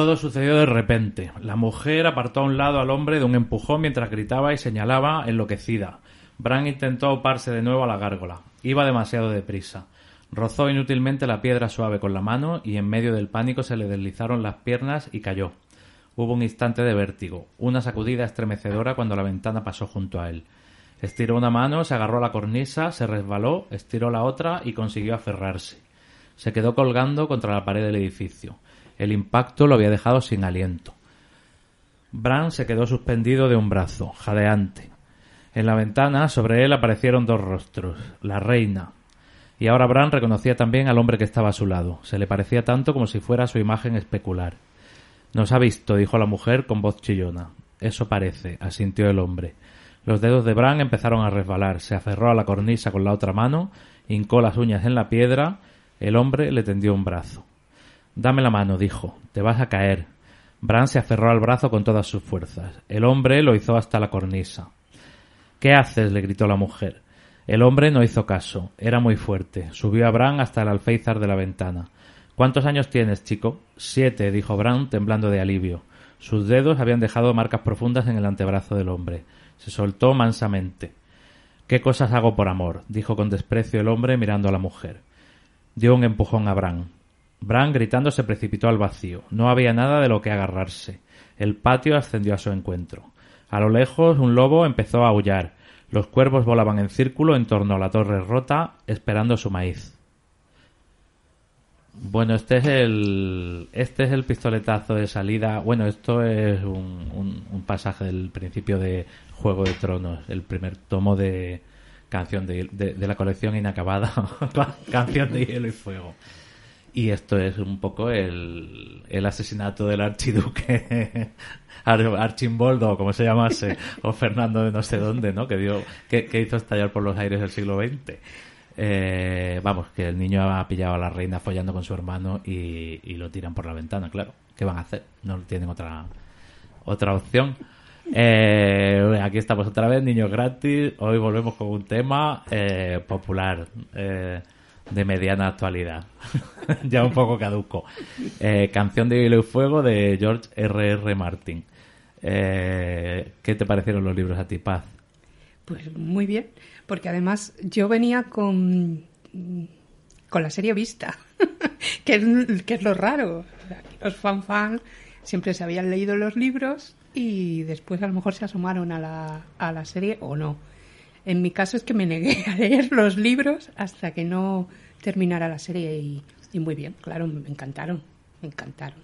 Todo sucedió de repente. La mujer apartó a un lado al hombre de un empujón mientras gritaba y señalaba enloquecida. Bran intentó auparse de nuevo a la gárgola. Iba demasiado deprisa. Rozó inútilmente la piedra suave con la mano y en medio del pánico se le deslizaron las piernas y cayó. Hubo un instante de vértigo, una sacudida estremecedora cuando la ventana pasó junto a él. Estiró una mano, se agarró a la cornisa, se resbaló, estiró la otra y consiguió aferrarse. Se quedó colgando contra la pared del edificio. El impacto lo había dejado sin aliento. Bran se quedó suspendido de un brazo, jadeante. En la ventana, sobre él aparecieron dos rostros, la reina. Y ahora Bran reconocía también al hombre que estaba a su lado. Se le parecía tanto como si fuera su imagen especular. Nos ha visto, dijo la mujer con voz chillona. Eso parece, asintió el hombre. Los dedos de Bran empezaron a resbalar. Se aferró a la cornisa con la otra mano, hincó las uñas en la piedra. El hombre le tendió un brazo. Dame la mano, dijo. Te vas a caer. Bran se aferró al brazo con todas sus fuerzas. El hombre lo hizo hasta la cornisa. ¿Qué haces? le gritó la mujer. El hombre no hizo caso. Era muy fuerte. Subió a Bran hasta el alféizar de la ventana. ¿Cuántos años tienes, chico? Siete, dijo Bran, temblando de alivio. Sus dedos habían dejado marcas profundas en el antebrazo del hombre. Se soltó mansamente. ¿Qué cosas hago por amor? dijo con desprecio el hombre mirando a la mujer. Dio un empujón a Bran. Bran, gritando, se precipitó al vacío. No había nada de lo que agarrarse. El patio ascendió a su encuentro. A lo lejos un lobo empezó a aullar. Los cuervos volaban en círculo en torno a la torre rota, esperando su maíz. Bueno, este es el este es el pistoletazo de salida. Bueno, esto es un, un- pasaje del principio de Juego de Tronos, el primer tomo de canción de, de- de la colección inacabada, canción de hielo y fuego. Y esto es un poco el, el asesinato del archiduque Ar- Archimboldo, como se llamase, o Fernando de no sé dónde, ¿no? Que, dio, que, que hizo estallar por los aires el siglo XX. Eh, vamos, que el niño ha pillado a la reina follando con su hermano y, y lo tiran por la ventana, claro. ¿Qué van a hacer? No tienen otra, otra opción. Eh, aquí estamos otra vez, niños gratis. Hoy volvemos con un tema eh, popular. Eh, de mediana actualidad. ya un poco caduco. Eh, Canción de Hielo y Fuego de George R.R. R. Martin. Eh, ¿Qué te parecieron los libros a ti, Paz? Pues muy bien, porque además yo venía con, con la serie vista, que, es, lo raro. Los fan fan siempre se habían leído los libros y después a lo mejor se asomaron a la, a la serie o no. En mi caso es que me negué a leer los libros hasta que no terminara la serie y, muy bien, claro, me encantaron, me encantaron.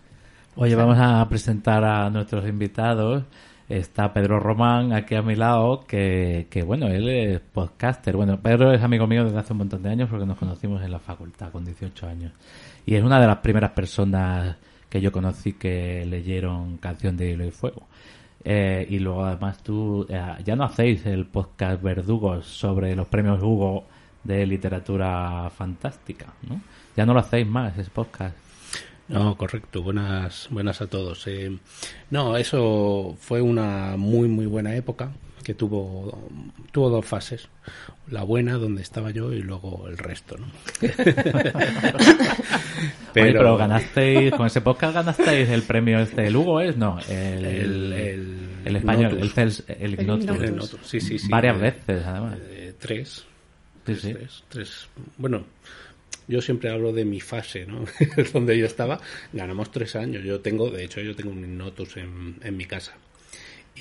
Oye, vamos a presentar a nuestros invitados. Está Pedro Román aquí a mi lado, que, que bueno, él es podcaster. Bueno, Pedro es amigo mío desde hace un montón de años porque nos conocimos en la facultad con 18 años. Y es una de las primeras personas que yo conocí que leyeron Canción de Hilo y Fuego. Eh, y luego además tú eh, ya no hacéis el podcast Verdugos sobre los premios Hugo de literatura fantástica, ¿no? Ya no lo hacéis más, ese podcast. No, correcto. Buenas, buenas a todos. Eh, no, eso fue una muy, muy buena época que tuvo, tuvo dos fases. La buena, donde estaba yo, y luego el resto, ¿no? pero, Oye, pero ganasteis, con ese podcast ganasteis el premio este de Lugo, ¿es? No, el, el, el, el español, Notus. el, el Ignotus. El Notus, Sí, sí, sí. Varias Eh, veces, además. eh, tres. Sí, Tres, sí. tres, tres. Bueno, yo siempre hablo de mi fase, ¿no? Donde yo estaba. Ganamos tres años. Yo tengo, de hecho, yo tengo un Ignotus en, en mi casa.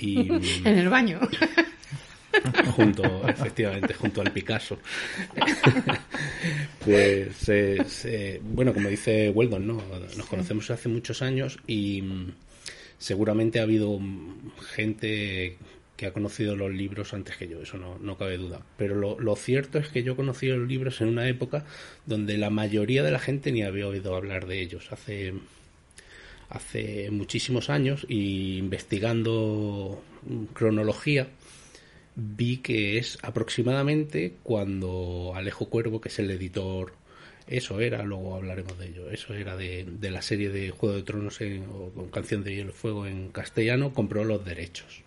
Y En el baño. junto, efectivamente, junto al Picasso. pues, eh, se- bueno, como dice Weldon, ¿no? Nos conocemos hace muchos años y mm, seguramente ha habido gente que ha conocido los libros antes que yo, eso no, no cabe duda. Pero lo, lo cierto es que yo conocí los libros en una época donde la mayoría de la gente ni había oído hablar de ellos. Hace hace muchísimos años y investigando cronología vi que es aproximadamente cuando Alejo Cuervo, que es el editor, eso era, luego hablaremos de ello, eso era de, la serie de Juego de Tronos en, o con Canción de Hielo Fuego en castellano, compró los derechos.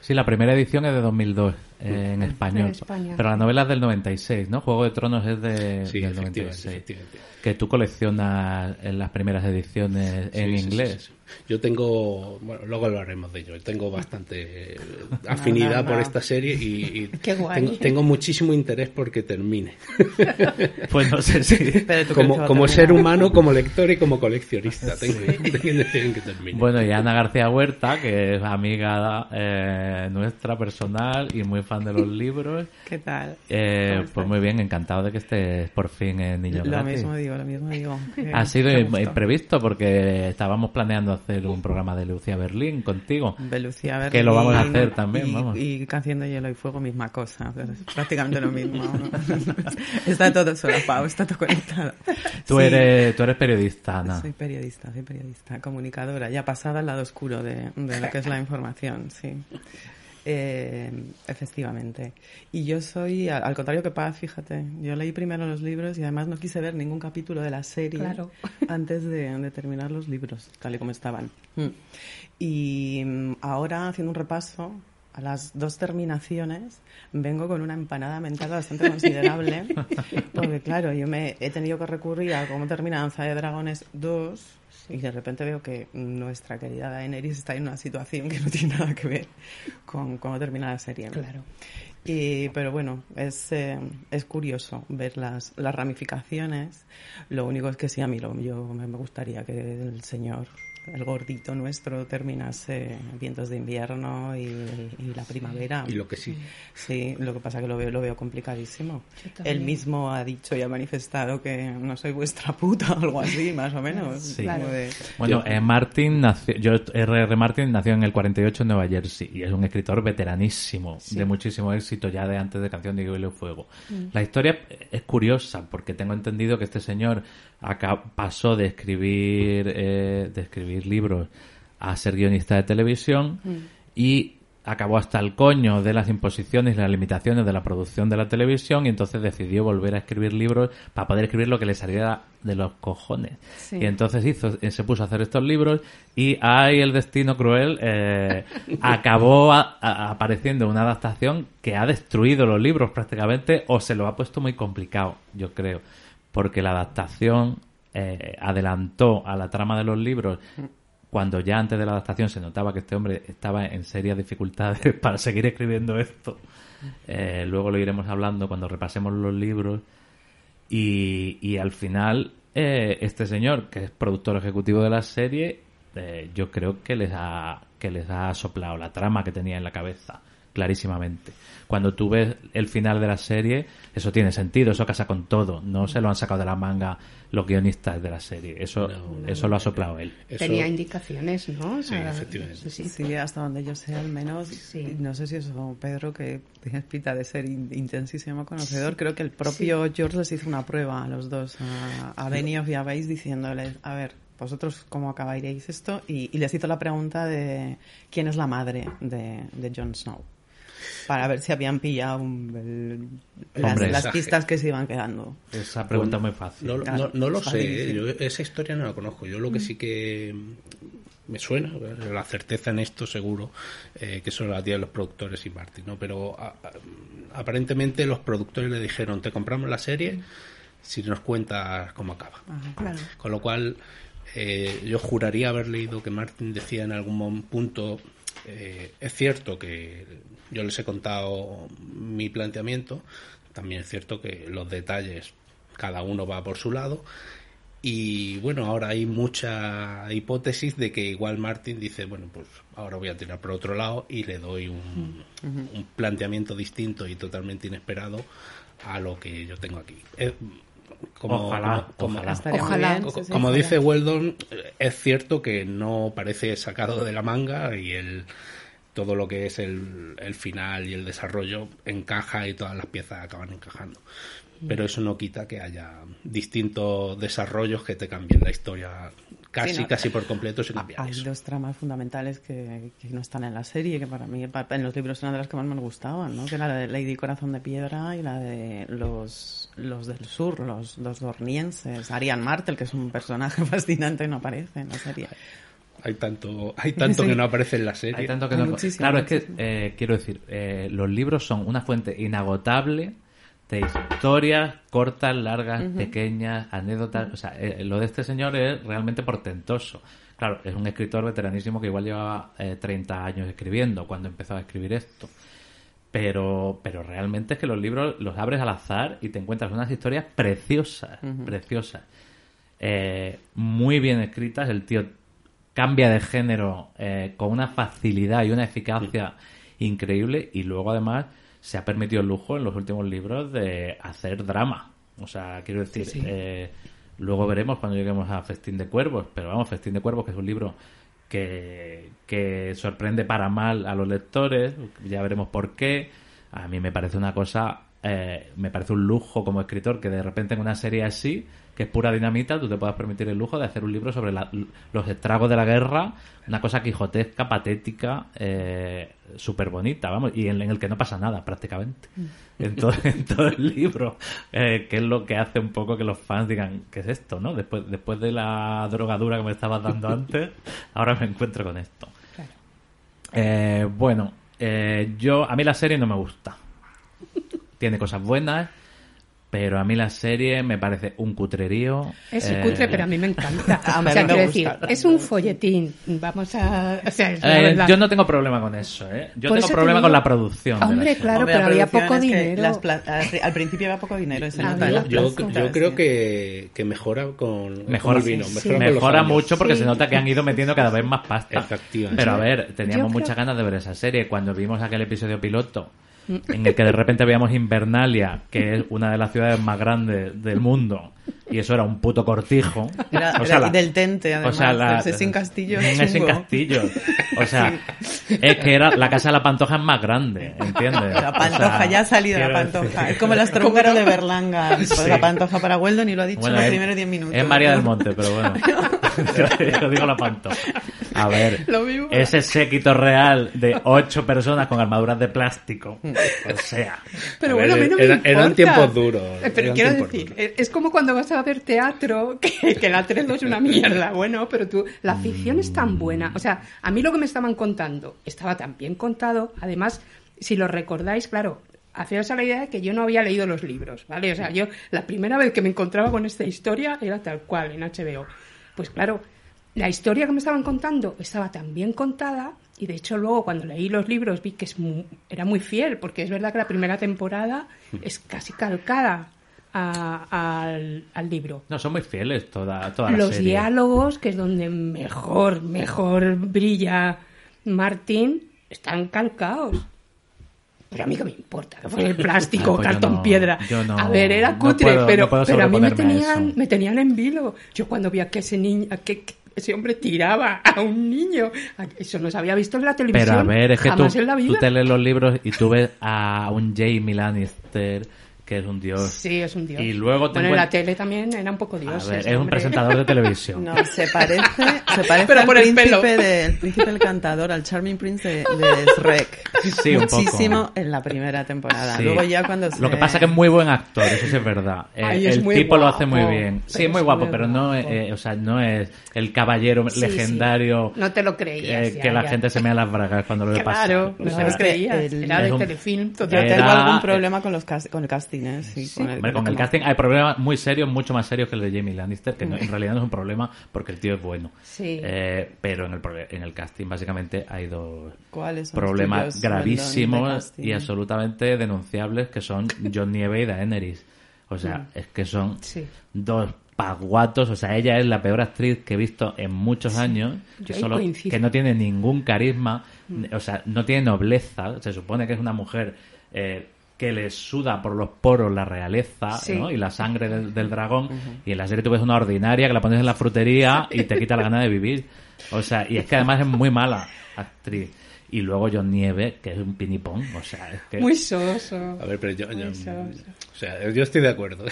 Sí, la primera edición es de 2002 eh, en español. En España. Pero la novela es del 96, ¿no? Juego de Tronos es de, Sí, del efectivamente, 96. efectivamente. Que tú coleccionas en las primeras ediciones en Sí, inglés. sí, sí. Yo tengo, bueno, luego hablaremos de ello. Tengo bastante eh, afinidad no, no. por esta serie y, y Qué guay. tengo, tengo muchísimo interés porque termine. Pues no sé si... Pero ¿tú crees que como como ser humano, como lector y como coleccionista. Tengo, tengo que termine. Bueno, y Ana García Huerta, que es amiga eh, nuestra personal y muy fan de los libros. ¿Qué tal? Eh, ¿Cómo pues muy bien, encantado de que estés por fin en Niño Lo Gratis. mismo digo, lo mismo digo. Qué- Ha sido imprevisto porque estábamos planeando hacer un programa de Lucía Berlín contigo. De Lucía Berlín Que lo vamos a hacer también, y, vamos. Y Canción de Hielo y Fuego, misma cosa. prácticamente lo mismo. está todo solapado, está todo conectado. Tú, Sí, eres, tú eres periodista, Ana. Soy periodista, soy periodista, comunicadora, ya pasada al lado oscuro de, de lo que es la información, sí. Eh, efectivamente. Y yo soy, al, contrario que Paz, fíjate, yo leí primero los libros y además no quise ver ningún capítulo de la serie Claro. antes de, de terminar los libros, tal y como estaban. Mm. Y mm, ahora, haciendo un repaso a las dos terminaciones, vengo con una empanada mental bastante considerable, porque claro, yo me he tenido que recurrir a cómo termina Danza de Dragones 2 y de repente veo que nuestra querida Daenerys está en una situación que no tiene nada que ver con cómo termina la serie. Claro. Y, pero bueno, es, eh, es curioso ver las, las ramificaciones. Lo único es que sí, a mí lo, yo me me gustaría que el señor, el gordito nuestro, terminase Vientos de invierno y, y la primavera. Y lo que sí. Sí, lo que pasa que lo veo, lo veo complicadísimo. Él mismo ha dicho y ha manifestado que no soy vuestra puta o algo así, más o menos. Sí. Claro. de- Bueno, eh, Martin nació, yo, R.R. Martin nació en el 48 en Nueva Jersey y es un escritor veteranísimo, de muchísimo éxito ya de antes de Canción de Hielo y Fuego. La historia es curiosa porque tengo entendido que este señor pasó de escribir, eh, de escribir libros a ser guionista de televisión y acabó hasta el coño de las imposiciones y las limitaciones de la producción de la televisión y entonces decidió volver a escribir libros para poder escribir lo que le saliera de los cojones. Sí. Y entonces hizo, eh, se puso a hacer estos libros y ahí el destino cruel eh, acabó a- a- apareciendo una adaptación que ha destruido los libros prácticamente o se lo ha puesto muy complicado, yo creo. Porque la adaptación eh, adelantó a la trama de los libros cuando ya antes de la adaptación se notaba que este hombre estaba en serias dificultades para seguir escribiendo esto. Eh, luego lo iremos hablando cuando repasemos los libros. Y, y al final, eh, este señor, que es productor ejecutivo de la serie, eh, yo creo que les ha que les ha soplado la trama que tenía en la cabeza clarísimamente. Cuando tú ves el final de la serie, eso tiene sentido, eso casa con todo. No se lo han sacado de la manga los guionistas de la serie. Eso, eso lo ha soplado él. Eso- Tenía indicaciones, ¿no? Sí, efectivamente. sí. Sí, hasta donde yo sé, al menos. Sí. No sé si eso, Pedro, que tienes pinta de ser in- intensísimo conocedor. Creo que el propio George les hizo una prueba a los dos, a, a Benioff y a Weiss, diciéndoles: A ver, vosotros cómo acabaríais esto. Y, y les hizo la pregunta de quién es la madre de, de Jon Snow. Para ver si habían pillado un- el- las, Hombre. las pistas que se iban quedando. Esa pregunta es muy fácil. No, Claro, no- no lo sé. ¿eh? yo esa historia no la conozco. Yo lo que sí que me suena, la certeza en esto seguro, eh, que son las tía de los productores y Martin, ¿no? Pero a- a- aparentemente los productores le dijeron, te compramos la serie si nos cuentas cómo acaba. Claro. Con lo cual, eh, yo juraría haber leído que Martin decía en algún punto, eh, es cierto que yo les he contado mi planteamiento, también es cierto que los detalles, cada uno va por su lado, y bueno, ahora hay mucha hipótesis de que igual Martin dice, bueno, pues ahora voy a tirar por otro lado y le doy un, un planteamiento distinto y totalmente inesperado a lo que yo tengo aquí. Eh, como, Ojalá, como- como- ojalá. Estaría muy Ojalá. bien, Co- sí, sí, como ojalá. dice Weldon, es cierto que no parece sacado de la manga y el todo lo que es el, el final y el desarrollo encaja y todas las piezas acaban encajando. Pero eso no quita que haya distintos desarrollos que te cambien la historia casi, Sí, no. casi por completo sin cambiar Hay eso. dos tramas fundamentales que, que no están en la serie, que para mí en los libros eran de las que más me gustaban, ¿no? Que era la de Lady Corazón de Piedra y la de los, los del sur, los, los dornienses. Arian Martel, que es un personaje fascinante, no aparece en la serie. Hay tanto, hay tanto Sí. que no aparece en la serie. Hay tanto que Hay no- muchísimo, Claro, es que eh, quiero decir, eh, los libros son una fuente inagotable de historias cortas, largas, pequeñas, anécdotas. O sea, eh, lo de este señor es realmente portentoso. Claro, es un escritor veteranísimo que igual llevaba eh, 30 años escribiendo cuando empezó a escribir esto. Pero, pero realmente es que los libros los abres al azar y te encuentras unas historias preciosas, preciosas. Eh, muy bien escritas. El tío cambia de género eh, con una facilidad y una eficacia increíble y luego además se ha permitido el lujo en los últimos libros de hacer drama. O sea, quiero decir, eh, luego veremos cuando lleguemos a Festín de Cuervos, pero vamos, Festín de Cuervos, que es un libro que, que sorprende para mal a los lectores, ya veremos por qué. A mí me parece una cosa, eh, me parece un lujo como escritor que de repente en una serie así, que es pura dinamita, tú te puedas permitir el lujo de hacer un libro sobre la- los estragos de la guerra, una cosa quijotesca, patética, eh, súper bonita, vamos, y en, en el que no pasa nada prácticamente. En todo, en todo el libro, eh, que es lo que hace un poco que los fans digan, ¿qué es esto? no Después, después de la drogadura que me estabas dando antes, ahora me encuentro con esto. Claro. Eh, bueno, eh, yo a mí la serie no me gusta. Tiene cosas buenas, pero a mí la serie me parece un cutrerío. Es eh, cutre, pero a mí me encanta. A mí o sea, me quiero gusta. decir, es un folletín. Vamos a... O sea, es eh, yo no tengo problema con eso, ¿eh? Yo Por tengo problema digo- con la producción. de la Hombre, claro, Hombre, pero había poco dinero. las pla- al principio había poco dinero Había las Yo, creo que, que mejora con Mejora, con el vino, sí, mejora, sí. mucho porque Sí. se nota que han ido metiendo cada vez más pasta. Efectivamente. Pero a ver, teníamos yo creo- muchas ganas de ver esa serie. Cuando vimos aquel episodio piloto en el que de repente veíamos Invernalia, que es una de las ciudades más grandes del mundo, y eso era un puto cortijo. Era- O sea, era- la- del Tente, además. o sea, la- ese sin castillo Mm, es es sin castillo. O sea, es que era la casa de la pantoja es más grande, ¿entiendes? La O pantoja sea, ya ha salido la pantoja. decir- Es como el astrohúngaro de Berlanga. Sí. La pantoja para Weldon y lo ha dicho Bueno, en los es- primeros 10 minutos. Es María del Monte, pero bueno. yo, yo digo la pantoja. A ver, Lo mismo. ese séquito real de ocho personas con armaduras de plástico. O sea, Pero A ver, bueno, a mí no me era- importa. eran tiempos duros, Eh, Pero eran quiero decir, duros. es como cuando vas a ver teatro, que, que la 3 no es una mierda. Bueno, pero tú, la ficción es tan buena. O sea, a mí lo que me estaban contando estaba tan bien contado. Además, si lo recordáis, claro, haceros a la idea de que yo no había leído los libros, ¿vale? O sea, yo la primera vez que me encontraba con esta historia era tal cual, en HBO. Pues claro, la historia que me estaban contando estaba tan bien contada y de hecho luego cuando leí los libros vi que es mu- era muy fiel, porque es verdad que la primera temporada es casi calcada a- al, al libro. No, son muy fieles toda, toda la Los serie. diálogos, que es donde mejor, mejor brilla Martín, están calcados. Pero a mí que me importa, que fue el plástico, Ah, pues cartón, no- piedra. yo no- a ver, era cutre, pero, no puedo pero a mí me tenían, eso. me tenían en vilo. Yo cuando vi a que ese niño, a que ese hombre tiraba a un niño, eso no se había visto en la televisión. Pero a ver, es que tú, te lees los libros y tú ves a un Jamie Lannister que es un dios. Sí, es un dios. Y luego te bueno, en la tele también era un poco dios. A ver, es un hombre. presentador de televisión. No, se parece, se parece Pero al por el príncipe, pelo. de- el príncipe el cantador, al Charming Prince de, de Shrek. Sí, un poco. Muchísimo en la primera temporada. Sí. Luego ya cuando se... Lo que pasa es que es muy buen actor, eso sí es verdad. Eh, Ay, es el muy tipo lo guapo, hace muy bien. Sí, es muy guapo, muy pero no eh, o sea, no es el caballero Sí, sí. legendario No te lo creías. eh, ya, que la ya. gente se mea las bragas cuando lo ve pasar. Claro, no te lo creías. el- Era de un- telefilm Yo total. Tengo algún problema con, los con el casting, Sí, con el, Hombre, con el casting hay problemas muy serios, mucho más serios que el de Jamie Lannister, que no- en realidad no es un problema porque el tío es bueno. Sí. Eh, pero en el, en el casting básicamente hay dos ¿Cuáles son los problemas gravísimos y absolutamente denunciables que son John Nieve y Daenerys. O sea, es que son dos paguatos, o sea, ella es la peor actriz que he visto en muchos años, que, solo, que no tiene ningún carisma, o sea, no tiene nobleza, se supone que es una mujer eh, que le suda por los poros la realeza Sí. ¿no? y la sangre del, del dragón, y en la serie tú ves una ordinaria que la pones en la frutería y te quita la gana de vivir. O sea, y es que además es muy mala actriz. Y luego John Nieve, que es un pinipón, o sea, es que... Muy soso. A ver, pero yo, yo- o sea, yo estoy de acuerdo.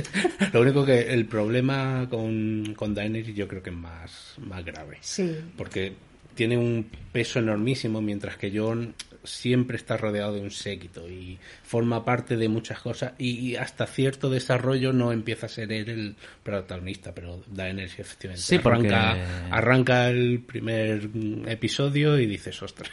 Lo único que el problema con, con Daenerys yo creo que es más, más grave. Sí. Porque tiene un peso enormísimo, mientras que John siempre está rodeado de un séquito y forma parte de muchas cosas y, y hasta cierto desarrollo no empieza a ser él el protagonista, pero Daenerys efectivamente Sí, porque- arranca, arranca el primer mm, episodio y dices, ostras,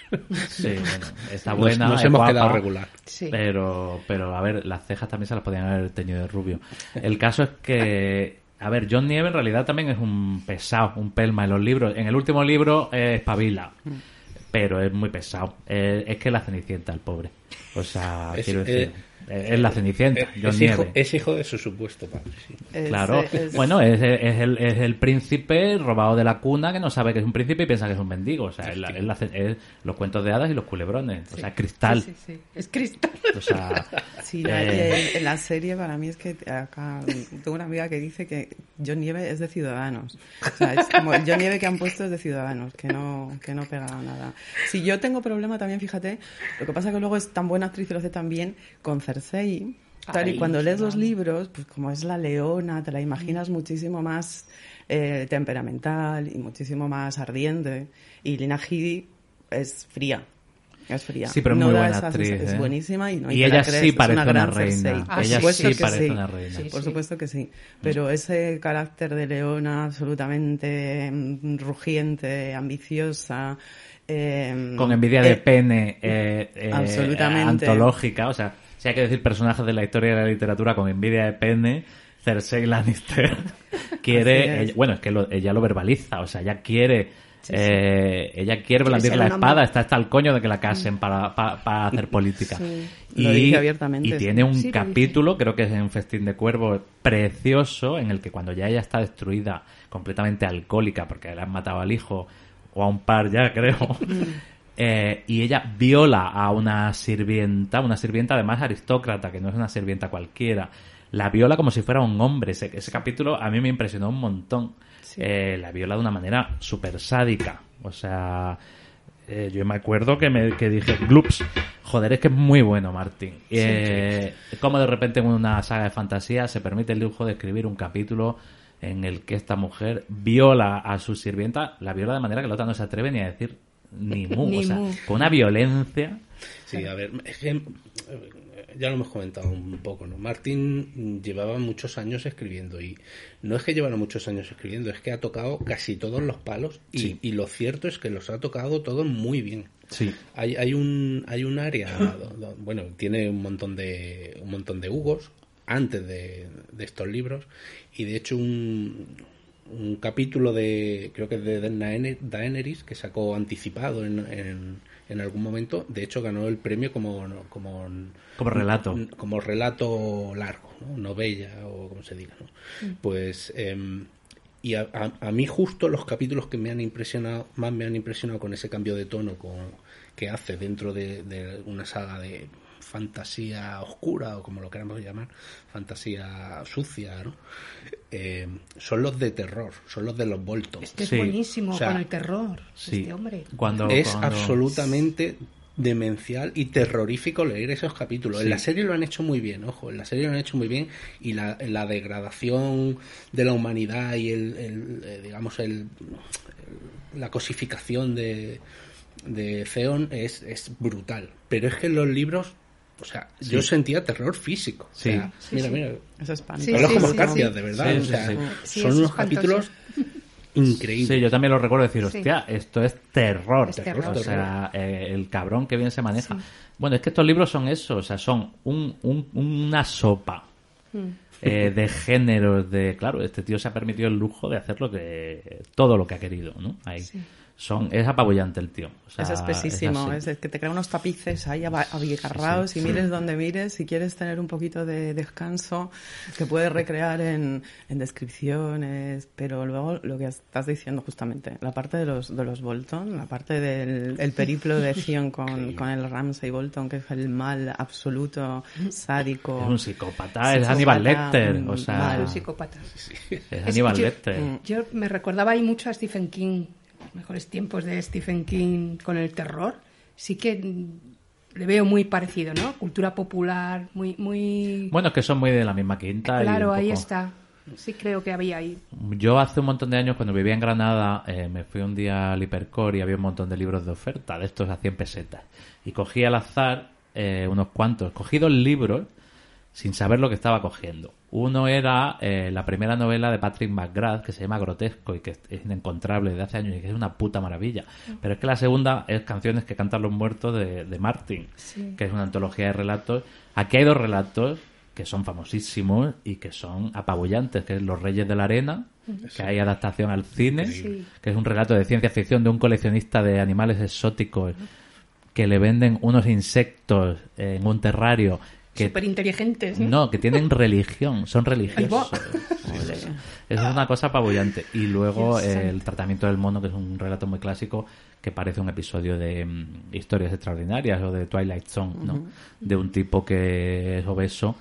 Sí, bueno, está nos, buena, nos hemos guapa, quedado regular. Sí. Pero, pero, a ver, las cejas también se las podían haber teñido de rubio. El caso es que, a ver, John Nieve en realidad también es un pesado, un pelma en los libros. En el último libro eh, espabila, pero es muy pesado. Eh, es que la cenicienta, el pobre. O sea, Es- quiero eh, decir, eh, es la cenicienta, Eh, John es, Nieve. hijo, es hijo de su supuesto padre, sí. Es- Claro, es- bueno, es, es el, es el príncipe robado de la cuna que no sabe que es un príncipe y piensa que es un mendigo. O sea, es, la- es la- es los cuentos de hadas y los culebrones. O sea, cristal. Sí, sí, sí. Es cristal. O sea, Sí, la- eh, la serie para mí es que acá tengo una amiga que dice que John Nieve es de Ciudadanos. O sea, es como el John Nieve que han puesto es de Ciudadanos, que no, que no pega nada. Si yo tengo problema también, fíjate, lo que pasa que luego es tan buena actriz y lo hace tan bien con Cersei. Tal, y cuando lees los libros, pues como es la leona, te la imaginas muchísimo más eh, temperamental y muchísimo más ardiente. Y Lina Headey es fría. Es fría. Sí, pero es No muy buena actriz, Es ¿eh? buenísima y no Y ella sí parece una gran reina. Ah, Por ella supuesto sí que parece sí. una reina. Sí, Por supuesto que sí. Pero ese carácter de leona absolutamente mm, rugiente, ambiciosa. eh, con envidia de eh, pene eh, eh, Absolutamente. antológica, o sea, si hay que decir personajes de la historia de la literatura con envidia de pene, Cersei Lannister quiere, Así es. ella- bueno, es que lo- ella lo verbaliza, o sea, ella quiere, eh, ella quiere blandir la espada, está hasta el coño de que la casen para, para, para hacer política. Sí. Lo dice abiertamente, y sí. tiene un capítulo, creo que es en Festín de Cuervo, precioso, en el que cuando ya ella está destruida, completamente alcohólica, porque le han matado al hijo, o a un par ya, creo, eh, y ella viola a una sirvienta, una sirvienta además aristócrata, que no es una sirvienta cualquiera, la viola como si fuera un hombre. Ese, ese capítulo a mí me impresionó un montón. Eh, la viola de una manera súper sádica. O sea, eh, yo me acuerdo que, me, que dije, Gloops, joder, es que es muy bueno, Martín. Eh, Como de repente en una saga de fantasía se permite el lujo de escribir un capítulo en el que esta mujer viola a su sirvienta, la viola de manera que la otra no se atreve ni a decir ni mu. Ni o sea, mu. con una violencia. Sí, a ver, es que, ya lo hemos comentado un poco, ¿no? Martín llevaba muchos años escribiendo y no es que llevara muchos años escribiendo, es que ha tocado casi todos los palos y, y lo cierto es que los ha tocado todos muy bien. Sí. Hay, hay un hay un área do- do- bueno tiene un montón de un montón de hugos antes de, de estos libros y de hecho un, un capítulo de creo que es de Daener- Daenerys que sacó anticipado en, en, en algún momento de hecho ganó el premio como como Como relato. como relato largo ¿no? novella o como se diga ¿no? pues em, y a, a- a mí justo los capítulos que me han impresionado, más me han impresionado con ese cambio de tono con, que hace dentro de, de una saga de fantasía oscura o como lo queramos llamar, fantasía sucia, ¿no? Eh, son los de terror, son los de los Bolton. Es que es Sí. buenísimo O sea, con el terror. Sí. Este hombre. Cuando, es cuando- absolutamente demencial y terrorífico leer esos capítulos. Sí. En la serie lo han hecho muy bien, ojo, en la serie lo han hecho muy bien y la, la degradación de la humanidad y el, el, eh, digamos el, el- la cosificación de de Theon es, es brutal. Pero es que en los libros, o sea, yo sentía terror físico. O Sí. sea, Sí, mira, sí. mira, Es espantoso. Como sí. de verdad. Sí, o sea, sí. Sí, son unos capítulos increíbles. Sí, yo también lo recuerdo decir, Sí. hostia, esto es terror. Es terror. O sea, eh, el cabrón que bien se maneja. Bueno, es que estos libros son eso, o sea, son un, un- una sopa Mm. eh, de géneros, de... Claro, este tío se ha permitido el lujo de hacer lo que... todo lo que ha querido, ¿no? Ahí. Sí. Son, es apabullante el tío. O sea, es espesísimo, así. es, que te crea unos tapices ahí abigarrados y mires donde mires. Si quieres tener un poquito de descanso, te puedes recrear en, en descripciones, pero luego lo que estás diciendo justamente, la parte de los, de los Bolton, la parte del el periplo de Theon con, con el Ramsay Bolton, que es el mal absoluto, sádico. Es un psicópata, es Psicópata, Aníbal Lecter, mm, o sea, mal. Un psicópata. es Es- Aníbal yo- Lecter. Yo me recordaba ahí mucho a Stephen King, mejores tiempos de Stephen King con el terror. Sí que le veo muy parecido, ¿no? Cultura popular, muy, muy. Bueno, es que son muy de la misma quinta. claro, ahí poco- está. Sí creo que había ahí. Yo hace un montón de años, cuando vivía en Granada, eh, me fui un día al Hipercore y había un montón de libros de oferta, de estos a 100 pesetas. Y cogí al azar eh, unos cuantos. Cogí dos libros sin saber lo que estaba cogiendo. Uno era eh, la primera novela de Patrick McGrath, que se llama Grotesco y que es inencontrable de hace años y que es una puta maravilla. Pero es que la segunda es Canciones que cantan los muertos de, de Martin, que es una antología de relatos. Aquí hay dos relatos que son famosísimos y que son apabullantes, que es Los Reyes de la Arena, que hay adaptación al cine, Sí. que es un relato de ciencia ficción de un coleccionista de animales exóticos que le venden unos insectos en un terrario que Súper inteligentes, ¿no? no, que tienen religión, son religiosos. Eso es- una cosa apabullante. Y luego eh, el tratamiento del mono, que es un relato muy clásico, que parece un episodio de mm, Historias Extraordinarias o de Twilight Zone, ¿no? De un tipo que es obeso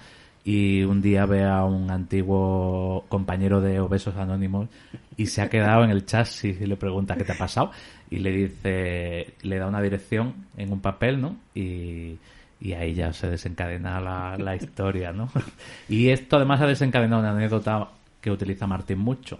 y un día ve a un antiguo compañero de obesos anónimos y se ha quedado en el chasis y le pregunta qué te ha pasado y le dice, le da una dirección en un papel, ¿no? Y, y ahí ya se desencadena la, la historia, ¿no? Y esto además ha desencadenado una anécdota que utiliza Martín mucho.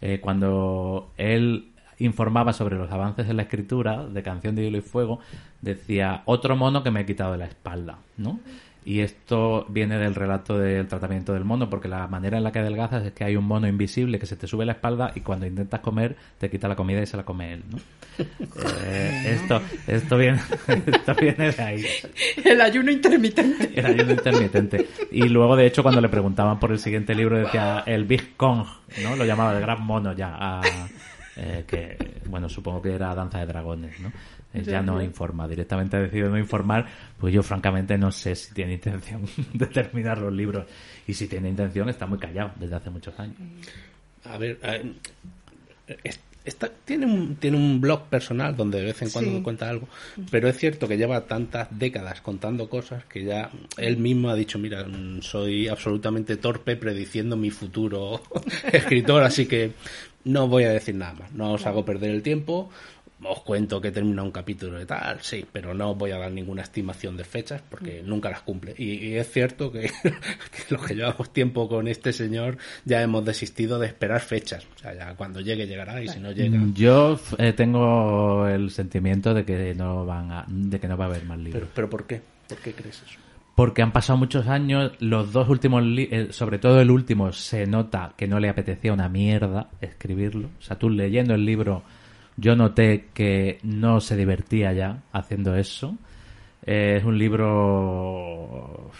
Eh, cuando él informaba sobre los avances en la escritura de Canción de Hielo y Fuego, decía, otro mono que me he quitado de la espalda, ¿no? Y esto viene del relato del tratamiento del mono, porque la manera en la que adelgazas es que hay un mono invisible que se te sube la espalda y cuando intentas comer te quita la comida y se la come él, ¿no? Eh, esto, esto, viene, esto viene de ahí. El ayuno intermitente. El ayuno intermitente. Y luego, de hecho, cuando le preguntaban por el siguiente libro, decía el Big Kong, ¿no? Lo llamaba el gran mono ya. a- eh, que, bueno, supongo que era Danza de Dragones, ¿no? Eh, ya no informa, directamente ha decidido no informar, pues yo francamente no sé si tiene intención de terminar los libros. Y si tiene intención, está muy callado desde hace muchos años. A ver, a- es- está- tiene, un, tiene un blog personal donde de vez en cuando Sí. cuenta algo, pero es cierto que lleva tantas décadas contando cosas que ya él mismo ha dicho, mira, mm, soy absolutamente torpe prediciendo mi futuro escritor, así que no voy a decir nada más, no os hago perder el tiempo. Os cuento que termina un capítulo de tal, sí, pero no voy a dar ninguna estimación de fechas porque nunca las cumple. Y, y es cierto que, que los que llevamos tiempo con este señor ya hemos desistido de esperar fechas. O sea, ya cuando llegue llegará y si no llega. Yo eh, tengo el sentimiento de que no van a, de que no va a haber más libros. Pero, pero ¿por qué? ¿Por qué crees eso? Porque han pasado muchos años, los dos últimos, eh, sobre todo el último, se nota que no le apetecía una mierda escribirlo. O sea, tú leyendo el libro Yo noté que no se divertía ya haciendo eso. Eh, es un libro...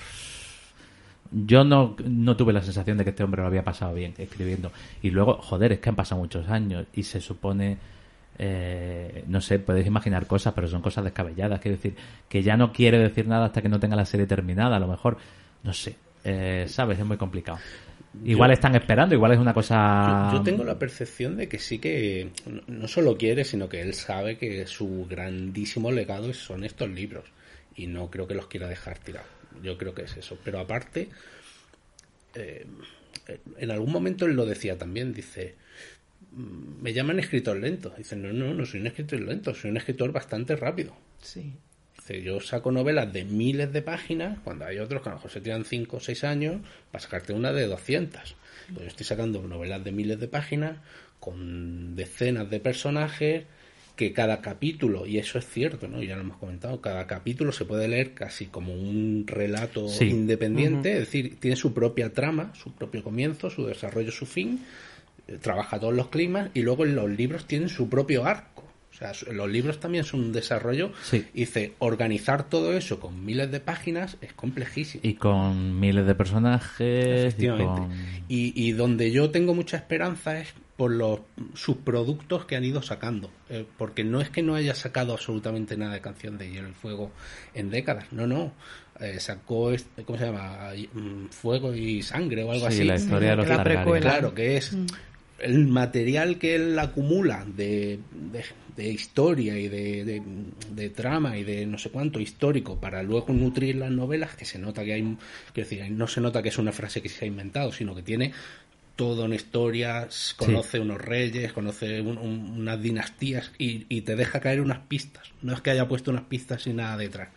Yo no, no tuve la sensación de que este hombre lo había pasado bien escribiendo. Y luego, joder, es que han pasado muchos años y se supone... eh, no sé, podéis imaginar cosas, pero son cosas descabelladas. Quiero decir, que ya no quiere decir nada hasta que no tenga la serie terminada. A lo mejor, no sé, eh, ¿sabes? Es muy complicado. Igual Yo- están esperando, igual es una cosa... Yo, yo tengo la percepción de que sí que no- solo quiere, sino que él sabe que su grandísimo legado son estos libros. Y no creo que los quiera dejar tirados. Yo creo que es eso. Pero aparte, eh, en algún momento él lo decía también, dice, "Mm, me llaman escritor lento. Dice, no, no, no soy un escritor lento, soy un escritor bastante rápido. Sí. Yo saco novelas de miles de páginas, cuando hay otros que a lo mejor se tiran 5 o 6 años para sacarte una de 200. Pues yo estoy sacando novelas de miles de páginas con decenas de personajes que cada capítulo, y eso es cierto, ¿no? ya lo hemos comentado, cada capítulo se puede leer casi como un relato Sí. independiente, es decir, tiene su propia trama, su propio comienzo, su desarrollo, su fin, eh, trabaja todos los climas y luego los libros tienen su propio arco. O sea, los libros también son un desarrollo. Sí. Y dice, organizar todo eso con miles de páginas es complejísimo. Y con miles de personajes. Y Efectivamente. con... Y, y donde yo tengo mucha esperanza es por los subproductos que han ido sacando. Eh, porque no es que no haya sacado absolutamente nada de Canción de Hielo y Fuego en décadas. No, no. Eh, sacó, este- ¿cómo se llama? Mm, Fuego y Sangre o algo Sí, así. la historia de los La. Claro, que es el material que él acumula de, de, de historia y de, de- trama y de no sé cuánto histórico para luego nutrir las novelas, que se nota que hay, quiero decir, no se nota que es una frase que se ha inventado, sino que tiene toda una historia, conoce unos reyes, conoce un- un- unas dinastías y, y te deja caer unas pistas. No es que haya puesto unas pistas sin nada detrás.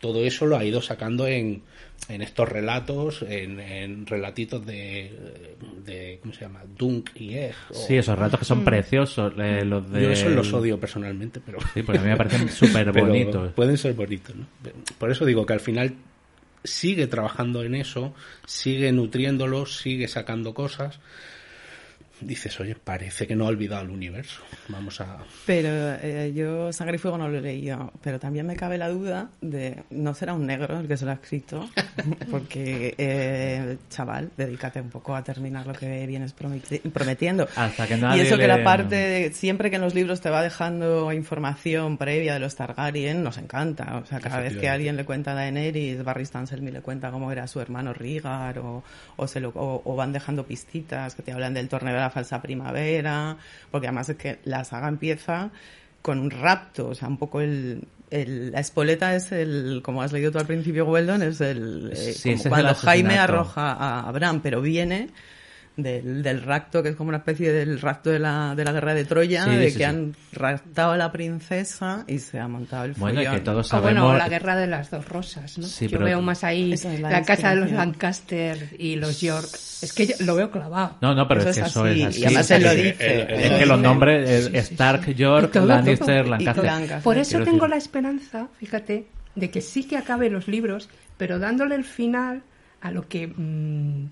Todo eso lo ha ido sacando en, en estos relatos, en, en relatitos de, de, ¿cómo se llama? Dunk y Egg. o- Sí, esos ratos que son preciosos. eh, los de... Yo esos los odio personalmente, pero... Sí, porque a mí me parecen súper bonitos. Pueden ser bonitos, ¿no? Por eso digo que al final sigue trabajando en eso, sigue nutriéndolo, sigue sacando cosas. Dices, oye, parece que no ha olvidado el universo. Vamos a... Pero eh, yo Sangre y Fuego no lo he leído, pero también me cabe la duda de no será un negro el que se lo ha escrito, porque eh, chaval, dedícate un poco a terminar lo que vienes prometi- prometiendo. Hasta que y nadie eso que la parte, de- siempre que en los libros te va dejando información previa de los Targaryen, nos encanta. O sea, cada vez que alguien le cuenta a Daenerys, Barry Stanselmy le cuenta cómo era su hermano Rhaegar, o, o, se lo, o, o van dejando pistitas que te hablan del torneo de la falsa primavera, porque además es que la saga empieza con un rapto, o sea, un poco el... el- la espoleta es el, como has leído tú al principio, Weldon, es el, eh, Sí, el cuando Jaime arroja a Abraham, pero viene del, del rapto, que es como una especie del rapto de la, de la guerra de Troya, Sí, de sí, que sí. han raptado a la princesa y se ha montado el Bueno, follón. que todos O sabemos... bueno, la guerra de las dos rosas, ¿no? Sí, yo pero- veo más ahí es la, la casa de los. Lancaster y los York. Es que yo lo veo clavado. No, no, pero Eso es que es eso es así. y además él lo dice. Es que los nombres Stark. York, Y todo, Lannister, todo. Lancaster. Lancaster. Por eso Quiero tengo decir- la esperanza, fíjate, de que sí que acabe los libros, pero dándole el final a lo que, mm,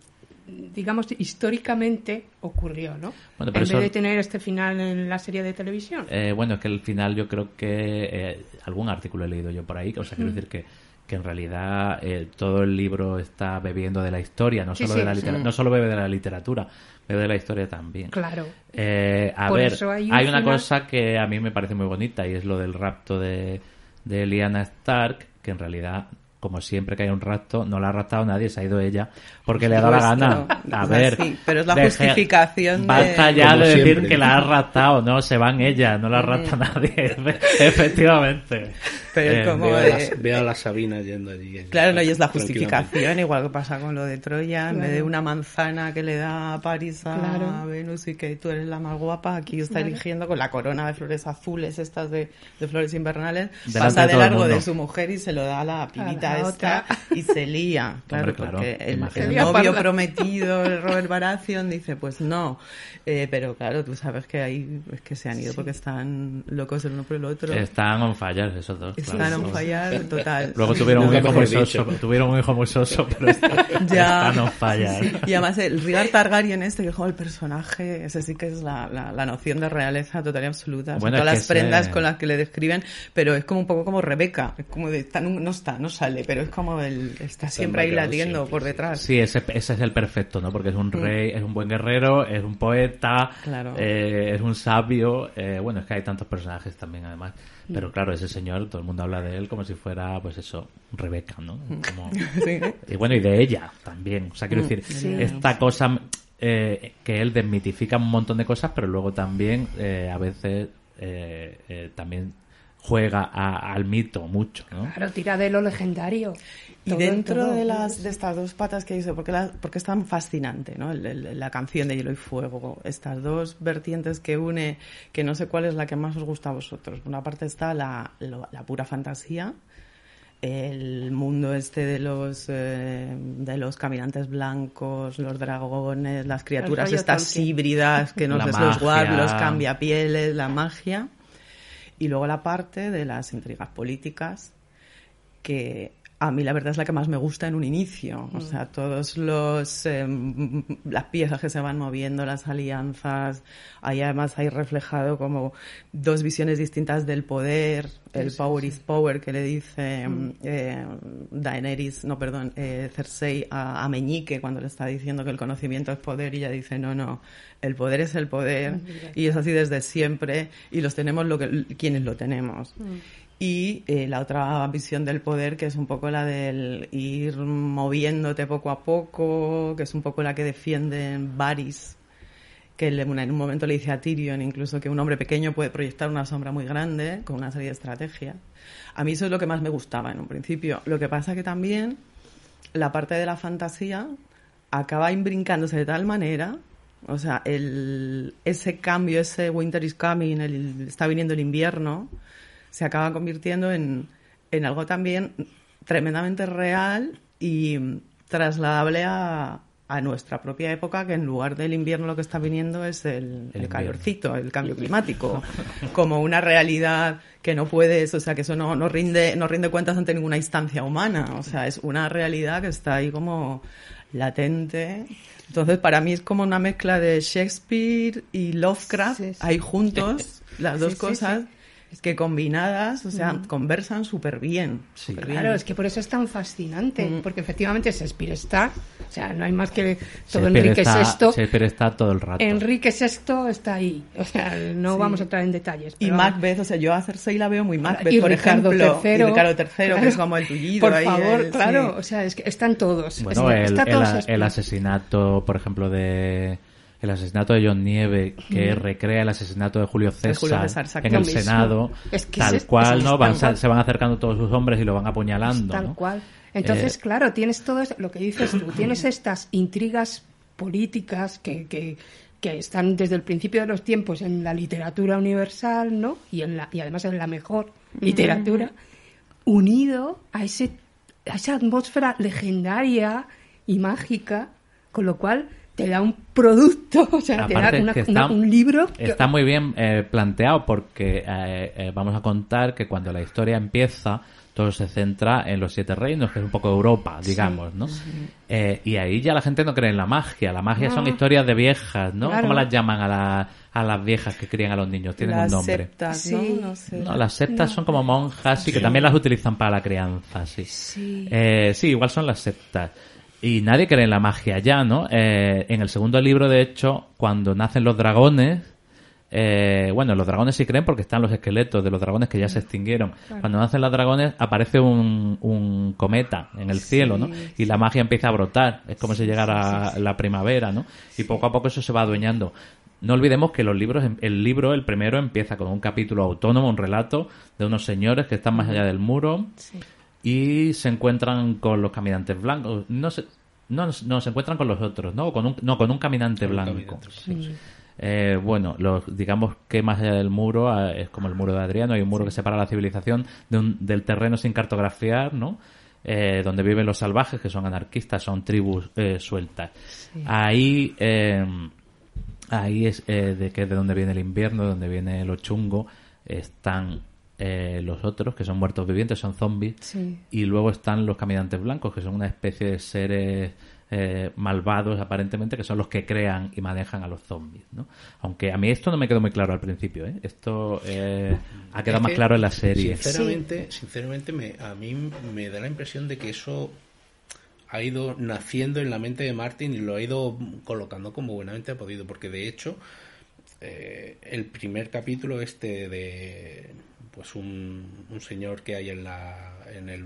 digamos, históricamente ocurrió, ¿no? Bueno, en pero vez eso- de tener este final en la serie de televisión. Eh, bueno, es que al final yo creo que eh, algún artículo he leído yo por ahí, o sea, quiero Mm. decir que, que en realidad eh, todo el libro está bebiendo de la historia, no Sí, solo sí, de la sí. no solo bebe de la literatura, bebe de la historia también. Claro. Eh, a Por ver, eso hay hay, un una cosa que a mí me parece muy bonita y es lo del rapto de, de Lyanna Stark, que en realidad, como siempre que hay un rapto, no la ha raptado nadie, se ha ido ella porque le ha dado la Supuesto. gana. A sea, ver, sí, pero es la deje- justificación de- Basta ya Como de decir siempre. que la ha raptado, no, se van ella, no la rapta nadie, efectivamente. Pero Eh, como Veo a, de- la, veo a la Sabina yendo allí. eh, Claro, no, y es la justificación, igual que pasa con lo de Troya, en vez de Claro. una manzana que le da a París a Claro. Venus y que tú eres la más guapa, aquí está Claro. eligiendo con la corona de flores azules, estas de, de flores invernales, Delante pasa de largo de su mujer y se lo da a la pibita la esta y se lía. Claro, Hombre, claro, porque el, novio prometido, el Robert Baratheon, dice, pues no. Eh, pero claro, tú sabes que ahí es que se han ido porque están locos el uno por el otro. Están on fire esos dos. Están on fire total. Luego tuvieron un hijo muy soso, tuvieron un hijo muy soso, pero está- Ya. están on fire. Y además el Rigar Targaryen este, que es como el personaje, ese sí que es la, la, la noción de realeza total y absoluta. Bueno, todas las prendas ese- con las que le describen, pero es como un poco como Rebeca. Es como de, está, no, está, no sale, pero es como el, está siempre ahí background latiendo siempre, por sí. detrás. Sí, ese, ese es el perfecto, ¿no? Porque es un rey, es un buen guerrero, es un poeta, Claro. eh, es un sabio. eh, bueno, es que hay tantos personajes también, además. Pero claro, ese señor, todo el mundo habla de él como si fuera, pues eso, Rebeca, ¿no? Como- Sí. Y bueno, y de ella también. O sea, quiero decir, Sí. esta cosa eh, que él desmitifica un montón de cosas, pero luego también eh, a veces eh, eh, también juega a- al mito mucho, ¿no? Claro, tira de lo legendario. Y dentro de las de estas dos patas que dice, porque, la, porque es tan fascinante, ¿no? El- el- la canción de Hielo y Fuego, estas dos vertientes que une, que no sé cuál es la que más os gusta a vosotros. Por una parte está la, lo- la pura fantasía, el mundo este de los eh, de los caminantes blancos, los dragones, las criaturas estas Tolkien. híbridas que nos La ves los guap, los cambiapieles, la magia. Y luego la parte de las intrigas políticas, que a mí la verdad es la que más me gusta en un inicio. O sea, todos los em, las piezas que se van moviendo, las alianzas, ahí además hay reflejado como dos visiones distintas del poder, el power is power que le dice em, eh, Daenerys, no perdón, eh, Cersei a, a Meñique cuando le está diciendo que el conocimiento es poder y ella dice no, no, el poder es el poder y es así desde siempre y los tenemos lo que, quienes lo tenemos. Y eh, la otra visión del poder, que es un poco la del ir moviéndote poco a poco, que es un poco la que defienden Varys, que en un momento le dice a Tyrion incluso que un hombre pequeño puede proyectar una sombra muy grande con una serie de estrategias. A mí eso es lo que más me gustaba en un principio. Lo que pasa que también la parte de la fantasía acaba imbrincándose de tal manera, o sea, el, ese cambio, ese winter is coming, el, está viniendo el invierno, se acaba convirtiendo en, en algo también tremendamente real y trasladable a, a nuestra propia época, que en lugar del invierno lo que está viniendo es el, El el invierno. calorcito, el cambio climático, como una realidad que no puedes, o sea, que eso no, no rinde, no rinde cuentas ante ninguna instancia humana, o sea, es una realidad que está ahí como latente. Entonces, para mí es como una mezcla de Shakespeare y Lovecraft, Sí, sí. ahí juntos, las dos Sí, sí, cosas que combinadas, o sea, conversan súper bien. Sí. Claro, es que por eso es tan fascinante, Mm. porque efectivamente Shakespeare está, o sea, no hay más que todo Shakespeare Enrique está, VI. Shakespeare está todo el rato. Enrique VI está ahí, o sea, no Sí. vamos a entrar en detalles. Y pero vamos. Macbeth, o sea, yo a Cersei la veo muy Macbeth, y por Ricardo ejemplo. III, y Ricardo III, que claro. es como el tullido. Por ahí, favor, el- claro, sí. o sea, es que están todos. Bueno, Es- el, está el- todo el asesinato, por ejemplo, de el asesinato de John Nieve, que recrea el asesinato de Julio César, Julio César, exacto. en el. Senado, Es que tal es- cual, es ¿no? tal Van, cual. se van acercando todos sus hombres y lo van apuñalando, Tal ¿no? cual. Entonces, Eh, claro, tienes todo lo que dices tú, tienes estas intrigas políticas que, que, que están desde el principio de los tiempos en la literatura universal, ¿no? Y, en la, y además en la mejor literatura, unido a, ese, a esa atmósfera legendaria y mágica, con lo cual te da un producto, o sea, te da una- que una- está- un libro. que- Está muy bien eh, planteado porque eh, eh, vamos a contar que cuando la historia empieza todo se centra en los siete reinos, que es un poco Europa, digamos, ¿no? Eh, y ahí ya la gente no cree en la magia. La magia son historias de viejas, ¿no? Claro. ¿Cómo las llaman a, la- a las viejas que crían a los niños? Tienen Las un nombre. septas, Sí. ¿no? No sé. No, las septas son como monjas y que también las utilizan para la crianza, sí. Sí. Eh, sí, igual son las septas. Y nadie cree en la magia ya, ¿no? Eh, en el segundo libro, de hecho, cuando nacen los dragones, eh, bueno, los dragones sí creen porque están los esqueletos de los dragones que ya se extinguieron. Cuando nacen los dragones aparece un, un cometa en el cielo, ¿no? Y la magia empieza a brotar. Es como si llegara la primavera, ¿no? Y poco a poco eso se va adueñando. No olvidemos que los libros, el libro, el primero, empieza con un capítulo autónomo, un relato de unos señores que están más allá del muro y se encuentran con los caminantes blancos. No se, no, no, se encuentran con los otros, ¿no? Con un, no, con un caminante Con un blanco. caminante, Sí. Eh, bueno, los, digamos que más allá del muro ah, es como el muro de Adriano, hay un muro que separa la civilización de un- del terreno sin cartografiar, ¿no? Eh, donde viven los salvajes, que son anarquistas, son tribus eh, sueltas. Ahí, eh, ahí es eh, de que de donde viene el invierno, de donde viene lo chungo, están eh, los otros, que son muertos vivientes, son zombies, Sí. y luego están los caminantes blancos, que son una especie de seres eh, malvados aparentemente, que son los que crean y manejan a los zombies, ¿no? Aunque a mí esto no me quedó muy claro al principio, ¿eh? Esto eh, ha quedado Es más claro en la serie. Sinceramente, sinceramente me, a mí me da la impresión de que eso ha ido naciendo en la mente de Martin y lo ha ido colocando como buenamente ha podido, porque de hecho eh, el primer capítulo este de pues un, un señor que hay en la en el,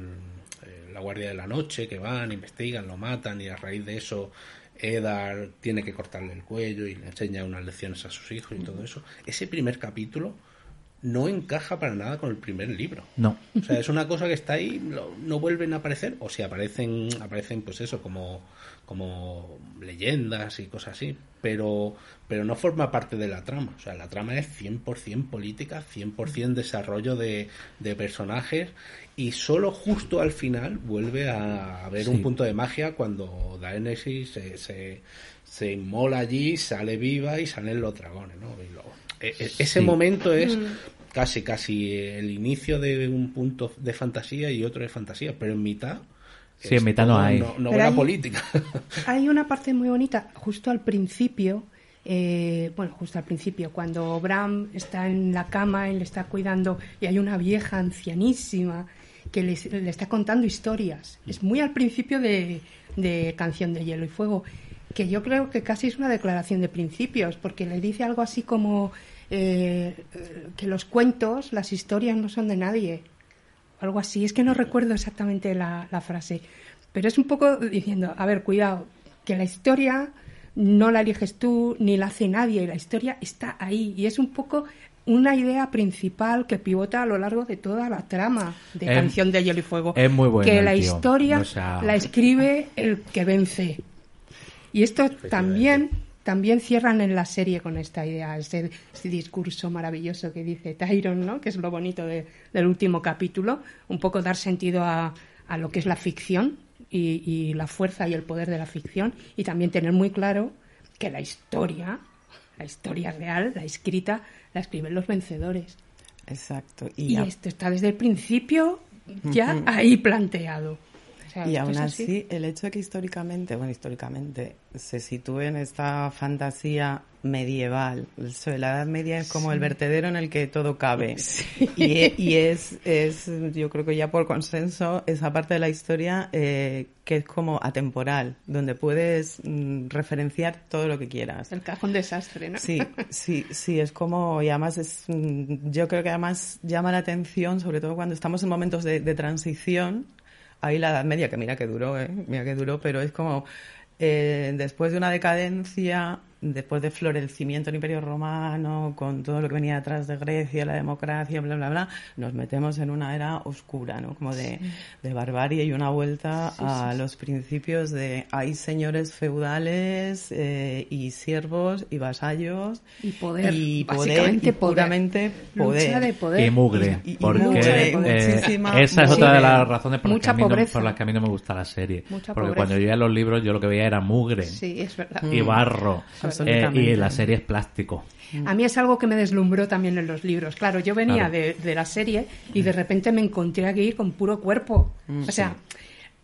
eh, la guardia de la noche que van investigan lo matan y a raíz de eso Eddard tiene que cortarle el cuello y le enseña unas lecciones a sus hijos y todo eso. Ese primer capítulo no encaja para nada con el primer libro. No. o sea, es una cosa que está ahí, lo- no vuelven a aparecer, o si aparecen, aparecen pues eso, como, como leyendas y cosas así, pero, pero no forma parte de la trama. O sea, la trama es 100% política, 100% desarrollo de, de personajes, y solo justo al final vuelve a haber Sí. un punto de magia cuando Daenerys se, se, se inmola allí, sale viva y salen los dragones, ¿no? Y lo- e- e- ese Sí. momento es casi casi el inicio de un punto de fantasía y otro de fantasía, pero en mitad Sí, en mitad no hay. no- novela hay- política. Hay una parte muy bonita justo al principio, eh, bueno, justo al principio, cuando Bram está en la cama, él le está cuidando y hay una vieja ancianísima que le, está contando historias. Es muy al principio de, de Canción de Hielo y Fuego, que yo creo que casi es una declaración de principios, porque le dice algo así como eh, que los cuentos, las historias no son de nadie, algo así. Es que no recuerdo exactamente la, la frase, pero es un poco diciendo, a ver, cuidado, que la historia no la eliges tú ni la hace nadie, la historia está ahí y es un poco una idea principal que pivota a lo largo de toda la trama de Es- Canción de Hielo y Fuego. es muy bueno Que la tío. historia O sea- la escribe el que vence. Y esto también, también cierran en la serie con esta idea, ese, ese discurso maravilloso que dice Tyron, ¿no? que es lo bonito de- del último capítulo, un poco dar sentido a, a lo que es la ficción y, y la fuerza y el poder de la ficción, y también tener muy claro que la historia, la historia real, la escrita, la escriben los vencedores. Exacto. Y, esto está desde el principio ya ahí planteado. Sea, y aún así, el hecho de que históricamente, bueno, históricamente, se sitúe en esta fantasía medieval, la Edad Media es como el vertedero en el que todo cabe. Y, e- y es, es, yo creo que ya por consenso, esa parte de la historia eh, que es como atemporal, donde puedes mm, referenciar todo lo que quieras. El cajón desastre, ¿no? Sí, sí, sí, es como, y además es, mm, yo creo que además llama la atención, sobre todo cuando estamos en momentos de, de transición, ahí la Edad Media, que mira que duró, ¿eh? mira que duró, pero es como, eh, después de una decadencia, después del florecimiento del Imperio Romano, con todo lo que venía detrás de Grecia, la democracia, bla, bla, bla, nos metemos en una era oscura, ¿no? Como de, de barbarie y una vuelta a los principios de hay señores feudales eh, y siervos y vasallos Y poder, y poder, básicamente y poder. puramente poder. Lucha de poder. Y mugre, Y- porque mugre, eh, muchísima esa es otra de las razones por las, que a mí no, por las que a mí no me gusta la serie. Mucha porque pobreza. cuando yo veía los libros yo lo que veía era mugre Sí, es verdad. y barro. Absolutamente. Eh, y la serie es plástico. A mí es algo que me deslumbró también en los libros. Claro, yo venía Claro. de, de la serie y de repente me encontré aquí con puro cuerpo. Mm, O sea,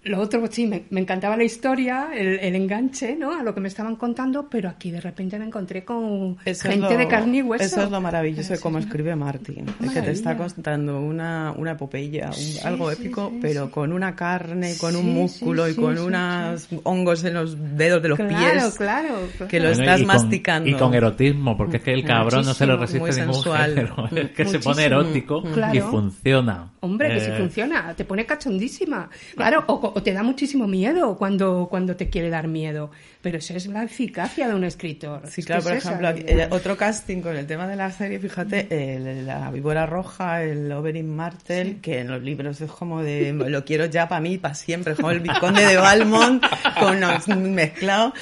lo otro, pues sí, me, me encantaba la historia, el, el enganche, ¿no? A lo que me estaban contando, pero aquí de repente me encontré con Eso gente lo- de carne y hueso. Eso es lo maravilloso de Sí, cómo sí. escribe Martin. Es que te está contando una, una epopeya, un- Sí, algo sí, épico, sí, pero sí. con una carne, con un Sí, músculo sí, y sí, con sí, unos hongos en los dedos de los claro, pies. claro, claro. que lo Bueno, estás y con- masticando. y con erotismo, porque es que el cabrón no se lo resiste muy ningún sensual. género. Es que se pone erótico y funciona. Hombre, que si Eh, funciona, te pone cachondísima. Claro, o, o te da muchísimo miedo cuando, cuando te quiere dar miedo. Pero eso es la eficacia de un escritor. Sí, Es claro, por es ejemplo, aquí- eh, otro casting con el tema de la serie, fíjate, el- la víbora roja, el Oberyn Martel, que en los libros es como de, lo quiero ya para mí, para siempre, como el vizconde de Valmont, con los mezclado.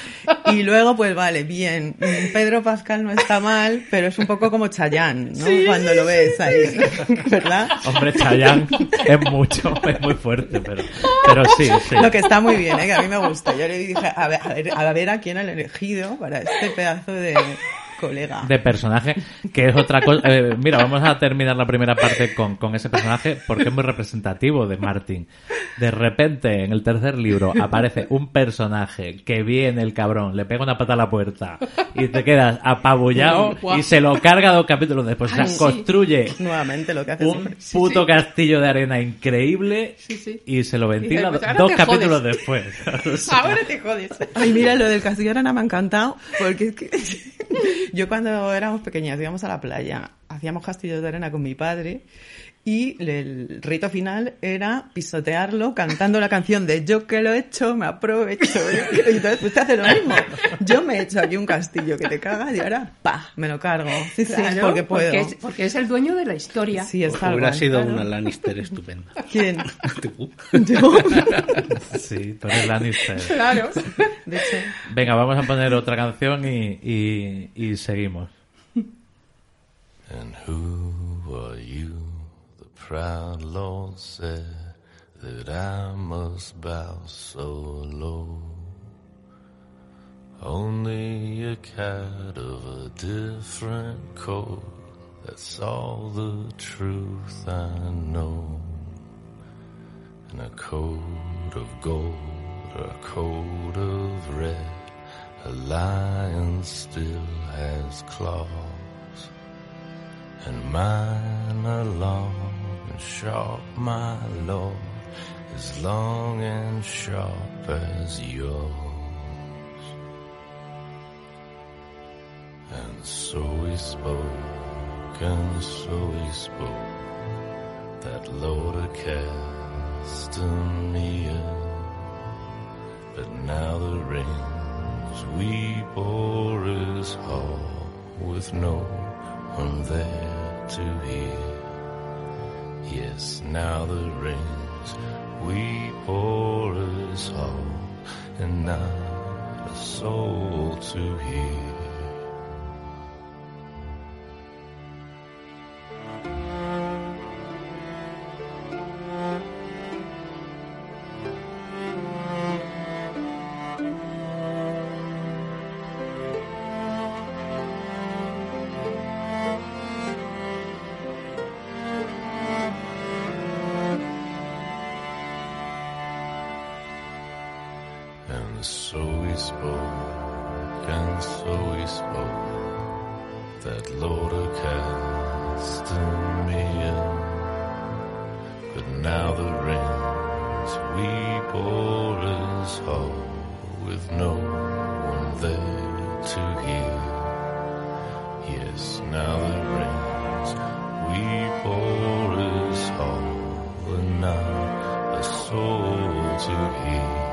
Y luego, pues vale, bien, Pedro Pascal no está mal, pero es un poco como Chayanne, ¿no? Cuando lo ves ahí, ¿verdad? Hombre, Chayanne es mucho, es muy fuerte, pero, pero sí, sí. Lo que está muy bien, ¿eh? que a mí me gusta. Yo le dije, a ver, a ver, a ver a quién han elegido para este pedazo de, colega. de personaje, que es otra cosa. eh, mira, vamos a terminar la primera parte con, con ese personaje porque es muy representativo de Martin. De repente, en el tercer libro, aparece un personaje que viene el cabrón, le pega una pata a la puerta y te quedas apabullado y se lo carga dos capítulos después. O sea, sí. construye Nuevamente lo que hace un puto castillo de arena increíble Sí, sí. y se lo ventila pues dos capítulos jodes. después. O sea, Ahora te jodes. Ay, mira, lo del castillo de arena me ha encantado, porque es que yo cuando éramos pequeñas íbamos a la playa, hacíamos castillos de arena con mi padre y el rito final era pisotearlo cantando la canción de yo que lo he hecho, me aprovecho. Y entonces pues te hace lo mismo. Yo me he hecho aquí un castillo que te cagas y ahora, pa, me lo cargo. Sí, sí, Claro, porque puedo. Porque es, porque es el dueño de la historia. Sí, es Hubiera sido claro. una Lannister estupenda. ¿Quién? Tú. Yo. sí, tú eres Lannister. Claro. De hecho, Venga, vamos a poner otra canción y, y, y seguimos. And who are you? Proud Lord said that I must bow so low. Only a cat of a different coat. That's all the truth I know. And a coat of gold or a coat of red. A lion still has claws and mine are long sharp, my lord, as long and sharp as yours. And so he spoke, and so he spoke, that Lord of Castamere. But now the rains weep o'er his hall with no one there to hear. Yes, now the rains weep o'er us all, and not a soul to hear. And so we spoke, and so we spoke, that Lord of Castamere. But now the rains weep o'er his hall, with no one there to hear. Yes, now the rains weep o'er his hall, and not a soul to hear.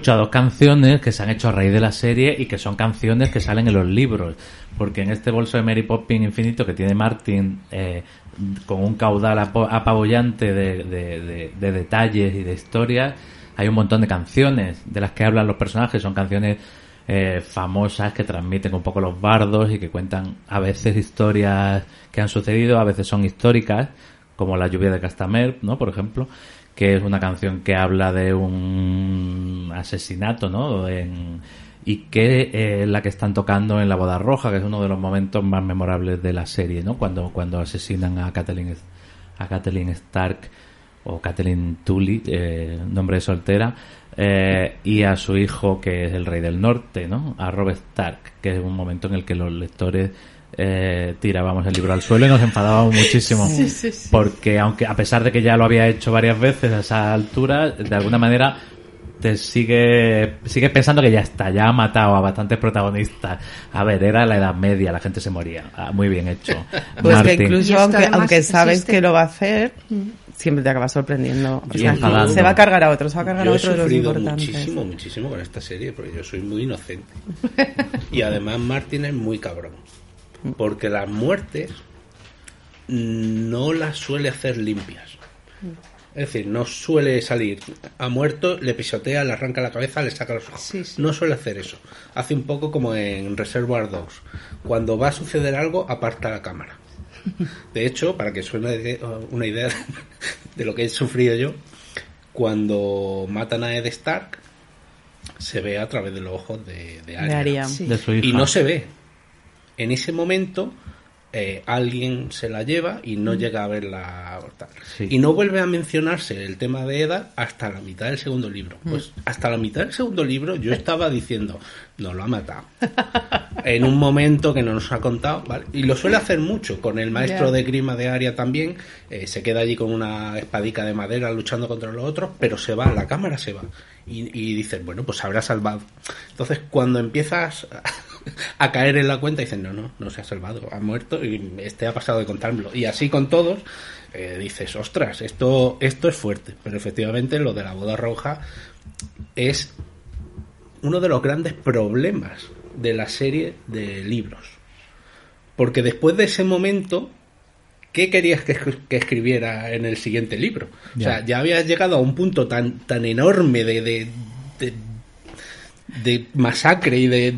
Escuchado canciones que se han hecho a raíz de la serie y que son canciones que salen en los libros. Porque en este bolso de Mary Poppins Infinito que tiene Martin, eh, con un caudal apo- apabullante de detalles y de historias, hay un montón de canciones de las que hablan los personajes. Son canciones eh, famosas que transmiten un poco los bardos y que cuentan a veces historias que han sucedido, a veces son históricas, como La lluvia de Castamer, ¿no? Por ejemplo, que es una canción que habla de un asesinato, ¿no? En- y que eh, la que están tocando en La boda roja, que es uno de los momentos más memorables de la serie, ¿no? Cuando, cuando asesinan a Kathleen, a Kathleen Stark o Kathleen Tully, eh, nombre de soltera, eh, y a su hijo que es el rey del norte, ¿no? A Robb Stark, que es un momento en el que los lectores eh, tirábamos el libro al suelo y nos enfadábamos muchísimo. Porque aunque a pesar de que ya lo había hecho varias veces a esa altura, de alguna manera te sigue sigues pensando que ya está, ya ha matado a bastantes protagonistas. A ver, era la Edad Media, la gente se moría. Ah, muy bien hecho. Pues Martin. que incluso aunque, aunque sabes existe. que lo va a hacer, siempre te acaba sorprendiendo. O sea, se va a cargar a otro, se va a cargar Yo a he otro de los importantes. muchísimo, muchísimo con esta serie porque yo soy muy inocente. Y además Martin es muy cabrón. Porque las muertes no las suele hacer limpias. Es decir, no suele salir a muerto, le pisotea, le arranca la cabeza, le saca los ojos. Sí, sí. No suele hacer eso. Hace un poco como en Reservoir Dogs. Cuando va a suceder algo, aparta la cámara. De hecho, para que suene de- una idea de lo que he sufrido yo, cuando matan a Ed Stark, se ve a través de los ojos de, de Arya. De Arya. Sí. de su hija. Y no se ve. En ese momento, eh, alguien se la lleva y no llega a verla. Sí. Y no vuelve a mencionarse el tema de Edda hasta la mitad del segundo libro. Pues hasta la mitad del segundo libro yo estaba diciendo, no lo ha matado. en un momento que no nos ha contado, ¿vale? Y lo suele hacer mucho, con el maestro de grima de Aria también, eh, se queda allí con una espadica de madera luchando contra los otros, pero se va, la cámara se va. Y, y dices, bueno, pues se habrá salvado. Entonces, cuando empiezas a, caer en la cuenta, dices, no, no, no se ha salvado, ha muerto y este ha pasado de contármelo. Y así con todos, eh, dices, ostras, esto, esto es fuerte. Pero efectivamente, lo de la boda roja es uno de los grandes problemas de la serie de libros. Porque después de ese momento, ¿qué querías que, escri- que escribiera en el siguiente libro? O sea, Ya. ya habías llegado a un punto tan, tan enorme de, de, de, de masacre y de,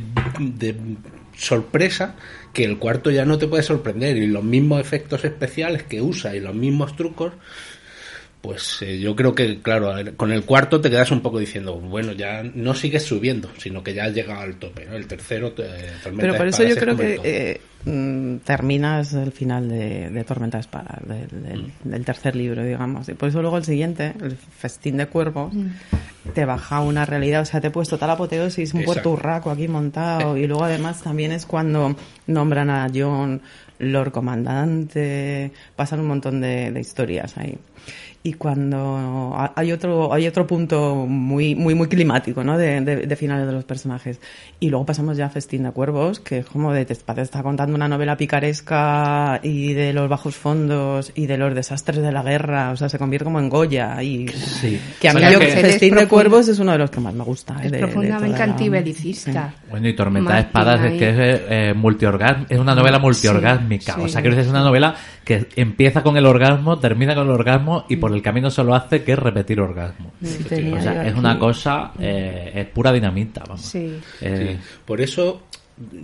sorpresa que el cuarto ya no te puede sorprender. Y los mismos efectos especiales que usa y los mismos trucos pues eh, yo creo que, claro, con el cuarto te quedas un poco diciendo, bueno, ya no sigues subiendo, sino que ya has llegado al tope. ¿no? El tercero, te- Tormenta Pero por eso yo es creo que eh, mm, terminas el final de, de Tormenta de Espadas, del, del- Mm. del tercer libro, digamos. Y por eso luego el siguiente, el Festín de Cuervos, te baja una realidad. O sea, te he puesto tal apoteosis, un Exacto. puerto urraco aquí montado. Y luego además también es cuando nombran a John Lord Comandante. Pasan un montón de, de historias ahí. Y cuando ha- hay otro hay otro punto muy muy muy climático ¿no? de, de- de finales de los personajes y luego pasamos ya a Festín de Cuervos que es como de te está contando una novela picaresca y de los bajos fondos y de los desastres de la guerra o sea se convierte como en Goya y Sí. que a mí O sea yo, que- Festín de es Cuervos es uno de los que más me gusta ¿eh? Es de- de profundamente la- antibelicista. Bueno, y Tormenta de Martin Espadas es ahí. que es eh, multiorgasm- es una novela multiorgásmica. Sí, o sea, sí. que es una novela que empieza con el orgasmo, termina con el orgasmo y por el camino solo hace que repetir orgasmo. Sí, tenía O sea, yo es una cosa, eh, es pura dinamita, vamos. Sí. Eh, Sí. Por eso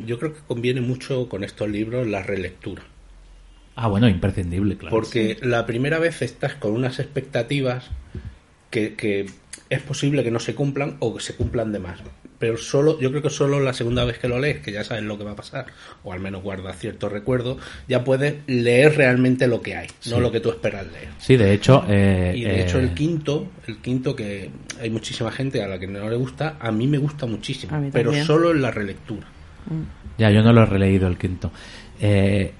yo creo que conviene mucho con estos libros la relectura. Ah, bueno, imprescindible, claro. Porque la primera vez estás con unas expectativas que, que es posible que no se cumplan o que se cumplan de más. Pero solo, yo creo que solo la segunda vez que lo lees, que ya sabes lo que va a pasar, o al menos guardas cierto recuerdo, ya puedes leer realmente lo que hay, no lo que tú esperas leer. Sí, de hecho... eh, Y de hecho eh, el quinto, el quinto que hay muchísima gente a la que no le gusta, a mí me gusta muchísimo, pero solo en la relectura. Ya, yo no lo he releído el quinto. Eh,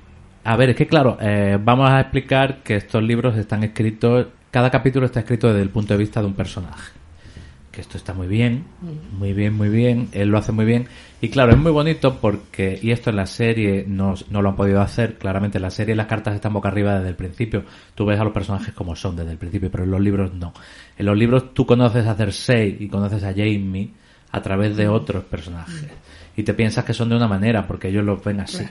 a ver, es que claro, eh, vamos a explicar que estos libros están escritos, cada capítulo está escrito desde el punto de vista de un personaje. Que esto está muy bien, muy bien, muy bien, él lo hace muy bien. Y claro, es muy bonito porque, y esto en la serie no, no lo han podido hacer, claramente en la serie las cartas están boca arriba desde el principio. Tú ves a los personajes como son desde el principio, pero en los libros no. En los libros tú conoces a Cersei y conoces a Jaime a través de otros personajes. Y te piensas que son de una manera porque ellos los ven así.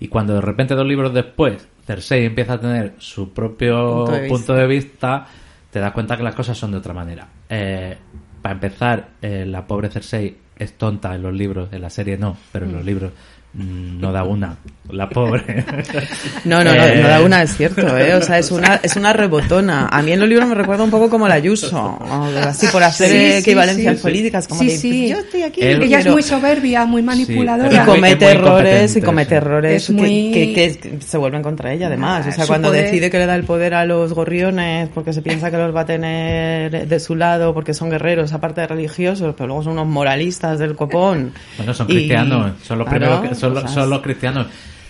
Y cuando de repente dos libros después Cersei empieza a tener su propio Punto de vista. punto de vista, te das cuenta que las cosas son de otra manera. Eh, para empezar, eh, la pobre Cersei es tonta en los libros, en la serie no, pero en los libros. mm, no da una. La pobre. No, no, no, Eh, no da una, es cierto, ¿eh? O sea, es una, es una rebotona. A mí en los libros me recuerda un poco como la Ayuso, así por hacer Sí, sí, equivalencias sí. políticas, como Sí, de, sí. yo estoy aquí. Ella es muy soberbia, muy manipuladora. Sí, y comete errores y comete errores Es que, que- que se vuelven contra ella además o sea Ah, su cuando poder- decide que le da el poder a los gorriones porque se piensa que los va a tener de su lado porque son guerreros aparte de religiosos pero luego son unos moralistas del copón Bueno, son Y- cristianos, son los Claro, primeros que, son, son los cristianos.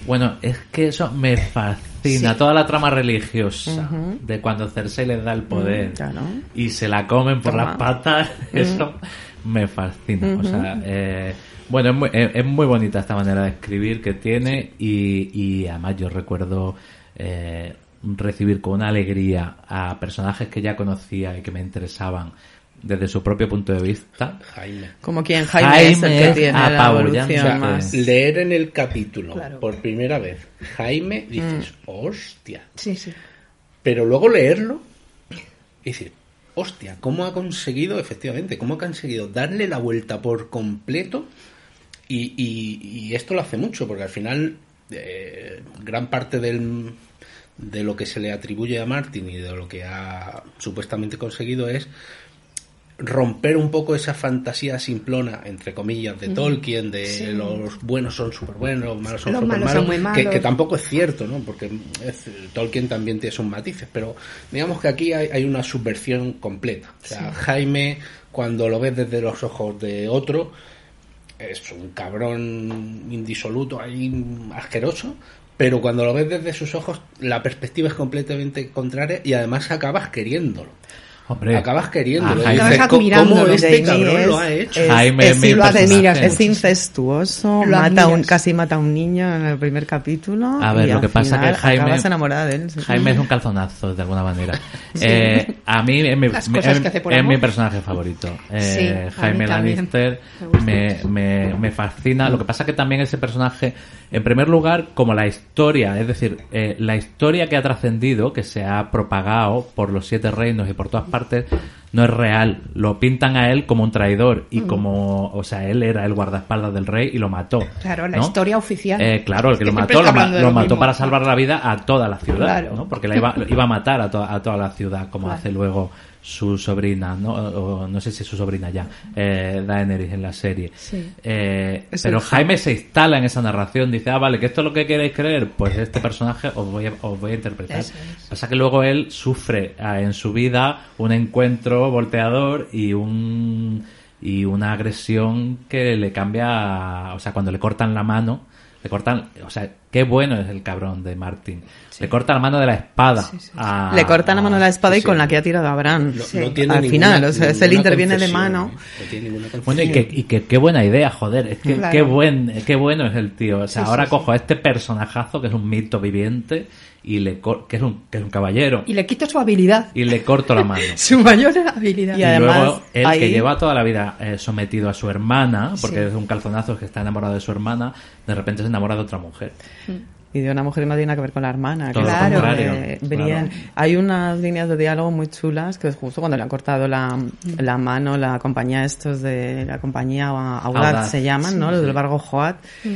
Bueno, es que eso me fascina, Sí. toda la trama religiosa de cuando Cersei les da el poder Mm, claro. y se la comen por Toma. las patas, eso me fascina. O sea, eh, bueno, es muy, es, es muy bonita esta manera de escribir que tiene y, y además yo recuerdo eh, recibir con una alegría a personajes que ya conocía y que me interesaban desde su propio punto de vista. Jaime. como quien Jaime, es el Jaime que es tiene la evolución O sea, más Leer en el capítulo Claro. por primera vez Jaime, dices, Mm. hostia. Sí, sí. Pero luego leerlo y decir, hostia, ¿cómo ha conseguido, efectivamente, cómo ha conseguido darle la vuelta por completo? Y, y- y esto lo hace mucho, porque al final eh, gran parte del, de lo que se le atribuye a Martin y de lo que ha supuestamente conseguido es romper un poco esa fantasía simplona, entre comillas, de Tolkien, de Sí. los buenos son súper buenos, los malos son súper malos son muy que, malos. que tampoco es cierto, ¿no? Porque es- Tolkien también tiene sus matices, pero digamos que aquí hay, hay una subversión completa. O sea, Jaime, cuando lo ves desde los ojos de otro, es un cabrón indisoluto, ahí asqueroso, pero cuando lo ves desde sus ojos, la perspectiva es completamente contraria y además acabas queriéndolo. Hombre, Acabas queriéndolo. a y Jaime- dices, Acabas "¿Cómo- admirándolo". ¿Cómo este cabrón es- lo ha hecho? es- Jaime es, es sí, lo admiras, es incestuoso, Lo mata un, casi mata a un niño en el primer capítulo. A ver, y lo que pasa final que Jaime- acabas enamorada de él. sí. Jaime es un calzonazo, de alguna manera. Eh, a mí es mi, es- es mi personaje favorito. Eh, Sí, Jaime. Lannister Me me, me, fascina. Lo que pasa que también ese personaje, en primer lugar, como la historia, es decir, eh, la historia que ha trascendido, que se ha propagado por los siete reinos y por todas partes, no es real. Lo pintan a él como un traidor y como, o sea, él era el guardaespaldas del rey y lo mató. Claro, la ¿no? historia oficial. Eh, claro, el que lo mató, lo, mató para salvar la vida a toda la ciudad, Claro. ¿no? Porque la iba, iba a matar a, to- a toda la ciudad, como Claro. hace luego su sobrina, ¿no? O, o no sé si es su sobrina ya, eh, Daenerys en la serie. Sí. Eh, pero Jaime se instala en esa narración, dice, ah, vale, que esto es lo que queréis creer, pues este personaje os voy a, os voy a interpretar. Eso es. Pasa que luego él sufre ah, en su vida un encuentro volteador y un y una agresión que le cambia, o sea, cuando le cortan la mano, le cortan, o sea, qué bueno es el cabrón de Martin. Le corta la mano de la espada. a- Le corta la mano de la espada sí, y con sí. la que ha tirado a Bran. No, Sí. no tiene Al ninguna- final, o sea, es él ninguna interviene de mano. No tiene ninguna Bueno, y que, y que qué buena idea, joder, es que Claro. qué buen, qué bueno es el tío. O sea, Sí, ahora sí, cojo a este personajazo que es un mito viviente y le que es un, que es un caballero Y le quito su habilidad. y le corto la mano. Su mayor habilidad. Y Y, además, luego él que lleva toda la vida eh, sometido a su hermana, porque Sí. es un calzonazo que está enamorado de su hermana, de repente se enamora de otra mujer. Y de una mujer que no tiene nada que ver con la hermana. Todo contrario, de claro. Hay unas líneas de diálogo muy chulas que es justo cuando le han cortado la, la mano la compañía estos de la compañía Audaz, Audaz. se llaman, ¿no? Los del Bargo Joat. Mm.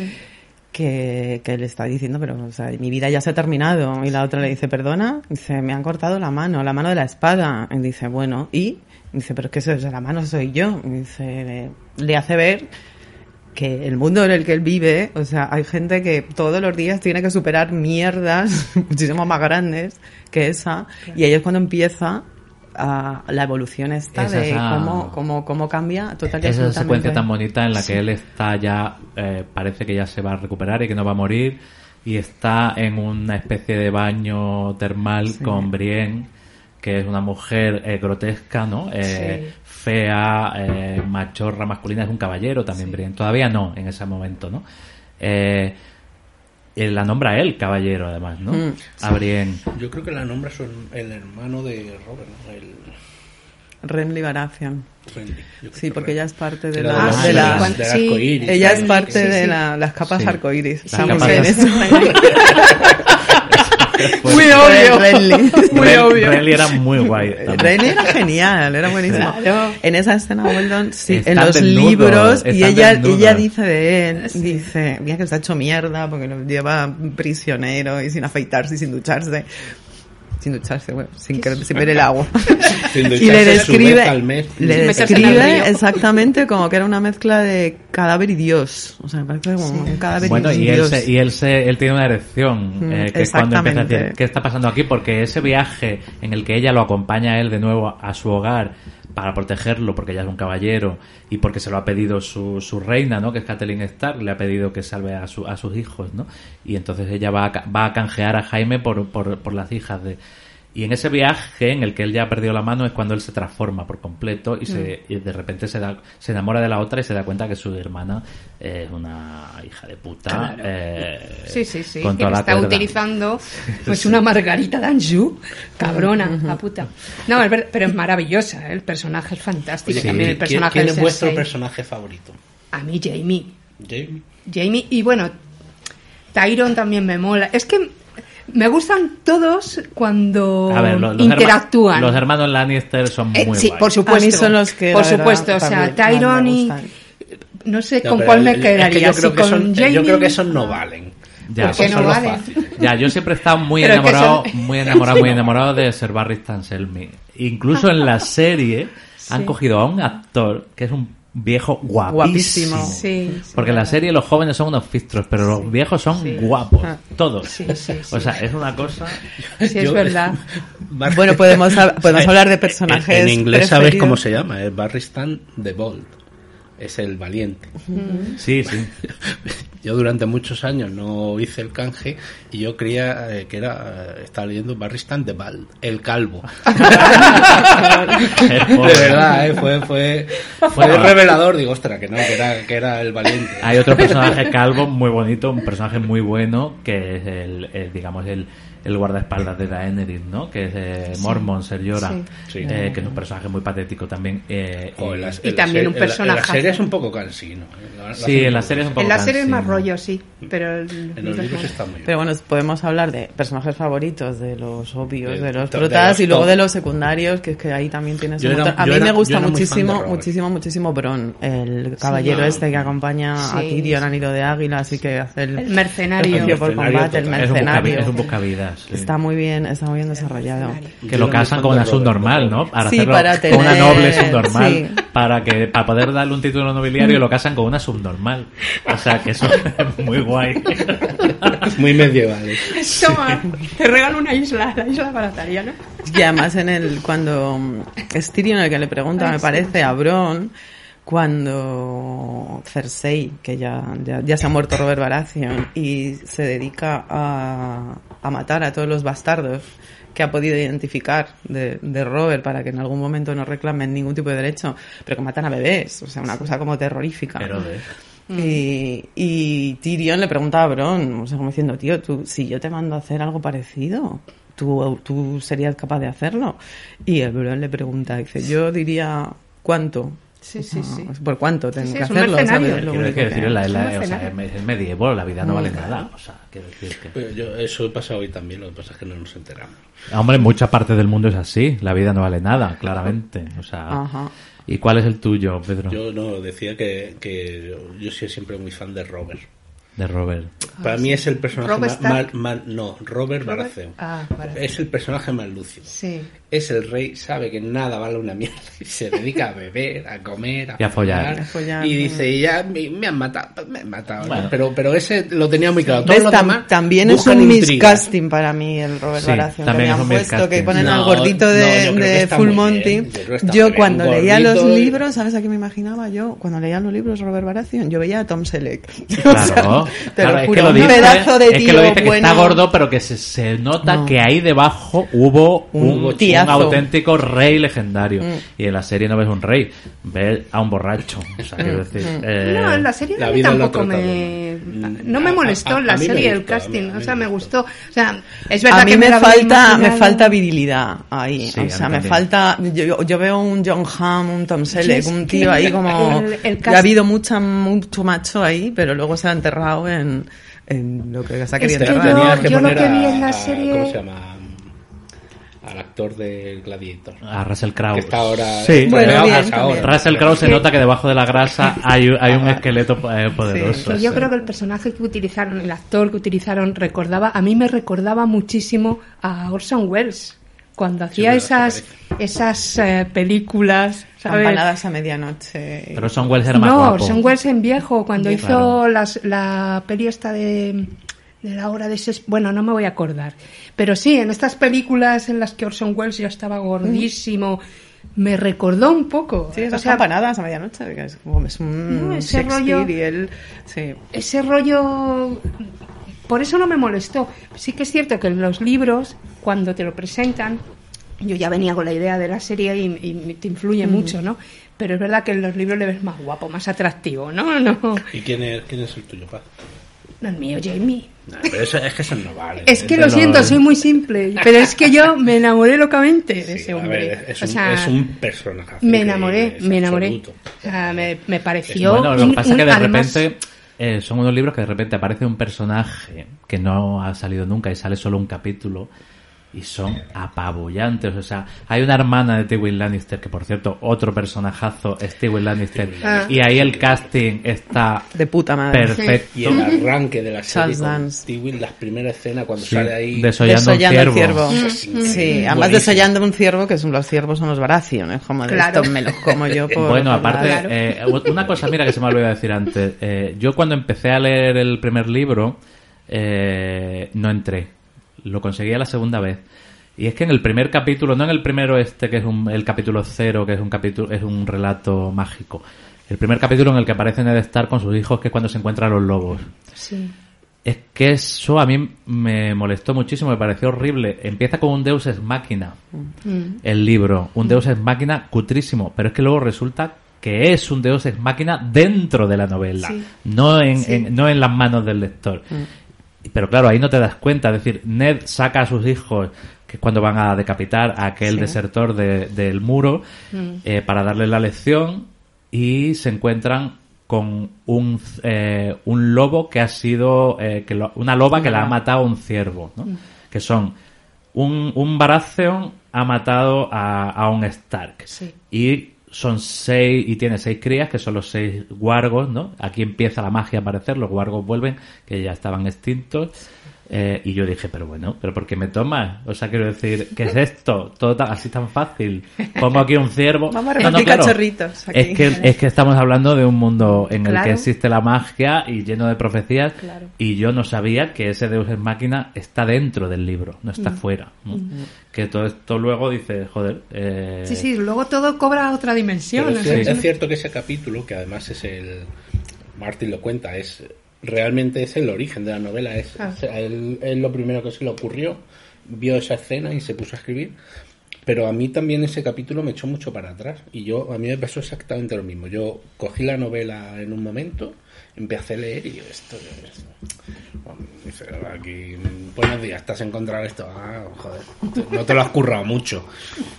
Que, que le está diciendo, pero o sea, mi vida ya se ha terminado. Y la otra le dice, perdona, dice, me han cortado la mano, la mano de la espada. Y dice, bueno, ¿y? Dice, pero es que eso de la mano soy yo. Y dice, le hace ver que el mundo en el que él vive, o sea, hay gente que todos los días tiene que superar mierdas muchísimo más grandes que esa, y ahí es cuando empieza a la evolución esta Esa de cómo, cómo, cómo cambia total y Esa secuencia tan bonita en la que él está ya, eh, parece que ya se va a recuperar y que no va a morir, y está en una especie de baño termal Sí. con Brienne, que es una mujer eh, grotesca, ¿no? Eh, Fea, machorra, masculina, es un caballero también Brienne. Todavía no, en ese momento, ¿no? Eh, él la nombra él caballero, además, ¿no? Mm, A Brienne. Yo creo que la nombra su, el hermano de Robert, ¿no? El Renly Baratheon. Renly. Yo creo Sí, que porque ella es parte de la... Ah, de sí, la- sí. iris. ella es parte de la- las capas Sí. arcoíris. Las capas eso. Muy obvio. Renly. Muy Ren- obvio. Renly era muy guay. también. Renly era genial, era buenísimo. Claro. En esa escena, Weldon, sí, Está en los desnudo, libros, y ella, desnudo. ella dice de él, dice, mira que está hecho mierda porque lo lleva prisionero y sin afeitarse y sin ducharse. Sin ducharse, bueno, sin, que, sin ver el agua. Sin y le describe, al mes. le describe exactamente como que era una mezcla de cadáver y Dios. O sea, me parece como un cadáver Bueno, y y él, Dios. se, y él, se, él tiene una erección, Mm, eh, que es cuando empieza a decir. ¿qué está pasando aquí? Porque ese viaje en el que ella lo acompaña a él de nuevo a su hogar para protegerlo, porque ella es un caballero y porque se lo ha pedido su, su reina, ¿no? Que es Catelyn Stark, le ha pedido que salve a, su, a sus hijos, ¿no? Y entonces ella va a, va a canjear a Jaime por, por, por las hijas de... Y en ese viaje en el que él ya ha perdido la mano es cuando él se transforma por completo y, Mm. se, y de repente se, da, se enamora de la otra y se da cuenta que su hermana es una hija de puta. Claro. eh, Sí, sí, sí. con que toda la está cuerda. utilizando pues una Margarita d'Anjou, cabrona, la puta. No, es ver- pero es maravillosa, ¿eh? el personaje es fantástico. También el ¿quién, personaje quién es vuestro personaje favorito? A mí Jamie. Jamie. Jamie y bueno, Tyron también me mola. Es que me gustan todos cuando A ver, lo- los, herma- interactúan. los hermanos Lannister son Eh, muy sí, guays. por supuesto. A mí son los que, Por supuesto, o sea, Tyron y no sé No, con cuál el- me el- es que quedaría. yo creo si que con son- Jamie. Yo creo que esos no valen. Ya, ¿Por qué no fáciles. Ya, yo siempre he estado muy Pero enamorado, son- muy enamorado, muy enamorado de Ser Barry Stanselmi. Incluso en la serie han cogido a un actor que es un viejo guapísimo. Guapísimo. Sí, sí, Porque en la serie los jóvenes son unos fistros, pero los viejos son guapos, todos. Sí, sí, sí. O sea, es una cosa... Sí, es Yo- verdad. Bar- Bueno, podemos podemos hablar de personajes En, en inglés sabes preferidos. cómo se llama, es Barry Stan the Bold. Es el valiente. Sí, sí. Yo durante muchos años no hice el canje y yo creía eh, que era, eh, estaba leyendo Barry Stan the Bald, el calvo. De verdad, eh, fue, fue, fue Bueno. revelador. Digo, ostras, que no, que era, que era el valiente. Hay otro personaje calvo muy bonito, un personaje muy bueno, que es el, el, digamos, el, el guardaespaldas de Daenerys, ¿no? Que es eh, Mormon, Ser Llora, Sí. Sí. eh, que es un personaje muy patético también. eh, y- las- Y en la también un en la- En la personajazo. serie es un poco cansino. eh, la- Sí, en la serie es un poco En la serie es más rollo, sí, pero el- En los libros está muy bien. Pero bueno, podemos hablar de personajes favoritos, de los obvios, De- de los de protas los y luego de los secundarios, que es que ahí también tienes un era-. A mí era- me gusta muchísimo, muchísimo, muchísimo Bron, el caballero Sí. este que acompaña a Tyrion sí. al nido de águila, así que hace el, El mercenario. el por mercenario combate, el mercenario. es un buscavidas. Sí. Está muy bien, está muy bien desarrollado. que lo casan con una subnormal, ¿no? Para Sí, hacerlo para con una tener- noble subnormal. sí. Para que para poder darle un título nobiliario lo casan con una subnormal. O sea, que eso es muy guay. Muy medievales. Toma, te regalo una isla, la isla barataria, ¿no? Y además en el cuando es Tyrion el que le pregunta, Ay, me sí. parece, a Bron, cuando Cersei, que ya, ya, ya se ha muerto Robert Baratheon, y se dedica a, a matar a todos los bastardos que ha podido identificar de, de Robert para que en algún momento no reclamen ningún tipo de derecho, pero que matan a bebés, o sea, una cosa como terrorífica. Y, y Tyrion le pregunta a Bron, o sea, como diciendo, tío, tú, si yo te mando a hacer algo parecido, ¿tú, tú serías capaz de hacerlo. Y el Bron le pregunta, dice, yo diría, ¿cuánto? Sí, sí, sí. ¿Por cuánto tengo sí, que hacerlo? mercenario. ¿sabes? Lo Quiero único decir, la, la- Es un o sea, mercenario. es medievo, la vida no vale nada. O sea, quiero decir que... Yo, eso pasa hoy también, lo que pasa es que no nos enteramos. Hombre, en muchas partes del mundo es así. La vida no vale nada, claramente. O sea, Ajá. ¿y cuál es el tuyo, Pedro? Yo no decía que, que yo, yo soy siempre muy fan de Robert. De Robert. Para mí es el personaje más, más- más- no, Robert Robert- Baratheon. Ah, Baratheon. Es el personaje más lúcido. Sí. Es el rey, sabe que nada vale una mierda y se dedica a beber, a comer, a, Y a follar. A follar, y ¿no? dice, y ya me, me han matado, me han matado. Pero, pero ese lo tenía muy claro. Todos ¿Ves? los Tam- demás también es un miscasting para mí el Robert Sí, Baratheon. también que es me un han puesto miscasting. que ponen al gordito de, Full Monty. bien, yo bien. cuando leía los gordito libros, ¿sabes a qué me imaginaba yo? Cuando leía los libros Robert Baratheon, yo veía a Tom Selleck. Claro, te claro, lo es que lo un dice, pedazo de es tío que lo dice que bueno. está gordo, pero que se, se nota No. que ahí debajo hubo un, Un un auténtico rey legendario. Mm. Y en la serie no ves un rey, ves a un borracho. O sea, quiero decir, eh, No, en la serie la a mí vida tampoco me... No me molestó a- la a serie, el gustó, casting. o sea, me me gustó. gustó. O sea, es verdad A mí que me falta, me falta virilidad ahí. Sí, o sea, me falta. Yo, yo veo un John Hamm, un Tom Selleck, un tío ahí como. el- el ha habido mucha, mucho macho ahí, pero luego se ha enterrado en, en lo que se ha querido que Te- yo- que lo que vi a- en la serie- ¿Cómo se llama? Al actor del Gladiator. a Russell Crowe. Que está ahora. Sí. Bueno, Pero bien, ahora- también. Russell Crowe se nota que debajo de la grasa hay, un- hay un esqueleto eh, poderoso. Que yo creo que el personaje que utilizaron, el actor que utilizaron, recordaba, a mí me recordaba muchísimo a Orson Welles cuando hacía se esas esas eh, películas, ¿sabes? Campanadas a medianoche. Pero Son Wells era más No, guapo. Orson Welles en viejo, cuando Sí, hizo claro. las, la peli esta de, de la hora de ses... Bueno, no me voy a acordar. Pero sí, en estas películas en las que Orson Welles ya estaba gordísimo, me recordó un poco. Sí, esas O sea, campanadas a medianoche, es, como- es un No, ese rollo- y él... Sí. ese rollo por eso no me molestó sí que es cierto que en los libros cuando te lo presentan yo ya venía con la idea de la serie y, y te influye mucho no pero es verdad que en los libros le ves más guapo más atractivo no no ¿Y quién es, quién es el tuyo, Paz? no el mío Jamie Nah, pero eso, es que eso no vale. es que lo siento soy muy simple pero es que yo me enamoré locamente de Sí, ese a hombre ver, es, O un, sea, es un personaje. me enamoré es me enamoré absoluto. o sea, me, me pareció Bueno, lo un- que pasa es que de además- repente eh, son unos libros que de repente aparece un personaje que no ha salido nunca y sale solo un capítulo y son apabullantes. O sea, hay una hermana de Tywin Lannister, que por cierto, otro personajazo es Tywin Lannister, Ah. y ahí el casting está De puta madre. perfecto. Y el arranque de la serie con. Tywin, las primeras escenas cuando Sí, sale ahí... desollando un Desollando el ciervo. ciervo. Sí, además Buenísimo. desollando un ciervo, que son los ciervos son los Baratheon, es como de Claro. esto me los como yo por... Bueno, aparte, la- Claro. eh, una cosa, mira, que se me olvidó decir antes. Eh, yo cuando empecé a leer el primer libro, eh, no entré. Lo conseguí a la segunda vez. Y es que en el primer capítulo, no en el primero este, que es un- el capítulo cero, que es un capítulo, es un relato mágico. El primer capítulo en el que aparece Ned Stark con sus hijos, que es cuando se encuentran los lobos. sí. Es que eso a mí me molestó muchísimo, me pareció horrible. Empieza con un Deus ex máquina, Mm. el libro. Un Deus ex máquina cutrísimo, pero es que luego resulta que es un Deus ex máquina dentro de la novela, Sí. no, en, Sí. en- no en las manos del lector. Pero claro, ahí no te das cuenta. Es decir, Ned saca a sus hijos, que es cuando van a decapitar a aquel Sí. desertor de- del muro, eh, para darle la lección y se encuentran con un, eh, un lobo que ha sido, eh, que lo- una loba que la ha matado un ciervo, ¿no? Que son un, un Baratheon ha matado a, a un Stark. Sí. Y son seis, y tiene seis crías, que son los seis guargos, ¿no? Aquí empieza la magia a aparecer, los guargos vuelven, que ya estaban extintos. Eh, y yo dije, pero bueno, ¿pero por qué me tomas? O sea, quiero decir, ¿qué es esto? Todo tan- así tan fácil. Pongo aquí un ciervo. Vamos a repartir cachorritos aquí. Es que, es que estamos hablando de un mundo en el Claro. que existe la magia y lleno de profecías. Claro. Y yo no sabía que ese Deus Ex Máquina está dentro del libro, no Mm. está fuera. ¿no? Que todo esto luego dice, joder. eh, sí sí luego todo cobra otra dimensión es, es es cierto que ese capítulo, que además es el. Martin lo cuenta, es realmente es el origen de la novela. Es, Ah. él, él lo primero que se le ocurrió, vio esa escena y se puso a escribir. Pero a mí también ese capítulo me echó mucho para atrás. Y yo, a mí me pasó exactamente lo mismo. Yo cogí la novela en un momento, empecé a leer y yo, esto es. Bueno, dice, aquí, buenos días, estás en contra de esto. Ah, joder, no te lo has currado mucho.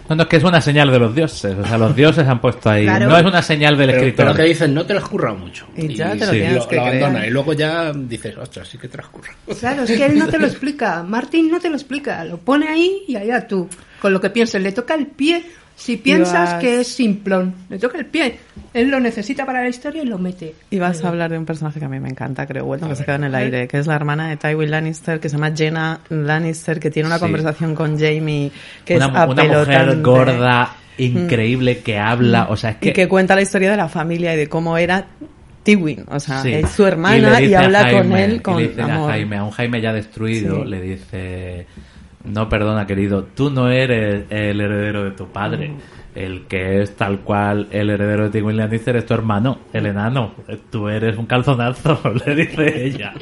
No, no, es que es una señal de los dioses. O sea, los dioses han puesto ahí. Claro. No es una señal del Pero, escritor. pero que dicen, no te lo has currado mucho. Y ya te lo sí. tienes lo, que lo abandona. Y luego ya dices, ostras, sí que te lo has currado. Claro, es que él no te lo explica. Martín no te lo explica. Lo pone ahí y allá tú. Con lo que pienses, le toca el pie Si piensas Ibas- que es simplón, le toca el pie. Él lo necesita para la historia y lo mete. Y vas a hablar de un personaje que a mí me encanta, creo, bueno, que se queda en el A aire, que es la hermana de Tywin Lannister, que se llama Jenna Lannister, que tiene una Sí. conversación con Jamie, que una, es una mujer gorda, increíble, que habla, o sea, es que... Y que cuenta la historia de la familia y de cómo era Tywin, o sea, Sí. es su hermana y, a habla Jaime, con él y con le dice a amor. Jaime, a un Jaime ya destruido, Sí. le dice, no, perdona querido, tú no eres el heredero de tu padre. Mm. El que es tal cual el heredero de Tywin Lannister es tu hermano, el enano. Tú eres un calzonazo, le dice ella.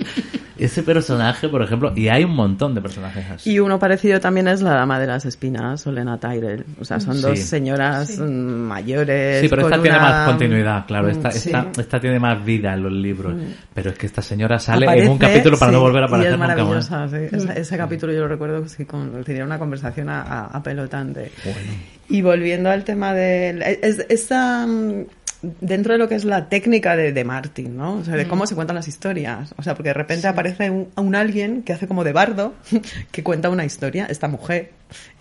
Ese personaje, por ejemplo, y hay un montón de personajes así. Y uno parecido también es la dama de las espinas, Olena Tyrell. O sea, son Sí. dos señoras mm, mayores. Sí, pero esta con tiene una- más continuidad, claro. Esta, Mm, sí. esta, esta tiene más vida en los libros. Pero es que esta señora sale Aparece, en un capítulo para sí, no volver a y aparecer es nunca más. sí. Ese, ese capítulo yo lo recuerdo sí, con, tenía una conversación a- a- apelotante. Y volviendo al tema del... Es, esa, mm, dentro de lo que es la técnica de, de Martin, ¿no? O sea, de cómo se cuentan las historias. O sea, porque de repente aparece un, un alguien que hace como de bardo, que cuenta una historia, esta mujer,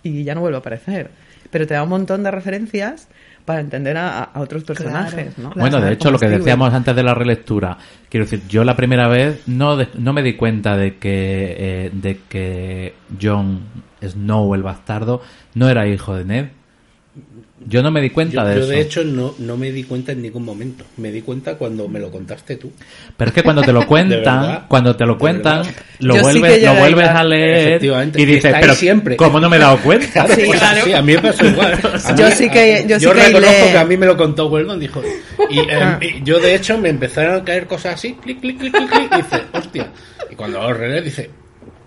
y ya no vuelve a aparecer. Pero te da un montón de referencias para entender a, a otros personajes, ¿no? Bueno, de hecho, lo que decíamos antes de la relectura, quiero decir, yo la primera vez no, de- no me di cuenta de que, eh, de que Jon Snow, el bastardo, no era hijo de Ned. Yo no me di cuenta Yo, de yo, eso. de hecho, no, no me di cuenta en ningún momento. Me di cuenta cuando me lo contaste tú. Pero es que cuando te lo cuentan, cuando te lo cuentan, lo Yo vuelves, lo a vuelves a leer y dices, pero siempre. ¿cómo no me he dado cuenta? Claro, Sí, pues claro. así, a mí me pasó igual. Yo sí que- yo sí que reconozco que a mí me lo contó Weldon, dijo. Y, eh, y yo, de hecho, me empezaron a caer cosas así, clic, clic, clic, clic, clic, y dice, hostia. Y cuando lo relees, dice,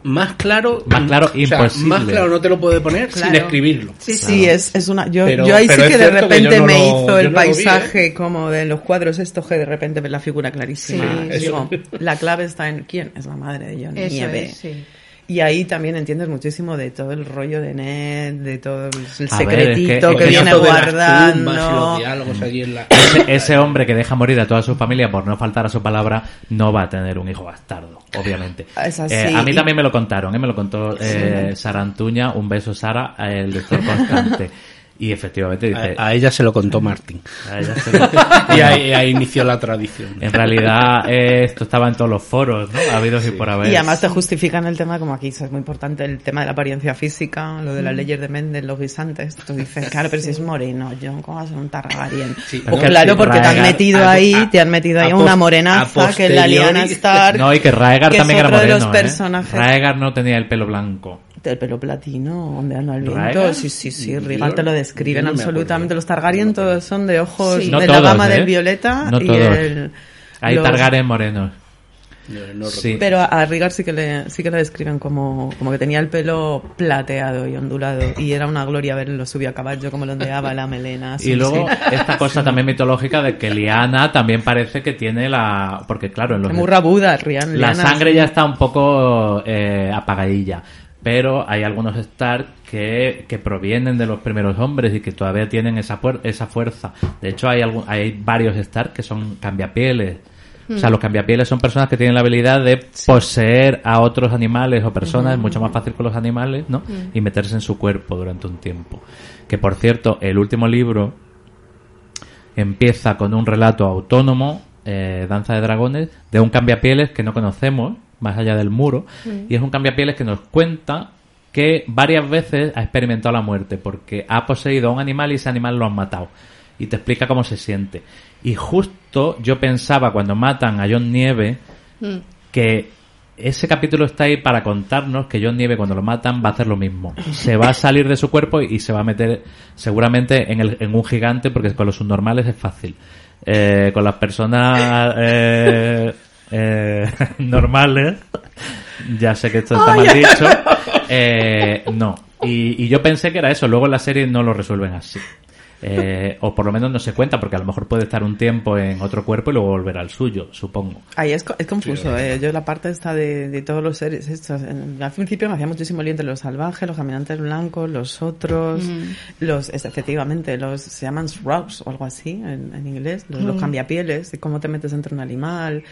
más claro. Más claro, o sea, imposible. más claro no te lo puede poner sin Claro. escribirlo. Sí, sí. Sí, es, es una. Yo, Pero- yo ahí sí que de que repente no me lo- hizo el no lo vi, ¿eh? paisaje como de los cuadros estos que de repente ves la figura clarísima. Sí, Digo, la clave está en quién es la madre de John Eso Nieve. es, sí. Y ahí también entiendes muchísimo de todo el rollo de Ned, de todo el A ver, es que- secretito es que, viene guardando. la. Ese, ese hombre que deja morir a toda su familia por no faltar a su palabra no va a tener un hijo bastardo, obviamente. Es así. Eh, a mí Y- también me lo contaron, ¿eh? me lo contó eh, Sara Antuña, un beso Sara, el lector constante. Y efectivamente dice... A, a ella se lo contó Martín. a ella se lo- Y ahí, ahí inició la tradición. En realidad eh, esto estaba en todos los foros, ¿no? Habidos y por haber. Y además te justifican el tema, como aquí es muy importante, el tema de la apariencia física, lo de las leyes de Mendel, los guisantes. Tú dices, claro, pero si es moreno, John, ¿cómo va a ser un? Sí, Pues no, claro, sí, porque te han metido a- ahí, a- te han metido ahí a una morenaza, a que es la posteriori- Stark. No, y que Raegar que también es era otro de moreno, los ¿eh? personajes. Raegar no tenía el pelo blanco. El pelo platino, ondeando al viento. Sí, sí, sí. Rigal te lo describen no absolutamente. Los Targaryen todos son de ojos Sí. No de todos, la gama ¿eh? del violeta No y todos. el... Hay los- Targaryen morenos. No, no Sí. Pero a a Rigar sí que le, sí que le describen como, como que tenía el pelo plateado y ondulado y era una gloria verlo subir a caballo como lo ondeaba la melena. sí, y luego sí. esta cosa también mitológica de que Liana también parece que tiene la... Porque claro, en los... Muy rabuda, Rian. La sangre sí. ya está un poco eh, apagadilla. Pero hay algunos Stark que, que provienen de los primeros hombres y que todavía tienen esa, esa fuerza. De hecho, hay, algún- hay varios Stark que son cambiapieles. O sea, los cambiapieles son personas que tienen la habilidad de poseer a otros animales o personas, es mucho más fácil con los animales, ¿no? Y meterse en su cuerpo durante un tiempo. Que por cierto, el último libro empieza con un relato autónomo, eh, Danza de Dragones, de un cambiapieles que no conocemos, más allá del muro, y es un cambiapieles que nos cuenta que varias veces ha experimentado la muerte, porque ha poseído a un animal y ese animal lo han matado. Y te explica cómo se siente. Y justo yo pensaba cuando matan a John Nieve que ese capítulo está ahí para contarnos que John Nieve cuando lo matan va a hacer lo mismo. Se va a salir de su cuerpo y se va a meter seguramente en, el, en un gigante porque con los subnormales es fácil. Eh, con las personas eh, eh, normales, ya sé que esto está mal dicho, eh, no. Y, y yo pensé que era eso, luego en la serie no lo resuelven así. Eh, o por lo menos no se cuenta, porque a lo mejor puede estar un tiempo en otro cuerpo y luego volver al suyo, supongo. Ahí es, co- es confuso, eh. Yo la parte esta de, de todos los seres estos, en- al principio me hacía muchísimo lío entre los salvajes, los caminantes blancos, los otros, los, es- efectivamente, los, se llaman Sroughs o algo así en, en inglés, los, los cambiapieles, y cómo te metes entre un animal,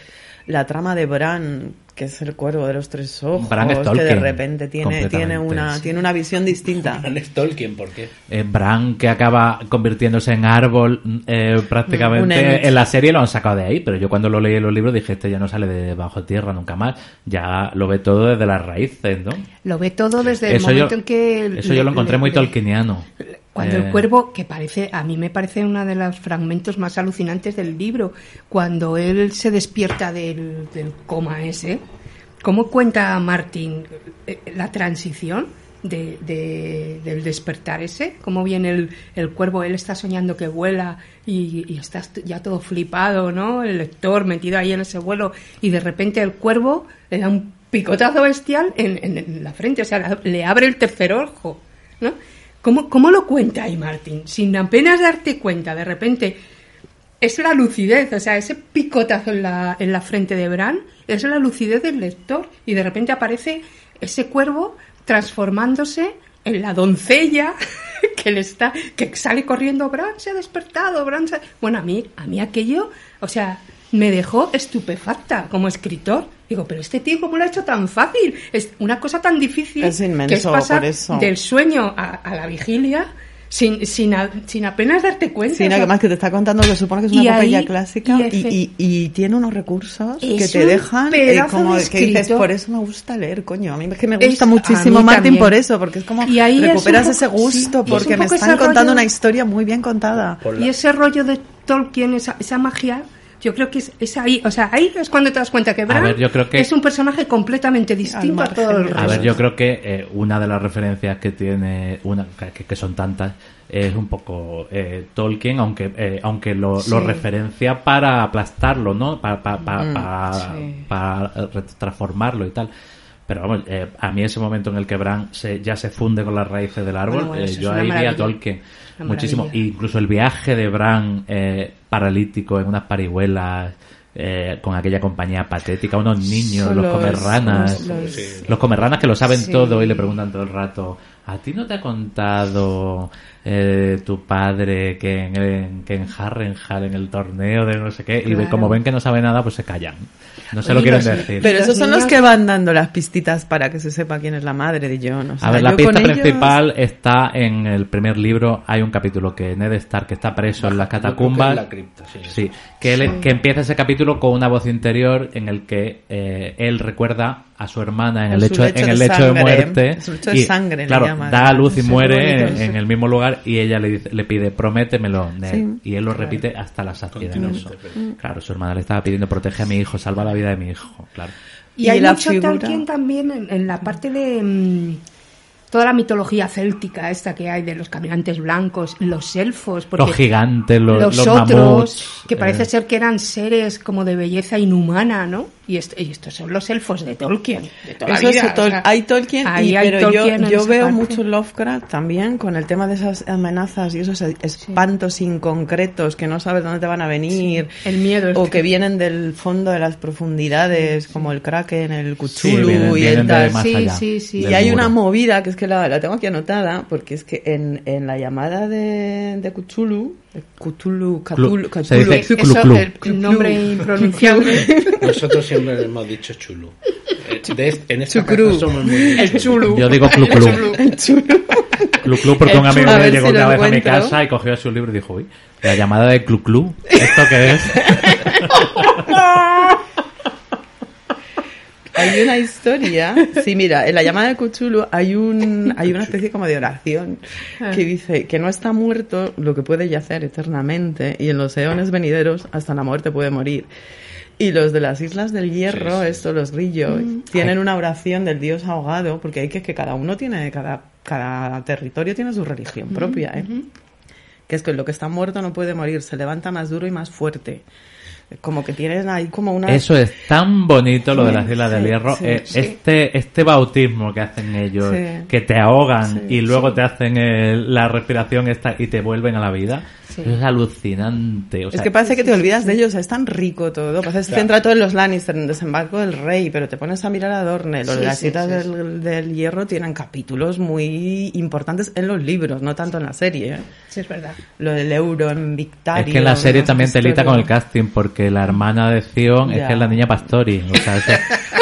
la trama de Bran, que es el cuervo de los tres ojos, Bran es que de repente tiene, tiene, una, sí. tiene una visión distinta. Bran es Tolkien, ¿por qué? Eh, Bran que acaba convirtiéndose en árbol eh, prácticamente en la serie lo han sacado de ahí, pero yo cuando lo leí en los libros dije este ya no sale de bajo tierra nunca más, ya lo ve todo desde las raíces, ¿no? Lo ve todo desde el Eso yo, momento en que... eso le- yo lo encontré le- muy le- tolkieniano. Cuando Eh, el cuervo, que parece, a mí me parece uno de los fragmentos más alucinantes del libro, cuando él se despierta del, del coma ese, ¿cómo cuenta Martín eh, la transición de, de- del despertar ese? ¿Cómo viene el, el cuervo? Él está soñando que vuela y, y está ya todo flipado, ¿no? El lector metido ahí en ese vuelo y de repente el cuervo le da un picotazo bestial en, en- en la frente, o sea, le abre el tercer ojo, ¿no? ¿Cómo, ¿Cómo lo cuenta ahí Martín? Sin apenas darte cuenta, de repente es la lucidez, o sea, ese picotazo en la, en la frente de Bran es la lucidez del lector y de repente aparece ese cuervo transformándose en la doncella que le está que sale corriendo Bran se ha despertado Bran se ha-". bueno a mí a mí aquello o sea me dejó estupefacta como escritor digo pero este tío cómo lo ha hecho tan fácil es una cosa tan difícil Es inmenso, que es pasar por eso. del sueño a, a la vigilia sin, sin, a- sin apenas darte cuenta Sí, o no, sea, que más que te está contando que supone que es una Y epopeya clásica y y, y- y tiene unos recursos que Es te dejan eh, como de que dices, escritor. por eso me gusta leer, coño. A mí es que me Es- gusta a muchísimo Martin también. por eso, porque es como Y ahí es recuperas poco- ese gusto sí, es porque un me están contando rollo- una historia muy bien contada. Y ese rollo de Tolkien, esa, esa magia, yo creo que es, es ahí. O sea, ahí es cuando te das cuenta que Bran que- es un personaje completamente distinto a todo el de- A resto. ver, yo creo que eh, una de las referencias que tiene, una que, que son tantas, es un poco eh, Tolkien, aunque eh, aunque lo, Sí. lo referencia para aplastarlo, ¿no? Para, para, para, Mm, para- sí. para, re- transformarlo y tal. Pero vamos, eh, a mí ese momento en el que Bran se, ya se funde con las raíces del árbol, Bueno, bueno, eh, yo ahí vi a. Tolkien muchísimo. maravilla. Incluso el viaje de Bran eh, paralítico en unas parihuelas. eh, con aquella compañía patética, unos niños, los, los- comerranas, los- los- comerranas que lo saben Sí. todo y le preguntan todo el rato, ¿a ti no te ha contado eh, tu padre que en, que en Harrenhal, en el torneo de no sé qué? Y como ven que no sabe nada, pues se callan. No se lo quieren los- decir. Pero esos son los que van dando las pistitas para que se sepa quién es la madre de John. o sea, A ver, la yo pista con ellos- principal está en el primer libro. Hay un capítulo que Ned Stark que está preso en las catacumbas. en la cripta, sí. Sí, que, él- que empieza ese capítulo con una voz interior en el que eh, él recuerda a su hermana en En el lecho en el de lecho de sangre. muerte. Su de y, sangre, le claro, llaman. da a luz y muere bonito, en, sí. en el mismo lugar y ella le, dice- le pide, prométemelo, Ned. Sí. Y él lo repite hasta la saciedad. Eso. Claro, su hermana le estaba pidiendo, protege a mi hijo, salva la vida de mi hijo. Claro. Y, Y hay la mucho figura- Tolkien también en, en la parte de mm, toda la mitología céltica esta que hay de los caminantes blancos, los elfos, porque Los gigantes, los, los, los otros, mamuts, que parece eh, ser que eran seres como de belleza inhumana, ¿no? Y, est- y estos son los elfos de Tolkien, de toda la es vida, Tol- o sea, hay Tolkien, y- hay pero Tolkien yo, yo veo parte. mucho Lovecraft también con el tema de esas amenazas y esos espantos inconcretos que no sabes dónde te van a venir. El miedo O este. que vienen del fondo de las profundidades, como el Kraken, el Sí, Cthulhu y el tal. Sí, sí, sí. Y hay muro. una movida que es que la, la tengo aquí anotada, porque es que en, en la llamada de, de Cthulhu, Cthulhu, Cthulhu, se Cthulhu, dice Eso, Clu, el, el nombre impronunciable. Nosotros siempre le hemos dicho chulu. Eh, de este- en esta casa somos muy el chulu. Yo digo clu clu. el chulo. Clu Clu porque El un amigo mío llegó si una vez a mi encuentro. casa y cogió su libro y dijo, uy, la llamada de Clu Clu, ¿esto qué es? Hay una historia, sí, mira, en la llamada de Cthulhu hay un hay una especie como de oración que dice que no está muerto lo que puede yacer eternamente y en los eones venideros hasta la muerte puede morir. Y los de las Islas del Hierro, estos los grillos, tienen una oración del dios ahogado, porque hay que que cada uno tiene cada cada territorio tiene su religión propia, ¿eh? Que es que lo que está muerto no puede morir, se levanta más duro y más fuerte. Como que tienen ahí como una Eso es tan bonito lo de las Islas del Sí, Hierro. sí, Eh, sí. Este, este bautismo que hacen ellos, Sí. que te ahogan Sí, y luego te hacen el- la respiración esta y te vuelven a la vida, es alucinante. O Es sea, que parece que te olvidas de ellos, es tan rico todo. Que se centra todo en los Lannister, en desembarco del rey, pero te pones a mirar a Dorne. Los Sí, de las sí, citas sí, del, del hierro tienen capítulos muy importantes en los libros, no tanto en la serie. ¿eh? Sí, es verdad. Lo del euro en Victario. es que en la serie también te lita con el casting porque la hermana de Zion es que es la niña Pastori. O sea, eso,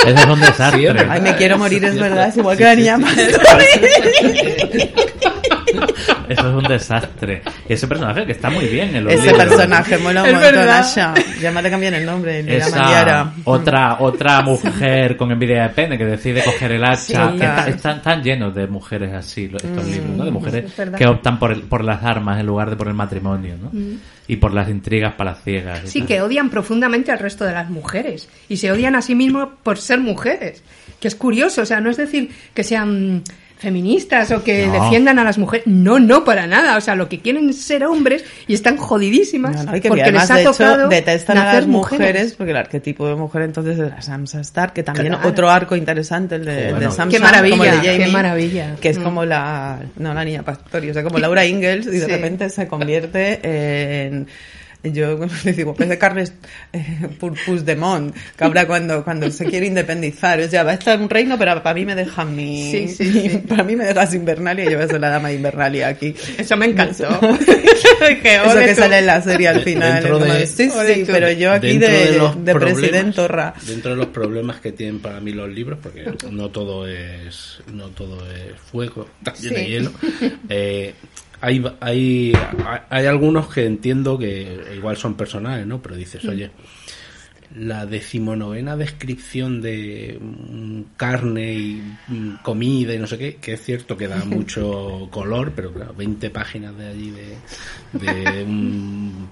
eso es un desastre. Ay, me quiero morir, es verdad, es igual Sí, que la sí, niña sí. Pastori. Eso es un desastre. Y ese personaje que está muy bien en los Ese libros. personaje mola un montón. Asha. Ya me te cambian el nombre, Esa otra otra mujer con envidia de pene que decide coger el hacha Sí, que está- total. están tan llenos de mujeres así estos libros ¿no? de mujeres que optan por el- por las armas en lugar de por el matrimonio ¿no? y por las intrigas palaciegas Sí, tal. que odian profundamente al resto de las mujeres y se odian a sí mismos por ser mujeres. Que es curioso, o sea, no es decir que sean feministas o que No. defiendan a las mujeres. No, no, para nada. O sea, lo que quieren es ser hombres y están jodidísimas No, no, y que porque además, les ha de hecho, tocado detestan a nacer las mujeres, porque el arquetipo de mujer entonces es la Sansa Stark, que también Claro. otro arco interesante, el de, el Bueno. de Sansa, Qué maravilla, como el de qué maravilla. que es Mm. como la, no la niña Pastori, o sea, como Laura Ingalls, y de Sí. repente se convierte en, yo le digo, parece Carles eh, Purpus de Mont, que ahora cuando, cuando se quiere independizar, o sea, va a estar un reino, pero para mí me dejan mi, Sí, sí, sí. para mí me dejas Invernalia y yo voy a ser la dama de Invernalia aquí. Eso me encantó. que Eso ole que tú. sale en la serie al final. Dentro de- sí, sí, tú. pero yo aquí Dentro de, los de problemas- presidentorra. Dentro de los problemas que tienen para mí los libros, porque no todo es no todo es fuego, también Sí. hay hielo. eh, hay, hay, hay algunos que entiendo que igual son personales, ¿no? Pero dices, oye, la decimonovena descripción de mm, carne y mm, comida y no sé qué, que es cierto que da mucho color, pero claro, 20 páginas de allí de, de un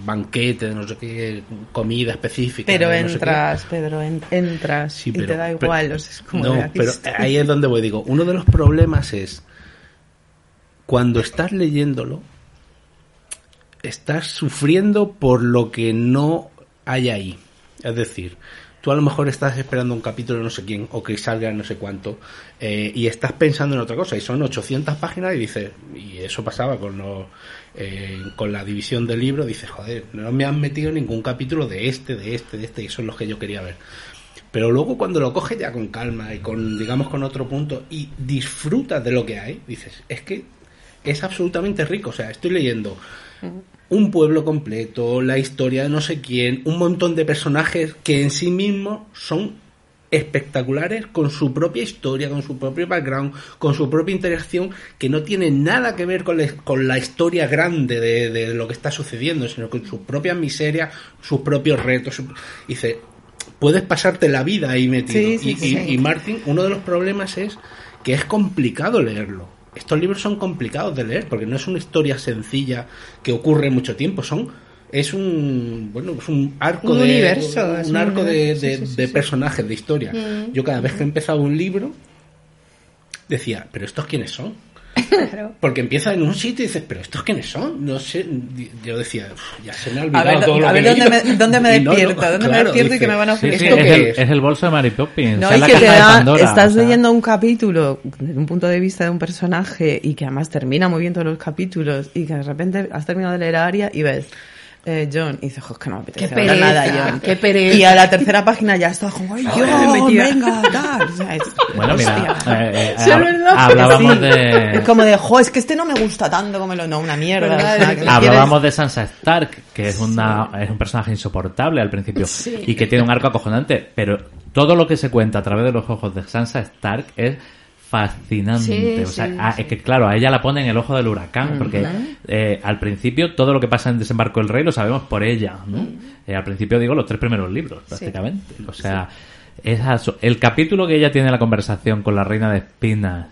banquete, de no sé qué, comida específica. Pero no entras, Pedro, en- entras Sí, y pero- te da pero- igual. o sea, es como no, pero ahí es donde voy. Digo, uno de los problemas es cuando estás leyéndolo, estás sufriendo por lo que no hay ahí. Es decir, tú a lo mejor estás esperando un capítulo de no sé quién o que salga no sé cuánto eh, y estás pensando en otra cosa y son 800 páginas y dices, y eso pasaba con los, eh, con la división del libro, dices, joder, no me han metido ningún capítulo de este, de este, de este y son los que yo quería ver. Pero luego cuando lo coges ya con calma y con, digamos, con otro punto y disfrutas de lo que hay, dices, es que es absolutamente rico. O sea, estoy leyendo un pueblo completo, la historia de no sé quién, un montón de personajes que en sí mismos son espectaculares con su propia historia, con su propio background, con su propia interacción, que no tiene nada que ver con la, con la historia grande de, de lo que está sucediendo, sino con sus propias miserias, sus propios retos. su- dice, puedes pasarte la vida ahí metido. Sí, sí, y, sí. y- y Martin, uno de los problemas es que es complicado leerlo. Estos libros son complicados de leer porque no es una historia sencilla que ocurre mucho tiempo, son es un bueno es un arco Un de universo, un un arco de, universo, de- sí, sí, de sí. personajes de historia. Mm. Yo cada vez que empezaba un libro decía, pero estos quiénes son? Claro. Porque empieza en un sitio y dices, pero estos quiénes son? No sé, yo decía, "Uf, ya se me ha A olvidado ver, todo lo a ver dónde leído". me, dónde me Y no, no, despierto, dónde me despierto y que me van a ofrecer. sí, ¿Esto es, qué el, es? es el bolso de Mary Poppins. No, o sea, y la que te da, Pandora, estás o sea, leyendo un capítulo desde un punto de vista de un personaje y que además termina muy bien todos los capítulos y que de repente has terminado de leer a Aria y ves eh, John y dices, "Jo, que no me apetece Qué ahora nada, pereza, John. qué pereza. Y a la tercera página ya está como, ¡ay, John, venga, tal! O sea, es- Bueno, mira, eh, eh, es hab- verdad, hablábamos Sí. de... Es como de, jo, es que este no me gusta tanto como lo no, una mierda. ¿Verdad? o sea, que me Hablábamos de Sansa Stark, que es una es un personaje insoportable al principio y que tiene un arco acojonante, pero todo lo que se cuenta a través de los ojos de Sansa Stark es fascinante. Sí, o sea, sí, a- sí. es que claro, a ella la pone en el ojo del huracán, porque eh, al principio todo lo que pasa en Desembarco del Rey lo sabemos por ella, ¿no? Eh, al principio digo los tres primeros libros, prácticamente. O sea, es el capítulo que ella tiene la conversación con la reina de espinas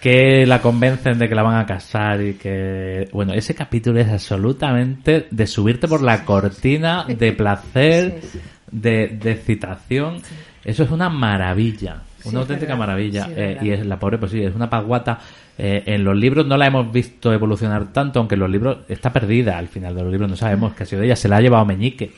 que la convencen de que la van a casar y que bueno ese capítulo es absolutamente de subirte por la cortina de placer de, de excitación. Eso es una maravilla una Sí, auténtica verdad. maravilla Sí, Eh, y es la pobre pues sí es una paguata Eh, en los libros no la hemos visto evolucionar tanto aunque en los libros está perdida al final de los libros no sabemos qué ha sido de ella se la ha llevado Meñique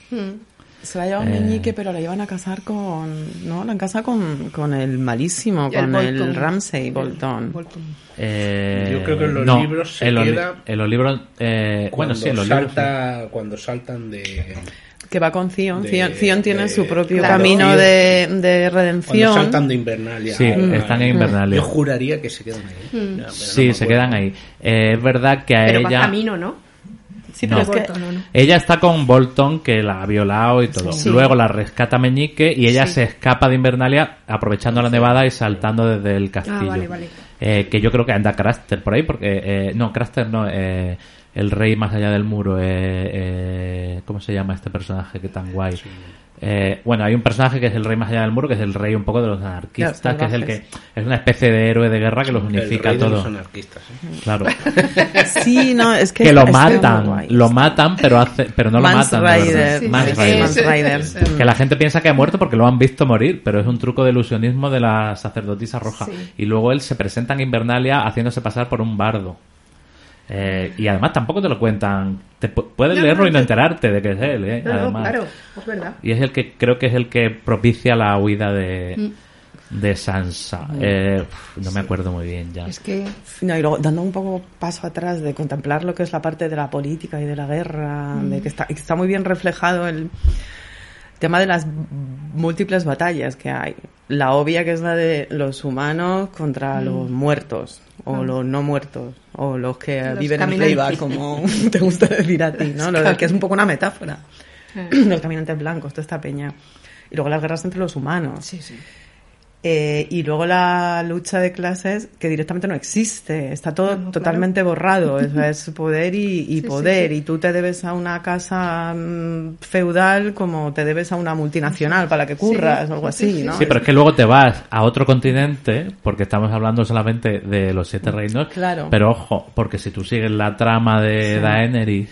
Se la lleva un Eh. meñique, pero la llevan a casar con. No, la han casado con, con el malísimo, El con el, Bolton. Ramsey Bolton. Bolton. Eh, Yo creo que en los no, libros se en los, queda en los libros eh, bueno Cuando sí en los libros sí. cuando saltan de Que va con Zion. De- Zion, Zion tiene de- su propio Claro. camino de, de cuando redención. saltan de Invernalia. Sí, a- están en Invernalia. Yo juraría que se quedan ahí. No Sí, se quedan ahí. Eh, es verdad que a Pero va ella. camino, ¿no? Sí, No. pero es que Bolton, ¿o no? Ella está con Bolton, que la ha violado y todo. Sí. Luego la rescata Meñique y ella Sí. se escapa de Invernalia aprovechando la nevada y saltando desde el castillo. Ah, vale, vale. Eh, que yo creo que anda Craster por ahí, porque... eh, no, Craster no, eh, el rey más allá del muro. Eh, eh, ¿Cómo se llama este personaje que tan guay? Eh, bueno, hay un personaje que es el rey más allá del muro, que es el rey un poco de los anarquistas, que es el que es una especie de héroe de guerra que los El unifica rey de los todo. anarquistas. ¿eh? Claro. sí, no, es que que lo es muy matan, lo matan, pero hace, pero no Mans lo matan. de Rider, verdad. Sí, Mans sí, Rider. Mans sí. Rider. Sí. Que la gente piensa que ha muerto porque lo han visto morir, pero es un truco de ilusionismo de la sacerdotisa roja. Sí. Y luego él se presenta en Invernalia haciéndose pasar por un bardo. Eh, y además tampoco te lo cuentan. Te pu- puedes No, leerlo no, y no te- enterarte de que es él. ¿eh? No, no, Además. claro, es verdad. Y es el que creo que es el que propicia la huida Mm. de, de Sansa. Eh, uf, no me acuerdo muy bien ya. Es que No, y luego dando un poco paso atrás de contemplar lo que es la parte de la política y de la guerra, de que está, que está muy bien reflejado el tema de las múltiples batallas que hay. La obvia que es la de los humanos contra los muertos, o los no muertos, o los que Los viven en. Leiva, como te gusta decir a ti, ¿no? Lo de que es un poco una metáfora. Los caminantes blancos, toda esta peña. Y luego las guerras entre los humanos. sí, sí. Eh, y luego la lucha de clases que directamente no existe, está todo No, claro. totalmente borrado, sea, es poder y, y Sí, poder, sí. y tú te debes a una casa mm, feudal como te debes a una multinacional para que curras Sí, o algo sí, así, sí, ¿no? Sí, pero es que luego te vas a otro continente, porque estamos hablando solamente de los siete reinos. Claro. Pero ojo, porque si tú sigues la trama de Sí. Daenerys,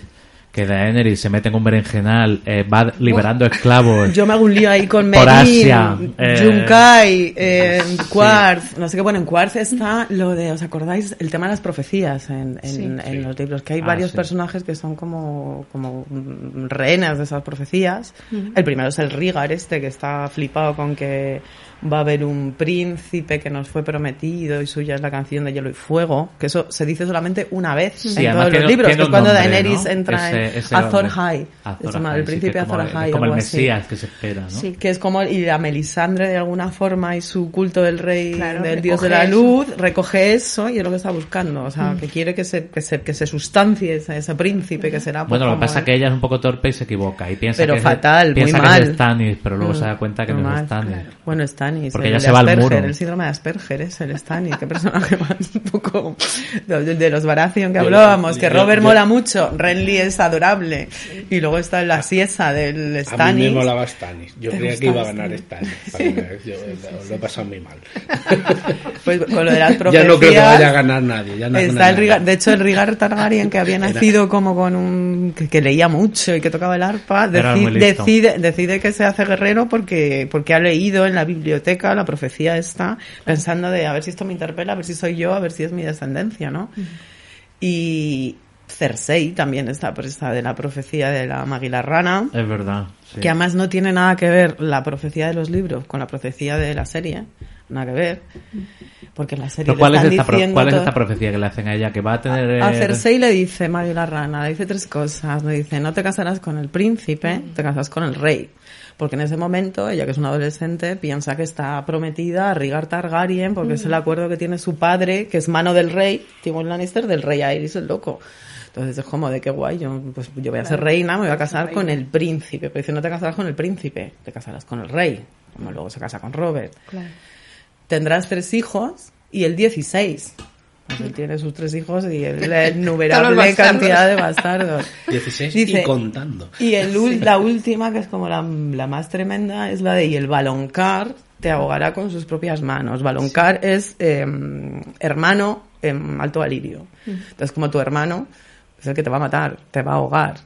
que Daenerys se mete en un berenjenal, eh, va liberando esclavos. Yo me hago un lío ahí con Por Merin, Asia, eh, Yunkai, eh, Quartz, no sé qué, bueno, en Quartz está lo de, ¿os acordáis? El tema de las profecías en, en, Sí. en Sí. los libros, que hay Ah, varios sí. personajes que son como, como rehenes de esas profecías. El primero es el Rigar este, que está flipado con que va a haber un príncipe que nos fue prometido y suya es la canción de Hielo y Fuego, que eso se dice solamente una vez Sí, en todos los libros, tiene que es cuando nombre, Daenerys ¿no? entra Ese- en ese Azor. High. Azor Ahai, el príncipe que es Azor como, Ahai. como el algo así. Mesías que se espera, ¿no? Sí. Que es como y la Melisandre de alguna forma y su culto del rey, Claro, del dios de recoge la eso. luz, recoge eso y es lo que está buscando. O sea, que quiere que se, que se, que se sustancie ese, ese príncipe que será. pues, Bueno, lo que como pasa es que ella es un poco torpe y se equivoca. Y piensa Pero que es- fatal, muy piensa que mal. es Stannis, pero luego Mm, se da cuenta que no es Stannis. Bueno, Stannis. Porque el ya de se va al Asperger, muro. El síndrome de Asperger es el Stannis. Qué personaje más un poco de, de los Baratheon que Yo- hablábamos. Que Robert yo- mola mucho, Renly es adorable. Y luego está la siesa del A mí me molaba Stannis. Yo ¿Te creía que iba a ganar. Yo lo he pasado muy mal. Pues con lo de las Ya profecías. no creo que vaya a ganar nadie. Ya no Está el de hecho el Rigar Targaryen que había nacido como con un que, que leía mucho y que tocaba el arpa decide decide que se hace guerrero porque porque ha leído en la biblioteca la profecía esta pensando de a ver si esto me interpela, a ver si soy yo, a ver si es mi descendencia, ¿no? Y Cersei también está presa de la profecía de la Maguila Rana Es verdad. sí. que además no tiene nada que ver la profecía de los libros con la profecía de la serie, nada que ver, porque en la serie Pero ¿cuál, le es están esta, pro- diciendo ¿Cuál es esta profecía que le hacen a ella? Que va a tener... a Cersei le dice Mario la rana, le dice tres cosas. Le dice, no te casarás con el príncipe, te casas con el rey. Porque en ese momento, ella que es una adolescente, piensa que está prometida a Rigar Targaryen, porque es el acuerdo que tiene su padre, que es mano del rey, Timon Lannister, del rey Aerys el loco. Entonces es como de qué guay, yo, pues, yo voy a ser reina, me voy a casar con el príncipe. Pero dice, no te casarás con el príncipe, te casarás con el rey. Como luego se casa con Robert Claro. tendrás tres hijos y el 16. Él tiene sus tres hijos y la innumerable cantidad de bastardos. 16 Dice- y contando. Y el, la última, que es como la, la más tremenda, es la de y el baloncar te ahogará con sus propias manos. Baloncar es eh, hermano en alto alirio. Entonces, como tu hermano es el que te va a matar, te va a ahogar.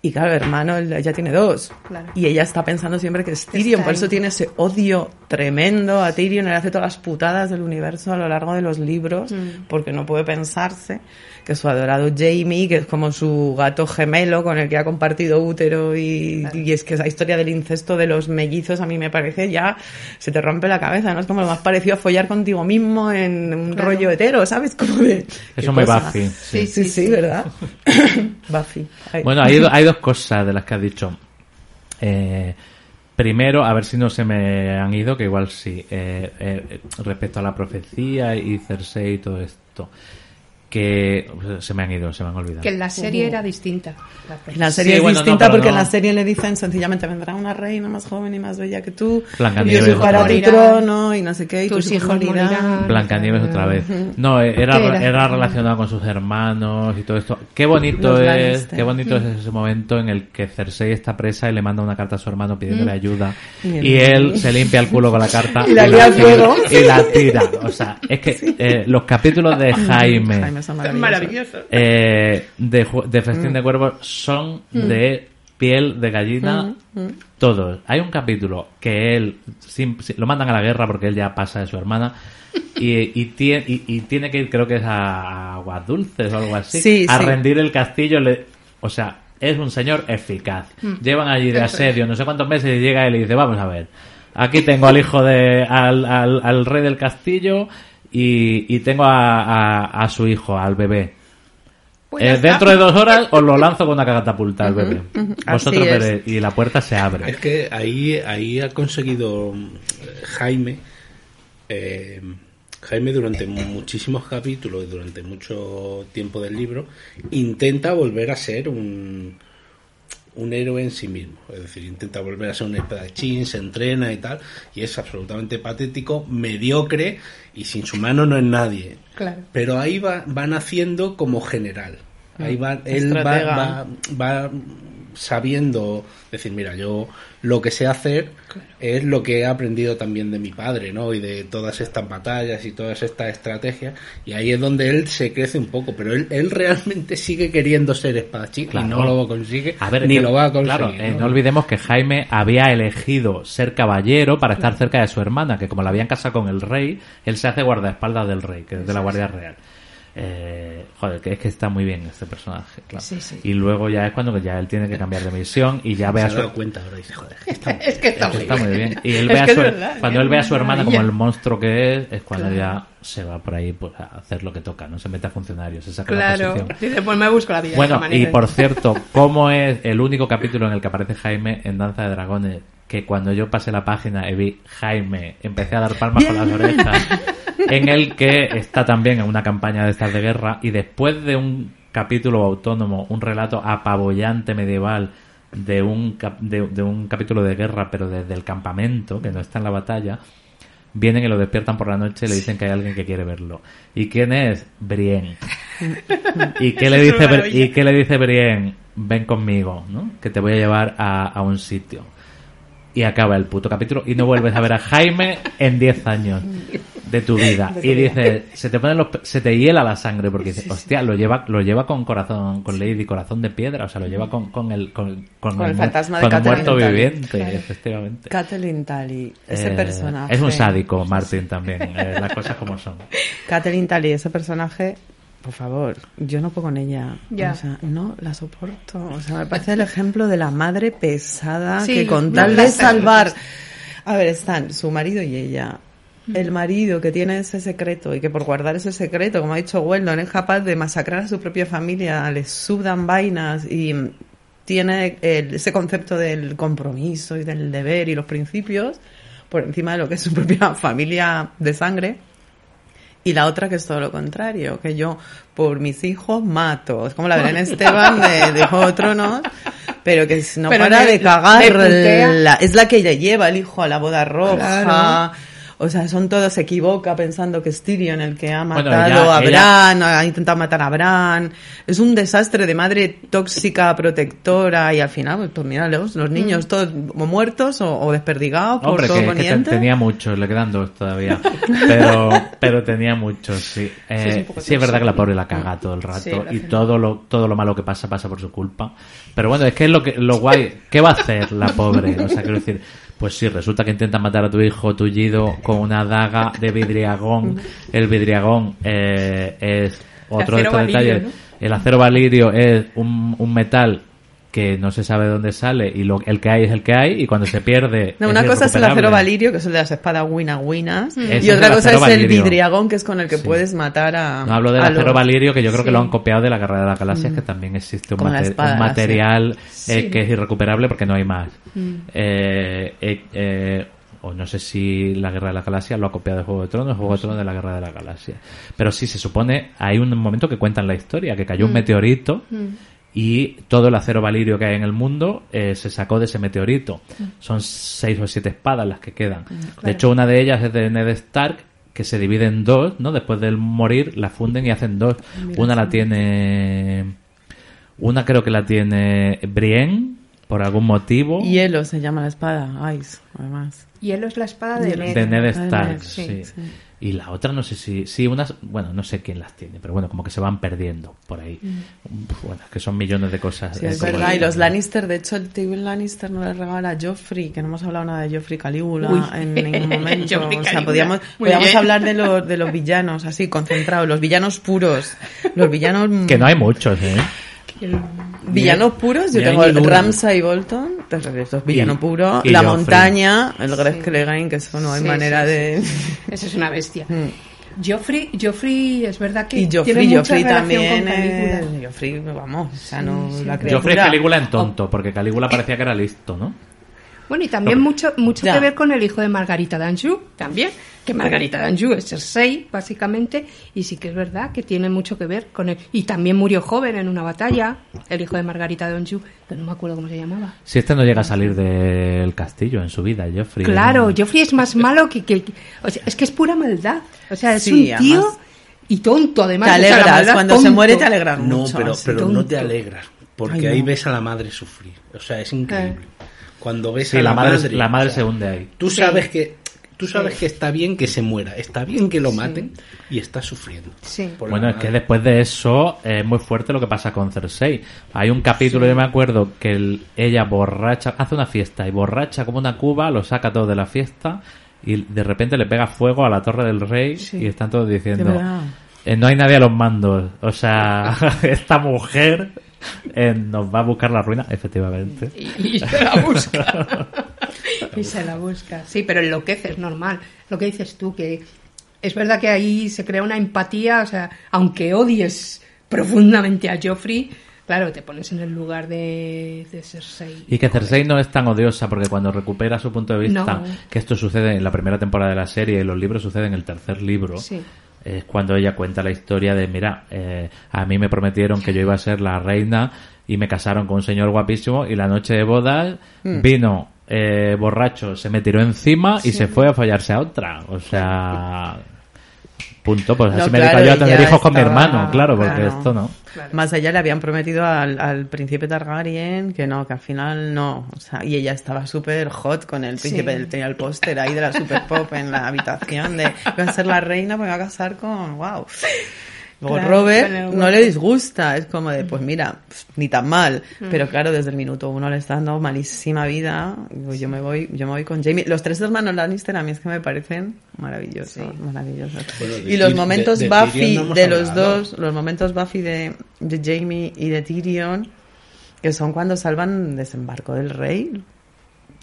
Y claro, hermano él ya tiene dos. Claro. Y ella está pensando siempre que es Tyrion, por ahí. eso tiene ese odio tremendo a Tyrion. Él hace todas las putadas del universo a lo largo de los libros, porque no puede pensarse que su adorado Jamie, que es como su gato gemelo con el que ha compartido útero y, y es que esa historia del incesto de los mellizos a mí me parece ya, se te rompe la cabeza, ¿no? Es como lo más parecido a follar contigo mismo en un Claro. rollo hetero, ¿sabes? Como de... Eso me. Buffy. Sí, sí, sí, ¿verdad? Buffy. Ay. Bueno, hay, hay dos cosas de las que has dicho. Eh, primero, a ver si no se me han ido, que igual sí, eh, eh, respecto a la profecía y Cersei y todo esto. Que se me han ido, se me han olvidado. Que en la serie era distinta. La serie Sí, es bueno, no, distinta pero porque en no. la serie le dicen sencillamente vendrá una reina más joven y más bella que tú. Blancanieves y ocupará tu morirán. trono y no sé qué. Y Tus tus hijos morirán. Blancanieves otra vez. No, eh, era, ¿Qué era? era relacionado con sus hermanos y todo esto. Qué bonito Los es, Lannister. qué bonito es ese momento en el que Cersei está presa y le manda una carta a su hermano pidiéndole ayuda Y y él se limpia el culo con la carta Y la lía a tira, y la tira. O sea, es que eh, los capítulos de Jaime, Jaime son maravillosos. Maravilloso. eh, de, ju- de Mm. Festín de Cuervos son de piel de gallina Mm, todos. Hay un capítulo que él lo mandan a la guerra porque él ya pasa de su hermana y, y, tie- y- y tiene que ir, creo que es a Aguas Dulces o algo así, Sí, a sí. rendir el castillo. Le, o sea, es un señor eficaz. Llevan allí de asedio no sé cuántos meses y llega él y dice, vamos a ver, aquí tengo al hijo de, al, al, al rey del castillo y, y tengo a, a, a su hijo, al bebé. Pues Eh, dentro de dos horas os lo lanzo con una catapulta al bebé. Vosotros veréis. Y la puerta se abre. Es que ahí, ahí ha conseguido mm, Jaime, eh, Jaime durante muchísimos capítulos y durante mucho tiempo del libro, intenta volver a ser un, un héroe en sí mismo. Es decir, intenta volver a ser un espadachín, se entrena y tal, y es absolutamente patético, mediocre y sin su mano no es nadie. Claro. Pero ahí va, van haciendo como general. Ahí va, él va, va, va sabiendo decir, mira, yo lo que sé hacer es lo que he aprendido también de mi padre, ¿no? Y de todas estas batallas y todas estas estrategias. Y ahí es donde él se crece un poco. Pero él, él realmente sigue queriendo ser espadachín Claro. y no lo consigue, A ver, ni que- lo va a conseguir. Claro, eh, ¿no? no olvidemos que Jaime había elegido ser caballero para estar cerca de su hermana, que como la habían casado con el rey, él se hace guardaespaldas del rey, que es de la Guardia Real. Eh, joder, que es que está muy bien este personaje, claro. Sí, sí. Y luego ya es cuando que ya él tiene que cambiar de misión y ya ve se a su dado cuenta ahora y dice, joder, está Es que está muy está bien. muy bien. Y él Es ve a su, verdad, cuando él ve a su hermana como el monstruo que es, es cuando ya se va por ahí pues, a hacer lo que toca, no se mete a funcionarios, se saca la Claro. posición. Dice, pues me busco la vida. Bueno, y por cierto, ¿cómo es el único capítulo en el que aparece Jaime en Danza de Dragones? Que cuando yo pasé la página y vi Jaime, empecé a dar palmas con las orejas, en el que está también en una campaña de estas de guerra y después de un capítulo autónomo, un relato apabullante medieval de un, cap- de, de un capítulo de guerra, pero desde el campamento, que no está en la batalla, vienen y lo despiertan por la noche y le dicen que hay alguien que quiere verlo. ¿Y quién es? Brienne. ¿Y qué le dice. ¿y qué le dice Brienne? Ven conmigo, ¿no? Que te voy a llevar a, a un sitio. Y acaba el puto capítulo y no vuelves a ver a Jaime en 10 años de tu vida. Y dices, se te ponen los, se te hiela la sangre porque dices, hostia, lo lleva, lo lleva con corazón, con Lady Corazón de Piedra, o sea, lo lleva con, con el, con, con Con el fantasma de con el Catherine muerto viviente, efectivamente. Kathleen Tully, ese Eh, personaje. Es un sádico, Martin, también. eh, las cosas como son. Kathleen Tully, ese personaje, por favor, yo no puedo con ella. Ya. O sea, no la soporto. O sea, me parece el ejemplo de la madre pesada Sí, que con tal de salvar. A ver, están su marido y ella. El marido que tiene ese secreto y que por guardar ese secreto, como ha dicho Weldon, es capaz de masacrar a su propia familia, le sudan vainas y tiene el- ese concepto del compromiso y del deber y los principios por encima de lo que es su propia familia de sangre. Y la otra que es todo lo contrario, que yo por mis hijos mato. Es como la Belén Esteban de, de Juego de Tronos, pero que no Pero para de cagar. le putea. la- es la que le lleva el hijo a la boda roja. Claro. O sea, son todos, se equivoca pensando que es Tyrion el que ha Bueno, matado ella- a ella- Bran, ha intentado matar a Bran. Es un desastre de madre tóxica, protectora, y al final, pues mira, los, los niños todos o muertos o, o desperdigados por Hombre, todo que, que te- poniente. tenía muchos, le quedan dos todavía. Pero, pero tenía muchos, sí. Eh, Sí, es sí, verdad que la pobre la caga todo el rato Sí, y todo lo, todo lo malo que pasa pasa por su culpa. Pero bueno, es que es lo que, lo guay, ¿qué va a hacer la pobre? O sea, quiero decir, pues sí, resulta que intenta matar a tu hijo tullido con una daga de vidriagón. El vidriagón eh, es otro de estos valirio, detalles. ¿no? El acero valirio es un, un metal que no se sabe de dónde sale y lo, el que hay es el que hay y cuando se pierde No, una cosa es el acero valirio, que es el de las espadas wina winas, Ese y otra cosa es el vidriagón, que es con el que Sí. puedes matar a. No hablo del acero los- valirio, que yo creo que lo han copiado de la Guerra de las Galaxias, que también existe un, espada material eh, Sí. que es irrecuperable porque no hay más. Eh, eh, eh, o no sé si la Guerra de la Galaxia lo ha copiado de Juego de Tronos, Juego de Tronos de la Guerra de la Galaxia. Pero sí, se supone, hay un momento que cuentan la historia, que cayó un meteorito y todo el acero valirio que hay en el mundo eh, se sacó de ese meteorito. Son seis o siete espadas las que quedan. De hecho, una de ellas es de Ned Stark, que se divide en dos, ¿no? Después del morir, la funden y hacen dos. Una la tiene... Una creo que la tiene Brienne, por algún motivo. Hielo se llama la espada, Ice, además. Hielo es la espada de Ned. de Ned de Stark, Ned, sí. sí. Y la otra no sé si, sí, unas, bueno, no sé quién las tiene, pero bueno, como que se van perdiendo por ahí. Bueno, es que son millones de cosas. Mm. Sí, eh, es verdad. Y los Lannister, de hecho, el Tywin Lannister no le regala a Joffrey, que no hemos hablado nada de Joffrey Calígula Uy. en ningún momento. O sea, podíamos, podíamos hablar de los, de los villanos, así, concentrados, los villanos puros. Los villanos. Que no hay muchos, ¿eh? Villanos puros, yo tengo uno. Ramsay Bolton, estos villanos Y- puros, y la Joffrey. montaña, el Greg Clegane, que eso no hay Sí, manera sí, de. Eso es una bestia. Mm. Joffrey, Joffrey es verdad que Y tiene Joffrey, mucha Joffrey relación también. con Calígula. eh, Joffrey, vamos, o sea, no, sí. la Joffrey criatura. Calígula en tonto, porque Calígula parecía que era listo, ¿no? Bueno, y también mucho mucho Ya. que ver con el hijo de Margarita d'Anjou, también, que Margarita d'Anjou es Cersei, básicamente, y sí que es verdad que tiene mucho que ver con él. Y también murió joven en una batalla, el hijo de Margarita d'Anjou, que no me acuerdo cómo se llamaba. Si este no llega a salir del castillo en su vida, Joffrey. Claro, ¿no? Joffrey es más malo que... que- que- o sea, es que es pura maldad. O sea, es Sí, un tío además- y tonto, además. Te o sea, la alegras, maldad cuando se muere te alegras No, mucho. pero, así. pero no te alegras, porque Ay, ahí no. ves a la madre sufrir. O sea, es increíble. Cuando ves Sí, a la la, madre, la madre o sea, se hunde ahí. Tú Sí. sabes que tú sabes que está bien que se muera, está bien que lo maten y está sufriendo. Sí. Bueno, es que después de eso es muy fuerte lo que pasa con Cersei. Hay un capítulo, yo me acuerdo, que el- ella borracha, hace una fiesta y borracha como una cuba, lo saca todo de la fiesta y de repente le pega fuego a la torre del rey y están todos diciendo. "Eh, no hay nadie a los mandos. O sea, esta mujer eh, nos va a buscar la ruina, efectivamente. y, y se la busca. y se la busca. Sí, pero enloquece, es normal. Lo que dices tú, que es verdad que ahí se crea una empatía, o sea, aunque odies profundamente a Joffrey, claro, te pones en el lugar de, de Cersei. Y que Cersei no es tan odiosa porque cuando recupera su punto de vista, No. que esto sucede en la primera temporada de la serie y los libros suceden en el tercer libro, Sí. Es cuando ella cuenta la historia de, mira, eh, a mí me prometieron que yo iba a ser la reina y me casaron con un señor guapísimo y la noche de bodas Mm. vino eh, borracho, se me tiró encima y se fue a follarse a otra. O sea... Punto, pues No, así me claro, dedico yo a tener hijos con mi hermano, claro, porque claro. esto no. Más allá le habían prometido al, al príncipe Targaryen que no, que al final no. O sea, y ella estaba súper hot con el príncipe. Sí. Él tenía el póster ahí de la super pop en la habitación de va a ser la reina, pues me va a casar con. ¡Wow! Luego Claro, Robert no le disgusta, es como de, pues mira, pues, ni tan mal. Pero claro, desde el minuto uno le está dando malísima vida. Digo, yo me voy, yo me voy con Jamie. Los tres hermanos Lannister a mí es que me parecen maravillosos, maravillosos. Bueno, de y los momentos de- de Buffy no de los hablado. dos, los momentos Buffy de, de Jamie y de Tyrion, que son cuando salvan desembarco del rey.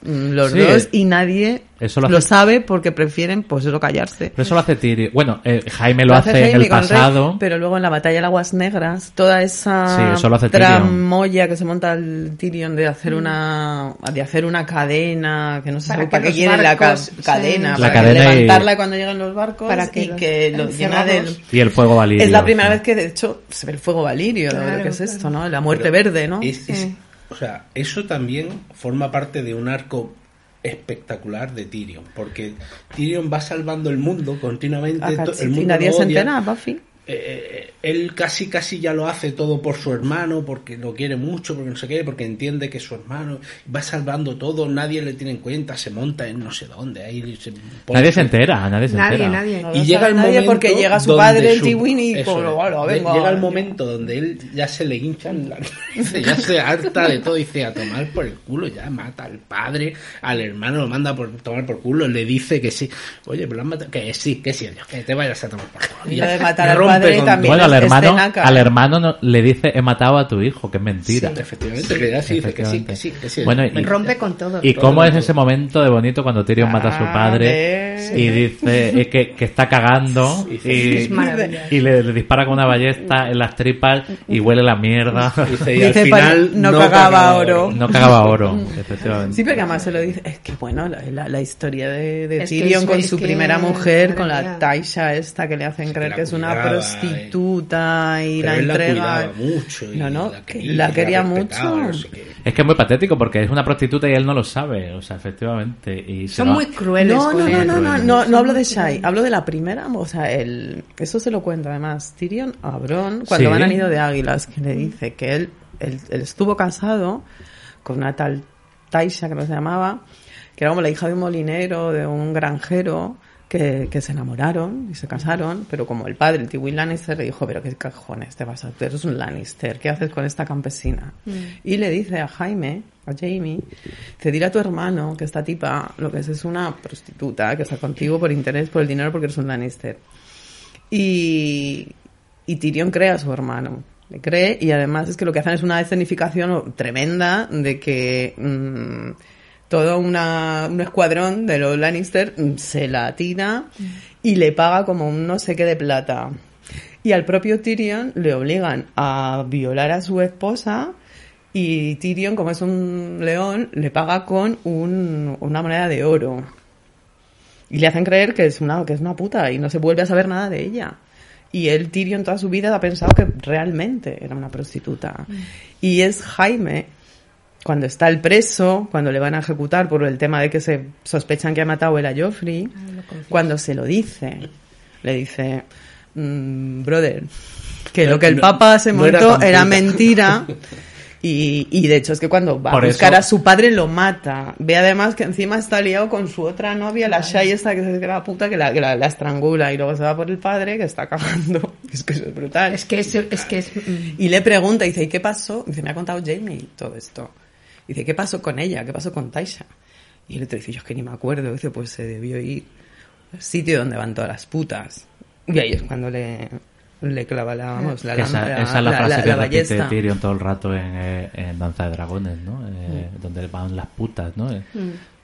Mm, Los Sí. dos y nadie Eso lo, sabe porque prefieren pues eso callarse. Pero eso lo hace Tyrion. Bueno, eh, Jaime lo, hace, en Jaime el Rey, pasado. pero luego en la batalla de Aguas Negras, toda esa Sí, eso lo hace Tyrion. tramoya que se monta el Tyrion de hacer una de hacer una cadena, que no sé Para para, que qué quiere la ca- barcos, sí. cadena, La para cadena y- levantarla cuando llegan los barcos Para que y los que lo llena de encerrados- Y el fuego valirio. es la primera sí. vez que de hecho se ve el fuego valirio, Claro, lo que es claro. esto, ¿no? La muerte Pero verde, ¿no? Sí. O sea, eso también forma parte de un arco espectacular de Tyrion, porque Tyrion va salvando el mundo continuamente, el mundo nadie se entera, Buffy. Eh, él casi casi ya lo hace todo por su hermano, porque lo quiere mucho, porque no sé qué, porque entiende que su hermano, va salvando todo, nadie le tiene en cuenta, se monta en no sé dónde, ahí se pone Nadie se entera, nadie se Nadie, entera. nadye. No y llega sabe el nadie momento porque llega su donde padre, el Tywin, y eso pues, es. bueno, llega el momento donde él ya se le hinchan la ya se harta de todo dice a tomar por el culo ya mata al padre al hermano lo manda por tomar por culo le dice que sí oye pero lo han matado que sí que sí que te vayas a tomar por culo Y Y ya de matar al rompe padre con también Bueno, al hermano, al hermano no- le dice he matado a tu hijo, que es mentira. Sí. Efectivamente, que ya sí que sí, que sí, que sí. Bueno, y, Rompe con todo. ¿Y cómo es ese momento de bonito cuando Tyrion mata a su padre y dice que, que está cagando y, Es maravilloso. y le, le dispara con una ballesta en las tripas y huele la mierda? Dice, y al Dice, final no cagaba oro. No cagaba oro, efectivamente. Sí, porque además se lo dice. Es que bueno, la, la- la historia de, de Es que Tyrion con su primera mujer, con la. Taisha esta que le hacen creer que es una cuidaba, prostituta y Pero la él entrega. cuidaba mucho y no, no, la que quería, la quería la respetaba, mucho. no sé qué. Es que es muy patético porque es una prostituta y él no lo sabe, o sea, efectivamente. Y se Son va- muy crueles No, no, no, no, no, no, no hablo de Shai, hablo de la primera, o sea, el, eso se lo cuenta además Tyrion a Bron cuando Sí. van al nido de águilas, que le dice que él, él, él estuvo casado con una tal Taisha, que no se llamaba, que era como la hija de un molinero, de un granjero, que, que se enamoraron y se casaron, pero como el padre, el Tywin Lannister, le dijo, pero qué cajones te vas a hacer, eres un Lannister, ¿qué haces con esta campesina? Y le dice a Jaime, a Jamie, te dirá a tu hermano que esta tipa lo que es es una prostituta, que está contigo por interés, por el dinero, porque eres un Lannister. Y, y Tyrion cree a su hermano. Le cree y además es que lo que hacen es una escenificación tremenda de que mm, todo una, un escuadrón de los Lannister mm, se la tira y le paga como un no sé qué de plata. Y al propio Tyrion le obligan a violar a su esposa y Tyrion, como es un león, le paga con un- una moneda de oro. Y le hacen creer que es una, que es una puta y no se vuelve a saber nada de ella. Y él, Tyrion, toda su vida ha pensado que realmente era una prostituta. Y es Jaime, cuando está el preso, cuando le van a ejecutar por el tema de que se sospechan que ha matado él a Joffrey, cuando se lo dice, le dice, "Mm, brother, que lo que el No- Papa se no era montó era puta". mentira. Y, y de hecho es que cuando va Por a buscar eso- a su padre lo mata. Ve además que encima está liado con su otra novia, la Shai esta que es la puta que, la, que la, la estrangula y luego se va por el padre que está cagando. Es que eso es brutal. Es que es, es que es Y le pregunta, dice, ¿y qué pasó? Dice, me ha contado Jamie todo esto. Dice, ¿qué pasó con ella? ¿Qué pasó con Taisha? Y el otro dice, yo es que ni me acuerdo. Dice, pues se debió ir al sitio donde van todas las putas. Y ahí es cuando le, le clava la, vamos, la, esa, esa es la, la- frase la- que repite. Tyrion todo el rato en, eh, en Danza de Dragones, ¿no? Eh, Donde van las putas, ¿no? Eh,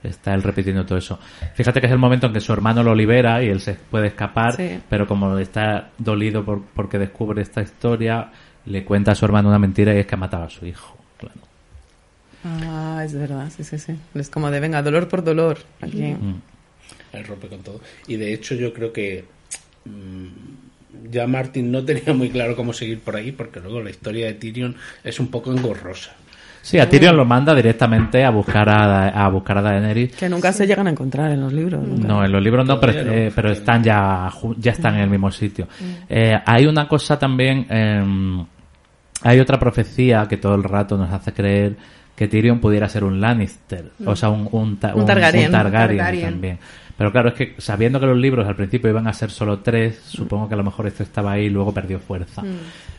Está él repitiendo todo eso. Fíjate que es el momento en que su hermano lo libera y él se puede escapar, Sí. pero como está dolido por, porque descubre esta historia, le cuenta a su hermano una mentira y es que ha matado a su hijo. Ah, es verdad, sí, sí, sí. Es como de, venga, dolor por dolor. Aquí. Mm. Él rompe con todo. Y de hecho yo creo que mm, ya Martin no tenía muy claro cómo seguir por ahí porque luego la historia de Tyrion es un poco engorrosa. Sí, a Tyrion lo manda directamente a buscar a, Da- a buscar a Daenerys. Que nunca se llegan a encontrar en los libros. nunca. No, en los libros no, pero, no. eh, pero están ya, ya están en el mismo sitio. Eh, hay una cosa también, eh, hay otra profecía que todo el rato nos hace creer que Tyrion pudiera ser un Lannister, o sea, un, un, ta- Un Targaryen. un Targaryen Targaryen. también. Pero claro, es que sabiendo que los libros al principio iban a ser solo tres, supongo que a lo mejor esto estaba ahí y luego perdió fuerza.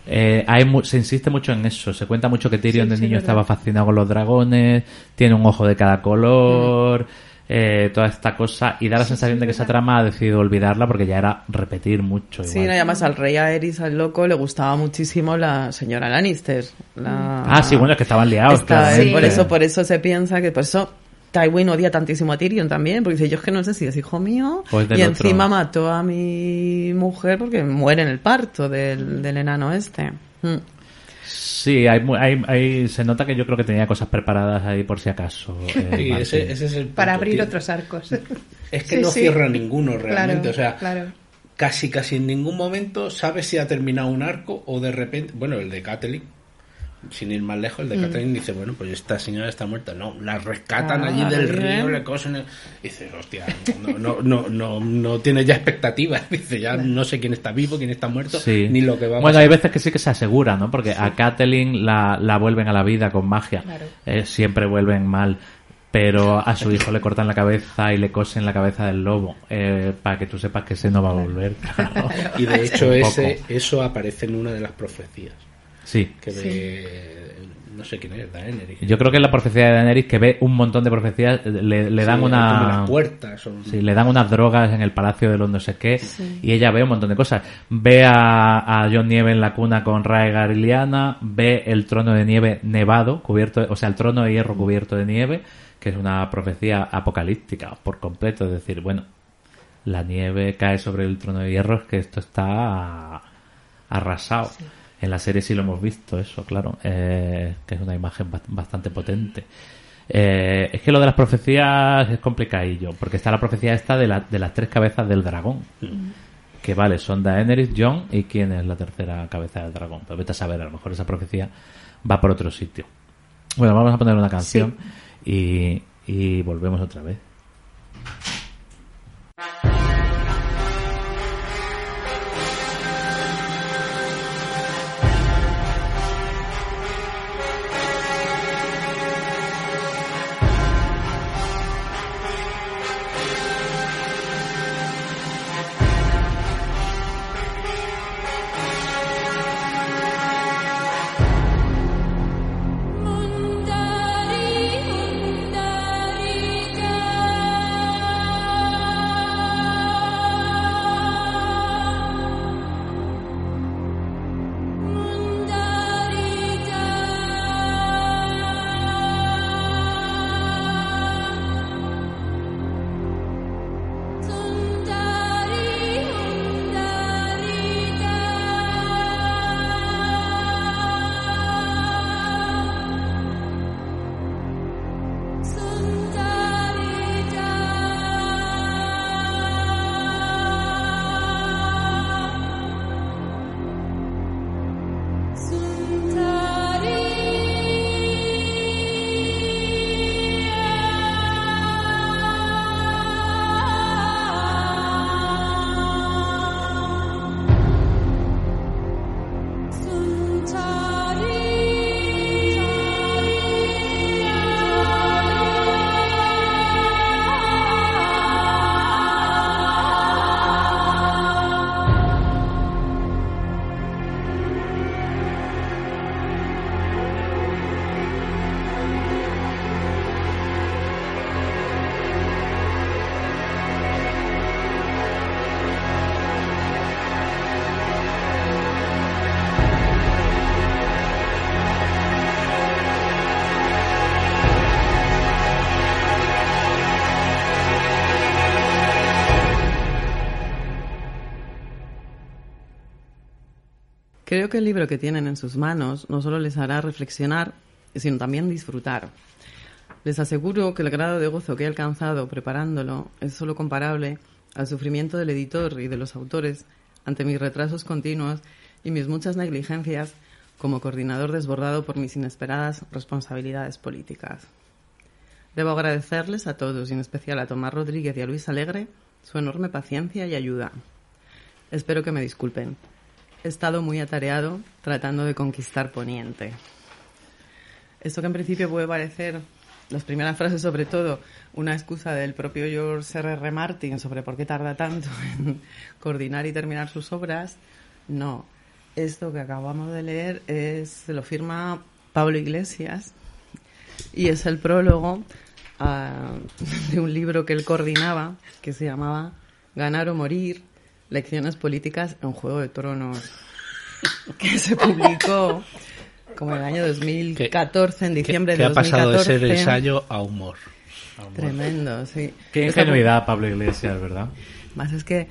Eh, hay mu- se insiste mucho en eso, se cuenta mucho que Tyrion Sí, de sí, niño es estaba fascinado con los dragones, tiene un ojo de cada color, eh, toda esta cosa, y da la sensación de que esa trama ha decidido olvidarla porque ya era repetir mucho. Sí, no, y además al rey Aerys, al loco, le gustaba muchísimo la señora Lannister. la- Ah, sí, bueno, es que estaban liados. Claramente. por eso, por eso se piensa que por eso Tywin odia tantísimo a Tyrion también, porque dice, yo es que no sé si es hijo mío, y otro. encima mató a mi mujer porque muere en el parto del, del enano este. Mm. Sí, hay, mu- hay, hay- se nota que yo creo que tenía cosas preparadas ahí por si acaso. eh, Y Martin. ese, ese es el para abrir tío. otros arcos. Es que Sí, no sí. cierra ninguno realmente. Claro, o sea, claro. casi casi en ningún momento sabes si ha terminado un arco o de repente, bueno, el de Catelyn, sin ir más lejos, el de Catelyn dice, bueno, pues esta señora está muerta. No, la rescatan Ah, allí del bien. río, le cosen. el- Dice, hostia, no, no, no, no, no tiene ya expectativas. Dice, ya no sé quién está vivo, quién está muerto, Sí. ni lo que va a Bueno, pasar. hay veces que sí que se asegura, ¿no? Porque a Catelyn la, la vuelven a la vida con magia. Claro. Eh, siempre vuelven mal. Pero a su hijo le cortan la cabeza y le cosen la cabeza del lobo. eh, para que tú sepas que ese no va a volver. claro. Y de hecho ese, eso aparece en una de las profecías. Sí. que de, No sé quién es, Daenerys. Yo creo que es la profecía de Daenerys que ve un montón de profecías, le, le dan Sí, una... las puertas. o- Sí, le dan unas drogas en el palacio de los no sé qué y ella ve un montón de cosas. Ve a, a John Nieve en la cuna con Raegar y ve el trono de nieve nevado, cubierto, o sea, el trono de hierro cubierto de nieve, que es una profecía apocalíptica por completo. Es decir, bueno, la nieve cae sobre el trono de hierro, es que esto está arrasado. En la serie sí lo hemos visto, eso, claro, eh, que es una imagen ba- bastante potente. Eh, es que lo de las profecías es complicadillo, porque está la profecía esta de, la- de las tres cabezas del dragón. Que vale, son Daenerys, Jon y quién es la tercera cabeza del dragón. Pero vete a saber, a lo mejor esa profecía va por otro sitio. Bueno, vamos a poner una canción y, y volvemos otra vez. Creo que el libro que tienen en sus manos no solo les hará reflexionar, sino también disfrutar. Les aseguro que el grado de gozo que he alcanzado preparándolo es solo comparable al sufrimiento del editor y de los autores ante mis retrasos continuos y mis muchas negligencias como coordinador desbordado por mis inesperadas responsabilidades políticas. Debo agradecerles a todos, y en especial a Tomás Rodríguez y a Luis Alegre, su enorme paciencia y ayuda. Espero que me disculpen. He estado muy atareado tratando de conquistar Poniente. Esto que en principio puede parecer, las primeras frases sobre todo, una excusa del propio George R. Martin sobre por qué tarda tanto en coordinar y terminar sus obras, no. Esto que acabamos de leer es, lo firma Pablo Iglesias y es el prólogo ah, de un libro que él coordinaba que se llamaba Ganar o Morir, Lecciones Políticas en Juego de Tronos, que se publicó como en el año 2014, en diciembre que de ha pasado de 2014. ser ensayo a humor. Tremendo, sí. Qué ingenuidad, Pablo Iglesias, ¿verdad? Más es que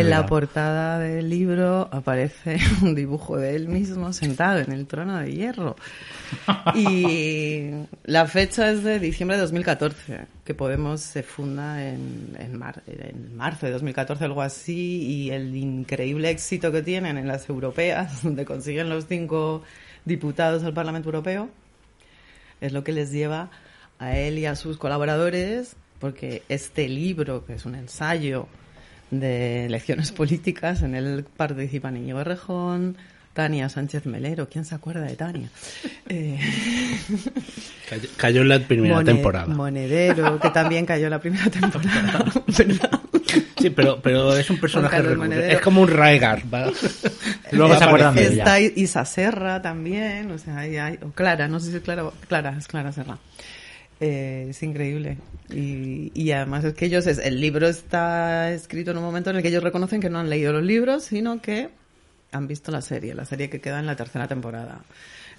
en la portada del libro aparece un dibujo de él mismo sentado en el trono de hierro. Y la fecha es de diciembre de 2014, que Podemos se funda en, en, mar- en marzo de 2014, algo así, y el increíble éxito que tienen en las europeas, donde consiguen los cinco diputados al Parlamento Europeo, es lo que les lleva a él y a sus colaboradores, porque este libro, que es un ensayo de lecciones políticas, en él participan Íñigo Rejón, Tania Sánchez Melero, ¿quién se acuerda de Tania? Eh, Cayó, cayó en la primera temporada. Monedero, que también cayó en la primera temporada, ¿verdad? Sí, pero, pero es un personaje recurrente. Es como un Raegar. ¿va? Luego se acuerdan de ella. Está Isa Serra también, o sea, hay, hay- o Clara, no sé si es Clara, Clara, es Clara Serra. Eh, es increíble. Y, y además es que ellos, es- el libro está escrito en un momento en el que ellos reconocen que no han leído los libros, sino que han visto la serie, la serie que queda en la tercera temporada.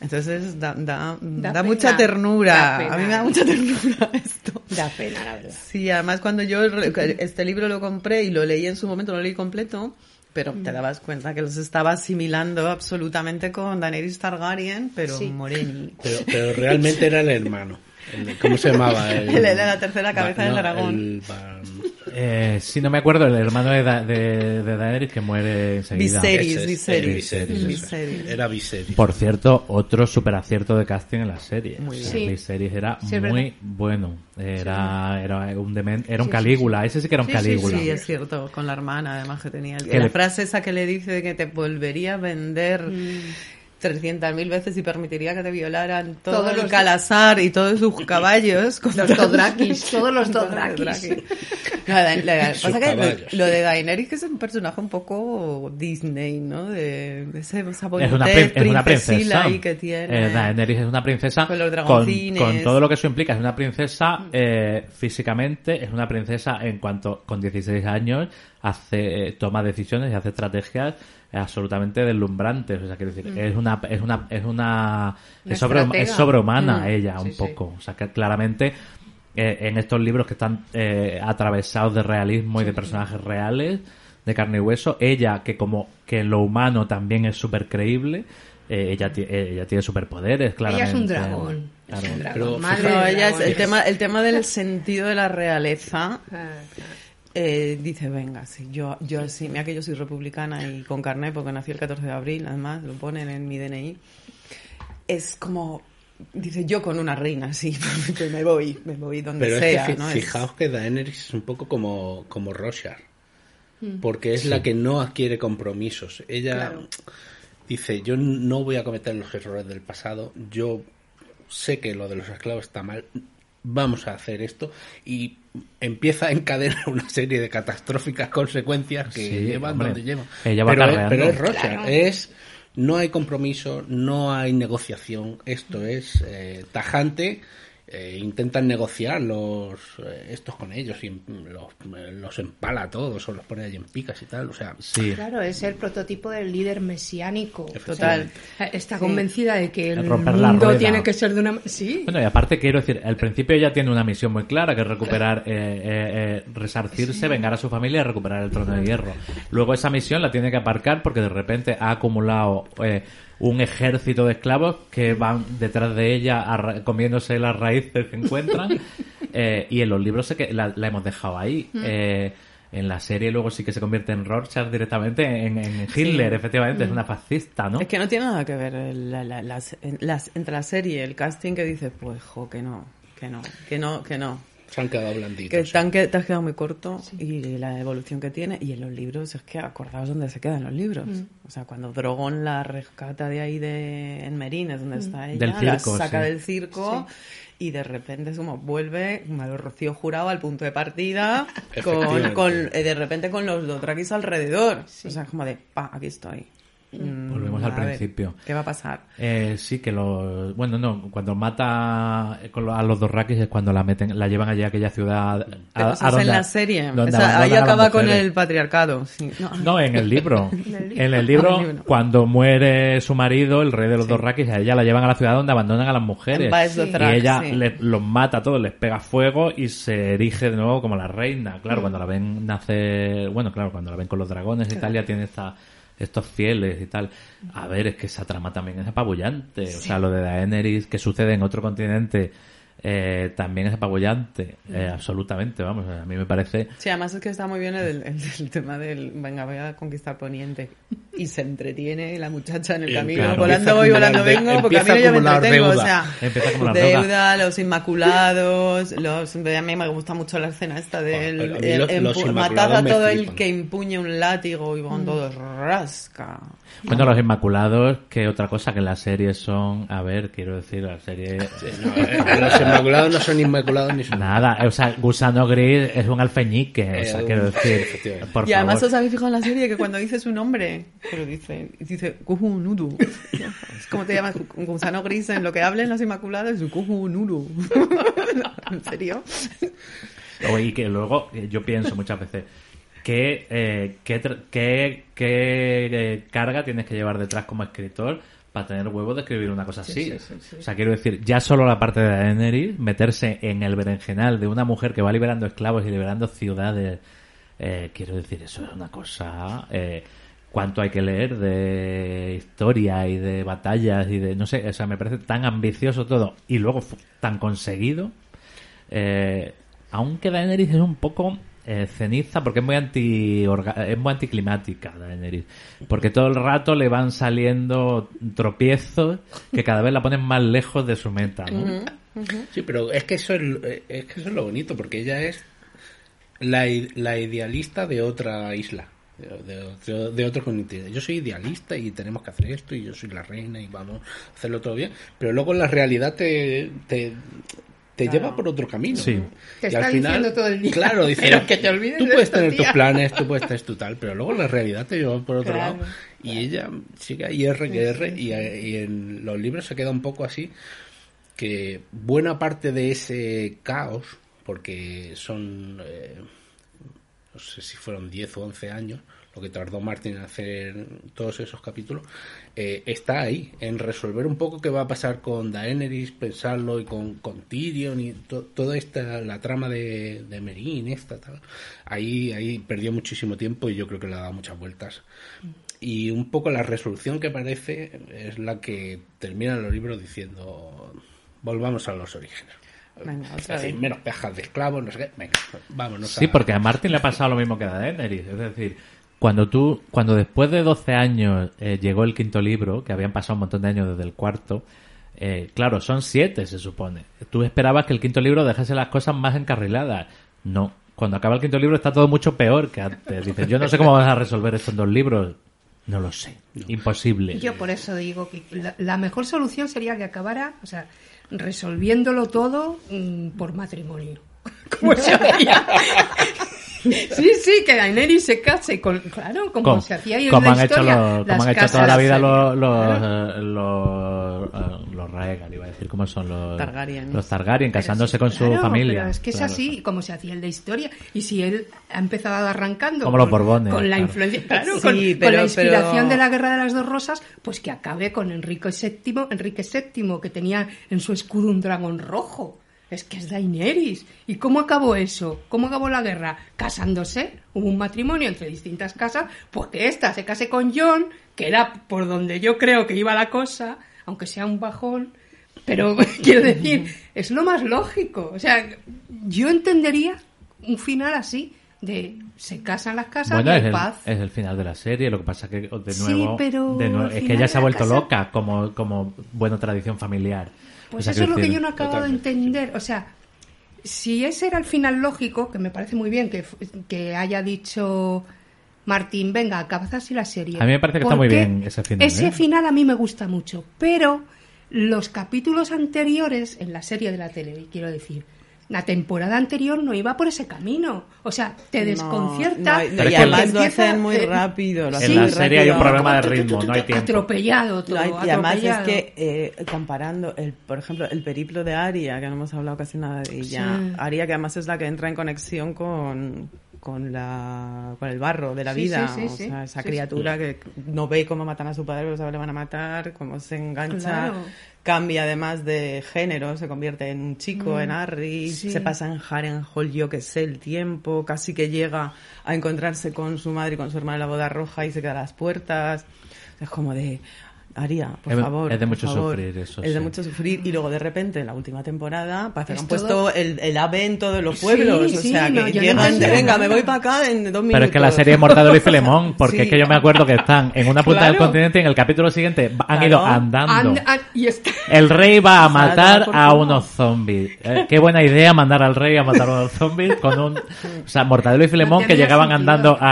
Entonces da, da, da pena, mucha ternura. A mí me da mucha ternura esto. Da pena, la verdad. Sí, además cuando yo este libro lo compré y lo leí en su momento, lo leí completo, pero Mm. te dabas cuenta que los estaba asimilando absolutamente con Daenerys Targaryen, pero Sí. moreni. Pero, pero realmente era el hermano. El- ¿Cómo se llamaba? El, Él era la tercera cabeza del no, dragón. el Eh, si no me acuerdo, el hermano de, Da- de, de Daenerys que muere enseguida. Viserys, es, Viserys. el. Era Viserys. Por cierto, otro super acierto de casting en la serie. Muy bien. Sí. Viserys era Sí, muy bueno. Era, era un demen- era un Sí, sí, Calígula. Ese sí que era un Sí, sí, Calígula. Sí, es cierto, con la hermana además que tenía. El- Que la le- frase esa que le dice de que te volvería a vender Mm. 300.000 veces y permitiría que te violaran todo Todos el los- Calazar y todos sus caballos. con Los Dothrakis, todos los Todos Dothrakis. No, la- la- Sus pasa que caballos. lo, lo de Daenerys que es un personaje un poco Disney, ¿no? De, de ese, esa Es una, prin- es una princesila princesa. ahí que tiene. Eh, Daenerys es una princesa Con los con, dragoncines. con todo lo que eso implica. Es una princesa eh, físicamente, es una princesa en cuanto con 16 años hace eh, toma decisiones y hace estrategias absolutamente deslumbrantes. O sea, quiero decir, es una es una es una, Una es, sobre- estratega. es sobrehumana Mm, ella sí, un sí. poco. O sea, que claramente eh, en estos libros que están eh, atravesados de realismo y de personajes reales de carne y hueso, ella que como que lo humano también es súper creíble, eh, ella, eh, ella tiene superpoderes, claramente. Ella es un dragón. Claro. Es un dragón. Pero Madre No, de ella es el tema, el tema del sentido de la realeza. Eh, dice, venga, sí, yo, yo sí, mira que yo soy republicana y con carnet porque nací el 14 de abril, además, lo ponen en mi DNI. Es como, dice, yo con una reina, sí, pues me voy, me voy donde Pero sea, es que ¿no? Es- fijaos que Daenerys es un poco como, como Roshar. Mm. Porque es la que no adquiere compromisos. Ella Claro. dice, yo no voy a cometer los errores del pasado. Yo sé que lo de los esclavos está mal. Vamos a hacer esto. Y empieza a encadenar una serie de catastróficas consecuencias que Sí, llevan hombre. donde llevan. Ella va pero, es, pero es. Claro. Es... No hay compromiso, no hay negociación. Esto es eh, tajante. Eh, intentan negociar los eh, estos con ellos y los, eh, los empala a todos o los pone allí en picas y tal. O sea, Sí. Claro, es el prototipo del líder mesiánico. Total. Está convencida de que el mundo tiene que ser de una... Sí. Bueno, y aparte quiero decir, al principio ella tiene una misión muy clara, que es recuperar, eh, eh, eh, resarcirse, vengar a su familia y recuperar el trono de hierro. Luego esa misión la tiene que aparcar porque de repente ha acumulado eh, un ejército de esclavos que van detrás de ella comiéndose las raíces que encuentran eh, y en los libros sé que la, la hemos dejado ahí. Eh, en la serie luego sí que se convierte en Rorschach directamente en, en Hitler, efectivamente, es una fascista, ¿no? Es que no tiene nada que ver el- la- la- las, las- entre la serie y el casting que dices, pues, jo, que no, que no, que no, que no. Se han quedado blanditos. Que te, han que- te has quedado muy corto y la evolución que tiene. Y en los libros, es que acordaos dónde se quedan los libros. O sea, cuando Drogon la rescata de ahí de, en Merín, es donde está ella, Del circo, la saca sí. del circo y de repente es como vuelve a Rocío Jurado al punto de partida con, con eh, de repente con los Dothrakis alrededor. O sea, como de, pa, aquí estoy. Mm, Volvemos al ver, principio. ¿Qué va a pasar? Eh, sí, que los. Bueno, no, cuando mata lo- a los dos raquis es cuando la meten, la llevan allá a aquella ciudad. A, donde- en la serie. donde O sea, ahí acaba con el patriarcado. sí. No, No, en el libro. en el libro, En el libro. cuando muere su marido, el rey de los dos raquis, a ella la llevan a la ciudad donde abandonan a las mujeres. En Baez y ella sí. le- los mata a todos, les pega fuego y se erige de nuevo como la reina. Mm. Claro, cuando la ven nacer, bueno, claro, cuando la ven con los dragones y tal, ya tiene esta, estos fieles y tal. A ver, es que esa trama también es apabullante. O sea, lo de Daenerys que sucede en otro continente eh, también es apabullante. Eh, absolutamente, vamos. A mí me parece Sí, además es que está muy bien el, el- el tema del venga, voy a conquistar Poniente. Y se entretiene la muchacha en el camino, claro. volando voy, volando vengo, porque a mí yo me entretengo. O deuda. sea, deuda, deuda. los inmaculados, los, a mí me gusta mucho la escena esta del el- a todo el que empuñe un látigo y van todos rasca. Bueno, los Inmaculados, que otra cosa que en la serie son, a ver, quiero decir, la serie... No, eh, los inmaculados no son inmaculados ni son Nada, o sea, Gusano Gris es un alfeñique, o sea, Eh, quiero un- decir, por y además favor. os habéis fijado en la serie que cuando dice su nombre, Pero dice, dice, Kuhunuru. ¿Cómo te llamas? Gusano gris en lo que hablen las Inmaculadas, Kuhunuru. ¿En serio? Y que luego eh, yo pienso muchas veces qué, eh, qué, qué- qué, carga tienes que llevar detrás como escritor para tener huevo de escribir una cosa así. O sea, quiero decir, ya solo la parte de Daenerys, meterse en el berenjenal de una mujer que va liberando esclavos y liberando ciudades, eh, quiero decir, eso es una cosa... Eh, cuánto hay que leer de historia y de batallas y de no sé, o sea, me parece tan ambicioso todo y luego tan conseguido eh, aunque Daenerys es un poco eh, ceniza porque es muy anti es muy anticlimática Daenerys porque todo el rato le van saliendo tropiezos que cada vez la ponen más lejos de su meta ¿no? Sí, pero es que eso es, eh, es que eso es lo bonito, porque ella es la, la idealista de otra isla, de, de- de otro continente. Yo soy idealista y tenemos que hacer esto y yo soy la reina y vamos a hacerlo todo bien, pero luego la realidad te, te, te lleva por otro camino. Sí. ¿no? Te Y al está final, diciendo todo el día, Claro, dice, pero que te olvides tú de puedes tener tus tía". planes, tú puedes tener tu tal, pero luego la realidad te lleva por otro Claro. lado. Y ella sigue ahí R que R y, y en los libros se queda un poco así que buena parte de ese caos, porque son, eh, no sé si fueron 10 o 11 años, lo que tardó Martin en hacer todos esos capítulos, eh, está ahí, en resolver un poco qué va a pasar con Daenerys, pensarlo, y con, con Tyrion, y to- toda esta, la trama de, de Meereen, esta, tal. Ahí, ahí perdió muchísimo tiempo y yo creo que le ha dado muchas vueltas. Y un poco la resolución que parece es la que termina los libros diciendo volvamos a los orígenes. Venga, Es decir, vez. menos pejas de esclavos, no sé qué, venga, vámonos Sí, a- porque a Martin le ha pasado lo mismo que a Daenerys. Es decir, cuando tú, cuando después de 12 años eh, llegó el quinto libro, que habían pasado un montón de años desde el cuarto, eh, claro, son siete, se supone. Tú esperabas que el quinto libro dejase las cosas más encarriladas. No. Cuando acaba el quinto libro está todo mucho peor que antes. Dices, yo no sé cómo vas a resolver estos dos libros. No lo sé. Imposible. Yo por eso digo que la, la mejor solución sería que acabara, o sea, resolviéndolo todo mm, por matrimonio. Como se hacía. Sí, sí, que Daenerys se case con, claro, como se hacía ahí en como la han historia. los- como han hecho toda la vida serían- los, los, Claro. eh, los, eh, los Raegar, iba a decir, ¿cómo son los Targaryen. Los Targaryen, Pero casándose sí, con su claro, familia. pero es que es Claro. así, como se hacía en la historia. Y si él ha empezado arrancando Como los con, Borbones, con la claro. influencia, claro, Sí, con, la inspiración pero- de la Guerra de las Dos Rosas, pues que acabe con Enrique VII, Enrique VII, que tenía en su escudo un dragón rojo. Es que es Daenerys. ¿Y cómo acabó eso? ¿Cómo acabó la guerra? Casándose. Hubo un matrimonio entre distintas casas, pues que esta se case con John, que era por donde yo creo que iba la cosa, aunque sea un bajón. Pero quiero decir, es lo más lógico. O sea, yo entendería un final así, de se casan las casas Bueno, es el, paz. es el final de la serie, lo que pasa que de Sí, nuevo, pero de nuevo- al es que ella se ha vuelto casa- loca como, como buena tradición familiar. Pues eso es lo que yo no acabo totalmente, de entender. O sea, si ese era el final lógico, que me parece muy bien que, que haya dicho Martín, venga, acabad así la serie. A mí me parece que está muy bien ese final, Ese ¿eh? final a mí me gusta mucho, pero los capítulos anteriores en la serie de la tele, quiero decir, la temporada anterior no iba por ese camino. O sea, te desconcierta. no, y Pero además lo hacen muy eh, rápido. Lo En la muy serie hay un problema de ritmo, no hay tiempo. Atropellado todo. Y además es que eh, comparando, el, por ejemplo, el periplo de Aria, que no hemos hablado casi nada de ella, Sí. Aria que además es la que entra en conexión con, con, la, con el barro de la Sí, vida, sí, sí, o sea, esa criatura que no ve cómo matan a su padre, pero sabe le van a matar, cómo se engancha, Claro. cambia además de género, se convierte en un chico, en Harry, Mm, se pasa en Harrenhal, yo que sé, el tiempo, casi que llega a encontrarse con su madre y con su hermana en la boda roja y se queda a las puertas. Es como de, Aria, por Es- favor. es de mucho favor". sufrir eso, Es de sí. mucho sufrir y luego de repente en la última temporada parece que han todo- puesto el, el ave en todos los pueblos. Sí, o sí, sea, no, que no llegan de, entendía venga, me voy para acá en dos minutos. Pero es que la serie es Mortadelo y Filemón, porque Sí. es que yo me acuerdo que están en una punta del Claro. continente y en el capítulo siguiente han Claro. ido andando. And- and- y está- El rey va a O sea, matar a unos zombies. Eh, qué buena idea mandar al rey a matar a unos zombies con un... O sea, Mortadelo y Filemón que tenía llegaban sentido. andando a,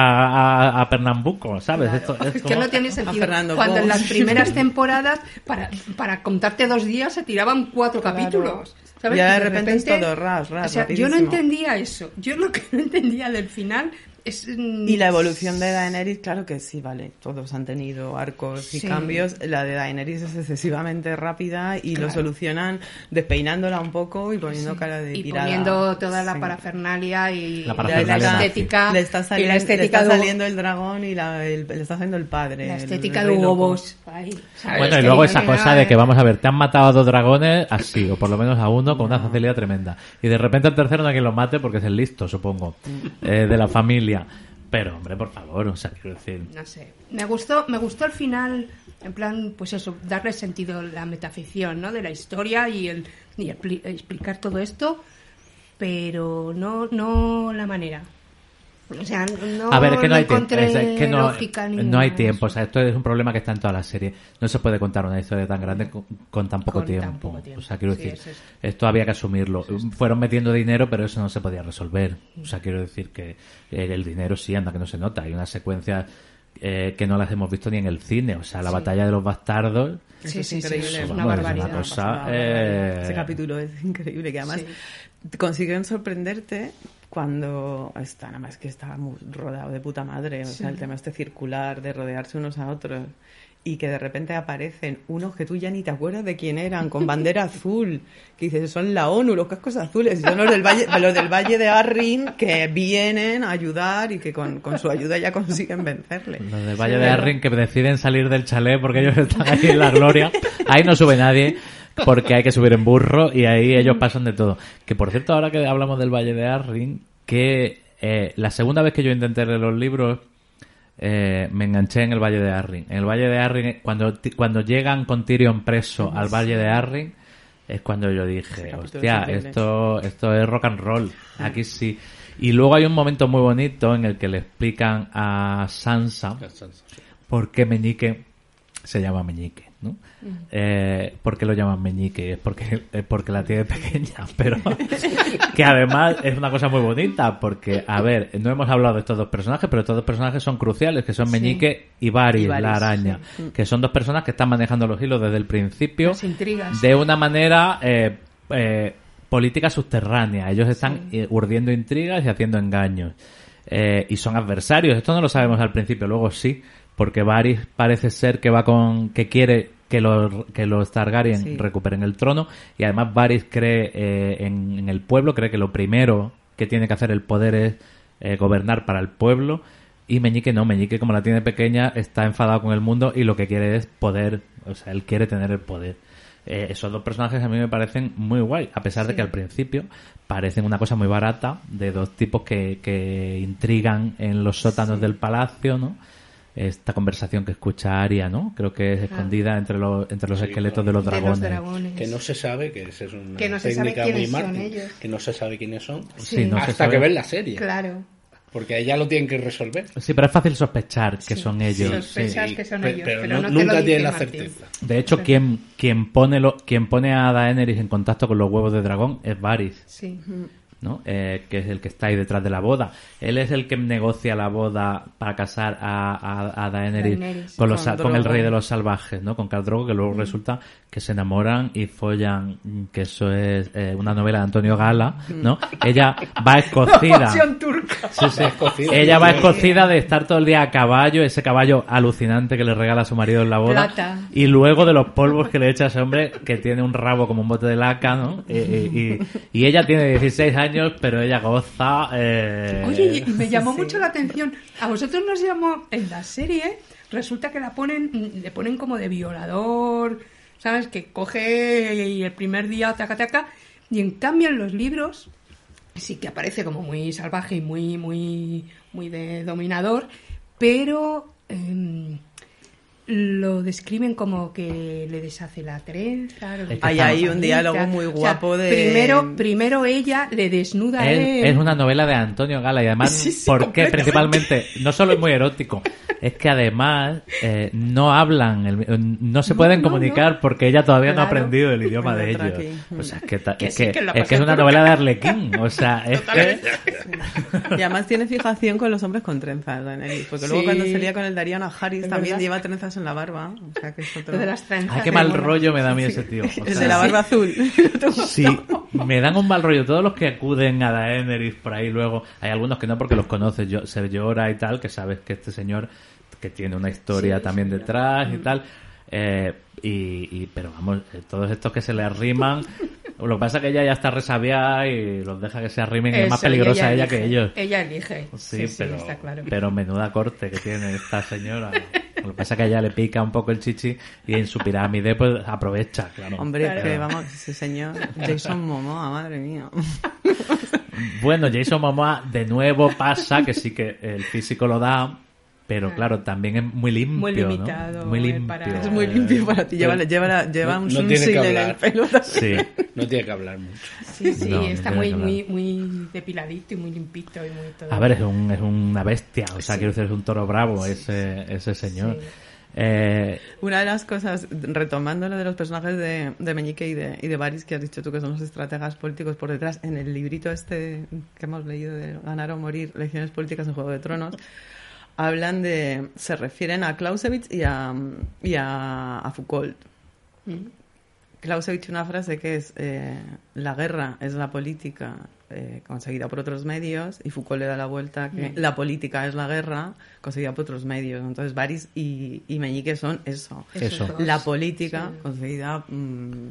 a, a Pernambuco, ¿sabes? Esto es Es que como- no tiene sentido. Cuando en las primeras temporadas, para, para contarte dos días, se tiraban cuatro Claro. capítulos. ¿sabes? Y ahora Y de repente es todo ras, ras, o sea, yo no entendía eso. Yo lo que no entendía del final es, mm, Y la evolución de Daenerys, claro que sí, vale. Todos han tenido arcos y Sí. cambios. La de Daenerys es excesivamente rápida y lo Claro. solucionan despeinándola un poco y poniendo Sí. cara de y pirada. poniendo toda la Sí. parafernalia y, La y parafernalia la nazi. estética Le está y saliendo, la le estética está de Hugo- saliendo el dragón y la, el- le está saliendo el padre. la el- estética el de rey loco. Hugo Bueno, y luego esa cosa de que vamos a ver, te han matado a dos dragones así, o por lo menos a uno con una facilidad tremenda. Y de repente el tercero no hay quien lo mate porque es el listo, supongo, eh, de la familia. Pero, hombre, por favor, o sea, quiero decir. no sé me gustó me gustó al final en plan pues eso darle sentido a la metaficción no de la historia y el y expli- explicar todo esto pero no no la manera o sea no A ver, es que no hay tiempo. encontré es- es que no, lógica no ninguna hay tiempo. O eso. sea, esto es un problema que está en toda la serie. No se puede contar una historia tan grande con, con tan poco Con tan tiempo. poco tiempo. O sea, quiero Sí, decir, es. esto había que asumirlo. Fueron metiendo dinero, pero eso no se podía resolver. O sea, quiero decir que eh, el dinero sí anda, que no se nota. Hay unas secuencias eh, que no las hemos visto ni en el cine. O sea, la Sí. batalla de los bastardos. Sí, es sí, sí, es Eso, una es barbaridad. una cosa, Una eh, Ese capítulo es increíble, que además Sí. consiguen sorprenderte cuando está, nada más que está muy rodado de puta madre, o sea, el tema este circular de rodearse unos a otros y que de repente aparecen unos que tú ya ni te acuerdas de quién eran, con bandera azul, que dices, son la ONU, los cascos azules, y son los del Valle, los del Valle de Arrin que vienen a ayudar y que con, con su ayuda ya consiguen vencerle. Los del Valle de Arrin que deciden salir del chalet porque ellos están ahí en la gloria. Ahí no sube nadie porque hay que subir en burro y ahí ellos pasan de todo. Que por cierto, ahora que hablamos del Valle de Arrin, que eh, la segunda vez que yo intenté leer los libros eh, me enganché en el Valle de Arrin. En el Valle de Arrin, cuando, cuando llegan con Tyrion preso al Valle de Arrin, es cuando yo dije, hostia, esto, esto es rock and roll. Aquí sí. Y luego hay un momento muy bonito en el que le explican a Sansa por qué Meñique se llama Meñique, ¿no? Eh, ¿Por qué lo llaman Meñique? Es porque, es porque la tiene pequeña, pero que además es una cosa muy bonita, porque, a ver, no hemos hablado de estos dos personajes, pero estos dos personajes son cruciales, que son Meñique y Varys, la araña, que son dos personas que están manejando los hilos desde el principio de una manera eh, eh, política subterránea. Ellos están eh, urdiendo intrigas y haciendo engaños. Y son adversarios. Esto no lo sabemos al principio, luego sí, porque Varys parece ser que va con que quiere que los que los Targaryen Sí. recuperen el trono y además Varys cree eh, en, en el pueblo, cree que lo primero que tiene que hacer el poder es eh, gobernar para el pueblo y Meñique no, Meñique como la tiene pequeña está enfadado con el mundo y lo que quiere es poder, o sea, él quiere tener el poder. Eh, esos dos personajes a mí me parecen muy guay, a pesar de que al principio parecen una cosa muy barata de dos tipos que, que intrigan en los sótanos del palacio, ¿no? Esta conversación que escucha Aria, ¿no? Creo que es escondida entre los, entre los Sí, esqueletos de los de dragones. los dragones. Que no se sabe, que es una Que no se sabe técnica muy quiénes son Martin, ellos. que no se sabe quiénes son, Sí, no se hasta que ves la serie. Claro. Porque ahí ya lo tienen que resolver. Sí, pero es fácil sospechar que son ellos. Sospechas sí. que son ellos, pero pero, no- no, te nunca lo dice la certeza. De hecho, quien, quien, pone lo, quien pone a Daenerys en contacto con los huevos de dragón es Varys. Sí. ¿No? Eh, que es el que está ahí detrás de la boda. Él es el que negocia la boda para casar a, a, a Daenerys, Daenerys. con, los, Con con el rey de los salvajes, ¿no? Con Khal Drogo, que luego resulta que se enamoran y follan, mm, que eso es eh, una novela de Antonio Gala, ¿no? Ella va escocida. Sí, sí. escocida. Ella va escocida de estar todo el día a caballo, ese caballo alucinante que le regala a su marido en la boda. Plata. Y luego de los polvos que le echa ese hombre que tiene un rabo como un bote de laca, ¿no? Y, y- y- y ella tiene 16 años, pero ella goza. eh, Oye, y me llamó sí. mucho la atención. A vosotros nos llamó en la serie, resulta que la ponen, le ponen como de violador, ¿sabes? Que coge y el primer día taca taca. Y en cambio en los libros sí que aparece como muy salvaje y muy, muy, muy de dominador, pero em, lo describen como que le deshace la trenza. Hay ahí un diálogo muy O sea, guapo de- Primero, primero ella le desnuda a Es, él. es una novela de Antonio Gala y además, Sí, sí, porque principalmente, no solo es muy erótico, es que además eh, no hablan, el- no se No, pueden no, comunicar porque ella todavía no ha Claro. aprendido el idioma de ellos. O sea, es que, Que es sí, que, que es que es una novela de Arlequín. O sea, es que... Y además tiene fijación con los hombres con trenzas, Daenerys, porque luego cuando salía con el Dariana Harris también verdad. lleva trenzas en la barba, o sea que es otro... De las trenzas. Ay, qué mal mono. rollo me da a mí ese tío. O de la barba azul. Sí, me dan un mal rollo. Todos los que acuden a Daenerys por ahí luego, hay algunos que no porque los conoces, yo, se llora y tal, que sabes que este señor que tiene una historia también detrás y tal. Eh, y, y- pero vamos, eh, todos estos que se le arriman, lo que pasa es que ella ya está resabiada y los deja que se arrimen y es más peligrosa ella, que ellos. Ella elige. Sí, pero, está claro. pero menuda corte que tiene esta señora. Lo que pasa es que a ella le pica un poco el chichi y en su pirámide pues aprovecha, claro. Hombre, Claro. que vamos, ese señor Jason Momoa, madre mía. Bueno, Jason Momoa de nuevo pasa que sí que el físico lo da, pero claro, también es muy limpio, Muy ¿no? limitado, Muy eh, limpio. para- Es muy limpio para ti. Lleva, lleva, la- lleva No- un no tiene que sunsil en el hablar. pelo. también. Sí. No tiene que hablar mucho. Sí, sí, está muy, muy, muy depiladito y muy limpito y muy todo. A ver, es, un, es una bestia, o sea, Sí. quiero decir, es un toro bravo ese, ese señor. Sí. Eh, Una de las cosas, retomando lo de los personajes de, de Meñique y de, y de Varys, que has dicho tú que son los estrategas políticos por detrás, en el librito este que hemos leído de Ganar o Morir, Lecciones Políticas en Juego de Tronos, hablan de, se refieren a Clausewitz y a, y a, a Foucault. Clausewitz tiene una frase que es eh, la guerra es la política eh, conseguida por otros medios y Foucault le da la vuelta que la política es la guerra conseguida por otros medios. Entonces Varys y, y Meñique son eso. Eso. La política Sí. conseguida... mm,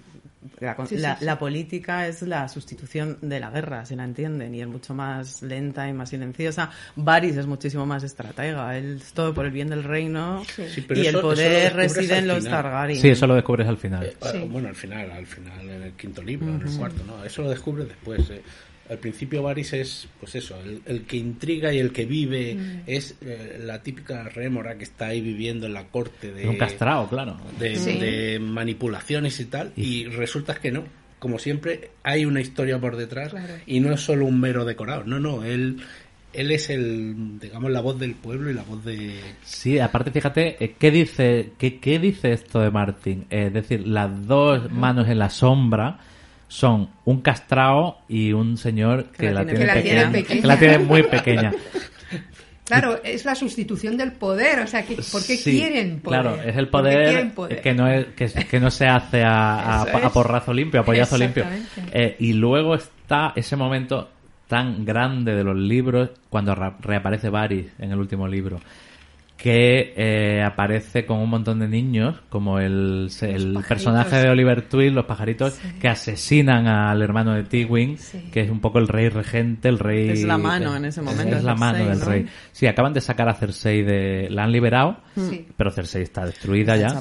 la, Sí, la- sí. la política es la sustitución de la guerra, si la entienden, y es mucho más lenta y más silenciosa. Varys es muchísimo más estratega, él es todo por el bien del reino y eso- el poder reside en los final. Targaryen. sí, eso lo descubres al final. Eh, Sí. Bueno, al final, al final, en el quinto libro, en el cuarto, ¿no? Eso lo descubres después. eh. Al principio Varys es, pues eso, el, el que intriga y el que vive es eh, la típica rémora que está ahí viviendo en la corte de, un castrado, claro. de, Sí. de manipulaciones y tal, y resulta que no. Como siempre, hay una historia por detrás Claro. y no es solo un mero decorado. No, no, él, él es el, digamos, la voz del pueblo y la voz de... Sí, aparte fíjate, eh, ¿qué dice, qué, qué dice esto de Martin? Eh, Es decir, las dos manos en la sombra son un castrao y un señor que, Que la la, tiene la pequeña, que la tiene muy pequeña. Claro, es la sustitución del poder. O sea, que, ¿por qué Sí, quieren poder? Claro, es el ¿Por qué poder, que no es que, que no se hace a, a, a porrazo limpio, a pollazo limpio. Eh, y luego está ese momento tan grande de los libros cuando reaparece Varys en el último libro que eh, aparece con un montón de niños como el, el personaje de Oliver Twist, los pajaritos que asesinan al hermano de Tywin Sí. que es un poco el rey regente, el rey Es la mano en ese momento, es la Cersei, mano del ¿no? rey. Sí, acaban de sacar a Cersei de la han liberado Sí. pero Cersei está destruida ya.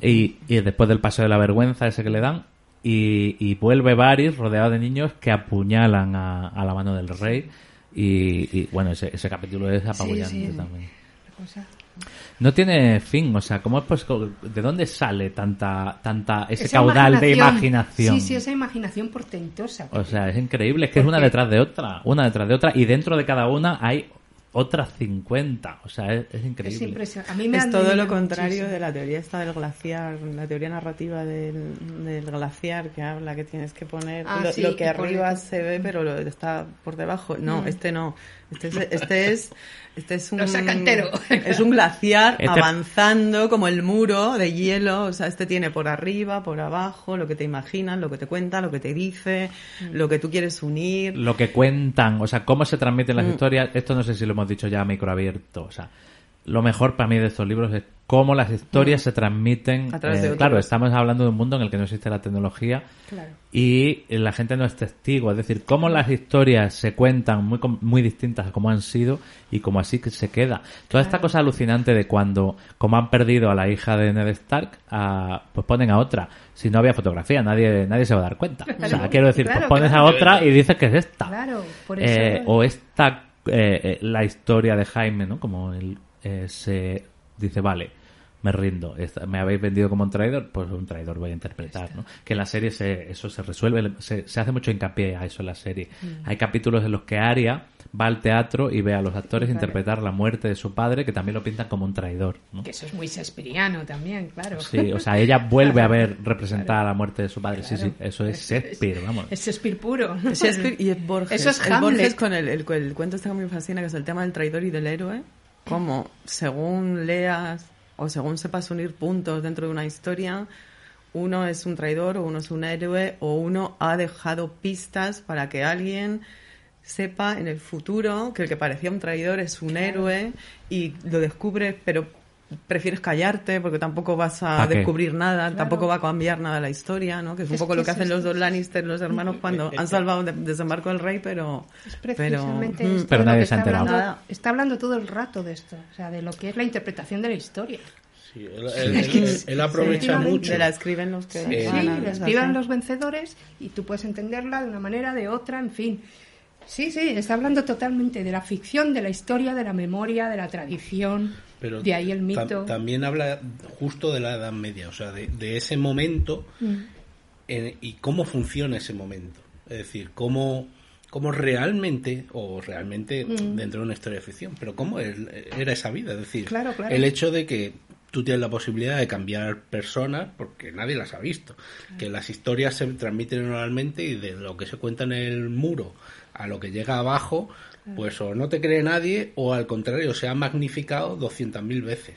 Y, y después del paso de la vergüenza ese que le dan, y, y vuelve Varys rodeado de niños que apuñalan a, a la mano del rey. Y, y, bueno, ese, ese capítulo es apabullante sí. también. No tiene fin, o sea, ¿cómo es pues, ¿de dónde sale tanta, tanta, ese Esa caudal de imaginación? Sí, sí, esa imaginación portentosa. O sea, es increíble, es que es una detrás de otra, una detrás de otra, y dentro de cada una hay otras 50. O sea, es, es es increíble. impresionante. A mí me Es todo lo contrario muchísimo. de la teoría esta del glaciar, la teoría narrativa del, del glaciar que habla que tienes que poner Ah, lo, sí, lo que arriba se ve pero lo está por debajo. No, este no. Este es, este es, este es un es un glaciar Este- avanzando como el muro de hielo. O sea, este tiene por arriba, por abajo, lo que te imaginas, lo que te cuenta, lo que te dice, lo que tú quieres unir. lo que cuentan, o sea, cómo se transmiten Mm. las historias, esto no sé si lo hemos dicho ya a micro abierto, o sea, lo mejor para mí de estos libros es cómo las historias se transmiten. Mm. A través de eh, otros. claro, estamos hablando de un mundo en el que no existe la tecnología Claro. y la gente no es testigo, es decir, cómo las historias se cuentan muy muy distintas a cómo han sido y como así que se queda. Toda esta cosa alucinante de cuando, como han perdido a la hija de Ned Stark, a- pues ponen a otra. Si no había fotografía, nadie nadie se va a dar cuenta. O sea, quiero decir, claro, pues pones a otra y dices que es esta. Claro, por eso. Eh, o esta eh, eh, la historia de Jaime, ¿no? Como él eh, se dice, vale, me rindo, me habéis vendido como un traidor, pues un traidor voy a interpretar, ¿no? Que en la serie se, eso se resuelve, se, se hace mucho hincapié a eso en la serie. Mm. Hay capítulos en los que Aria va al teatro y ve a los actores Claro. interpretar la muerte de su padre, que también lo pintan como un traidor, ¿no? Que eso es muy Shakespeareano también, claro. Sí, o sea, ella vuelve a ver Claro. representada la muerte de su padre. Sí, sí, eso es Shakespeare, vamos. Es Shakespeare puro. Shakespeare y es Borges. Eso es El Hamlet. Borges con el, el, el cuento este que me fascina, que es el tema del traidor y del héroe. Como según leas o según sepas unir puntos dentro de una historia, uno es un traidor o uno es un héroe o uno ha dejado pistas para que alguien sepa en el futuro que el que parecía un traidor es un héroe y lo descubres, pero prefieres callarte porque tampoco vas a descubrir nada, tampoco va a cambiar nada la historia, ¿no? Que es un Es poco que lo que hacen es- los dos Lannister, los hermanos, cuando han salvado de- desembarco del rey, pero... Es pero precisamente mm, esto Pero nadie se ha está enterado. hablando- Nada. está hablando todo el rato de esto, o sea, de lo que es la interpretación de la historia. Sí, él, él- él- él aprovecha Sí. mucho. La escriben los que... Eh, Sí, ganan, la es escriban así. los vencedores y tú puedes entenderla de una manera, de otra, en fin. Sí, sí, está hablando totalmente de la ficción, de la historia, de la memoria, de la tradición, Pero de ahí el tam- mito. también habla justo de la Edad Media, o sea, de, de ese momento Mm. en- y cómo funciona ese momento. Es decir, cómo, cómo realmente, o realmente Mm. dentro de una historia de ficción, pero cómo era esa vida. Es decir, Claro, claro. el hecho de que tú tienes la posibilidad de cambiar personas porque nadie las ha visto. Que las historias se transmiten oralmente y de lo que se cuenta en el muro a lo que llega abajo, pues o no te cree nadie o al contrario se ha magnificado 200.000 veces.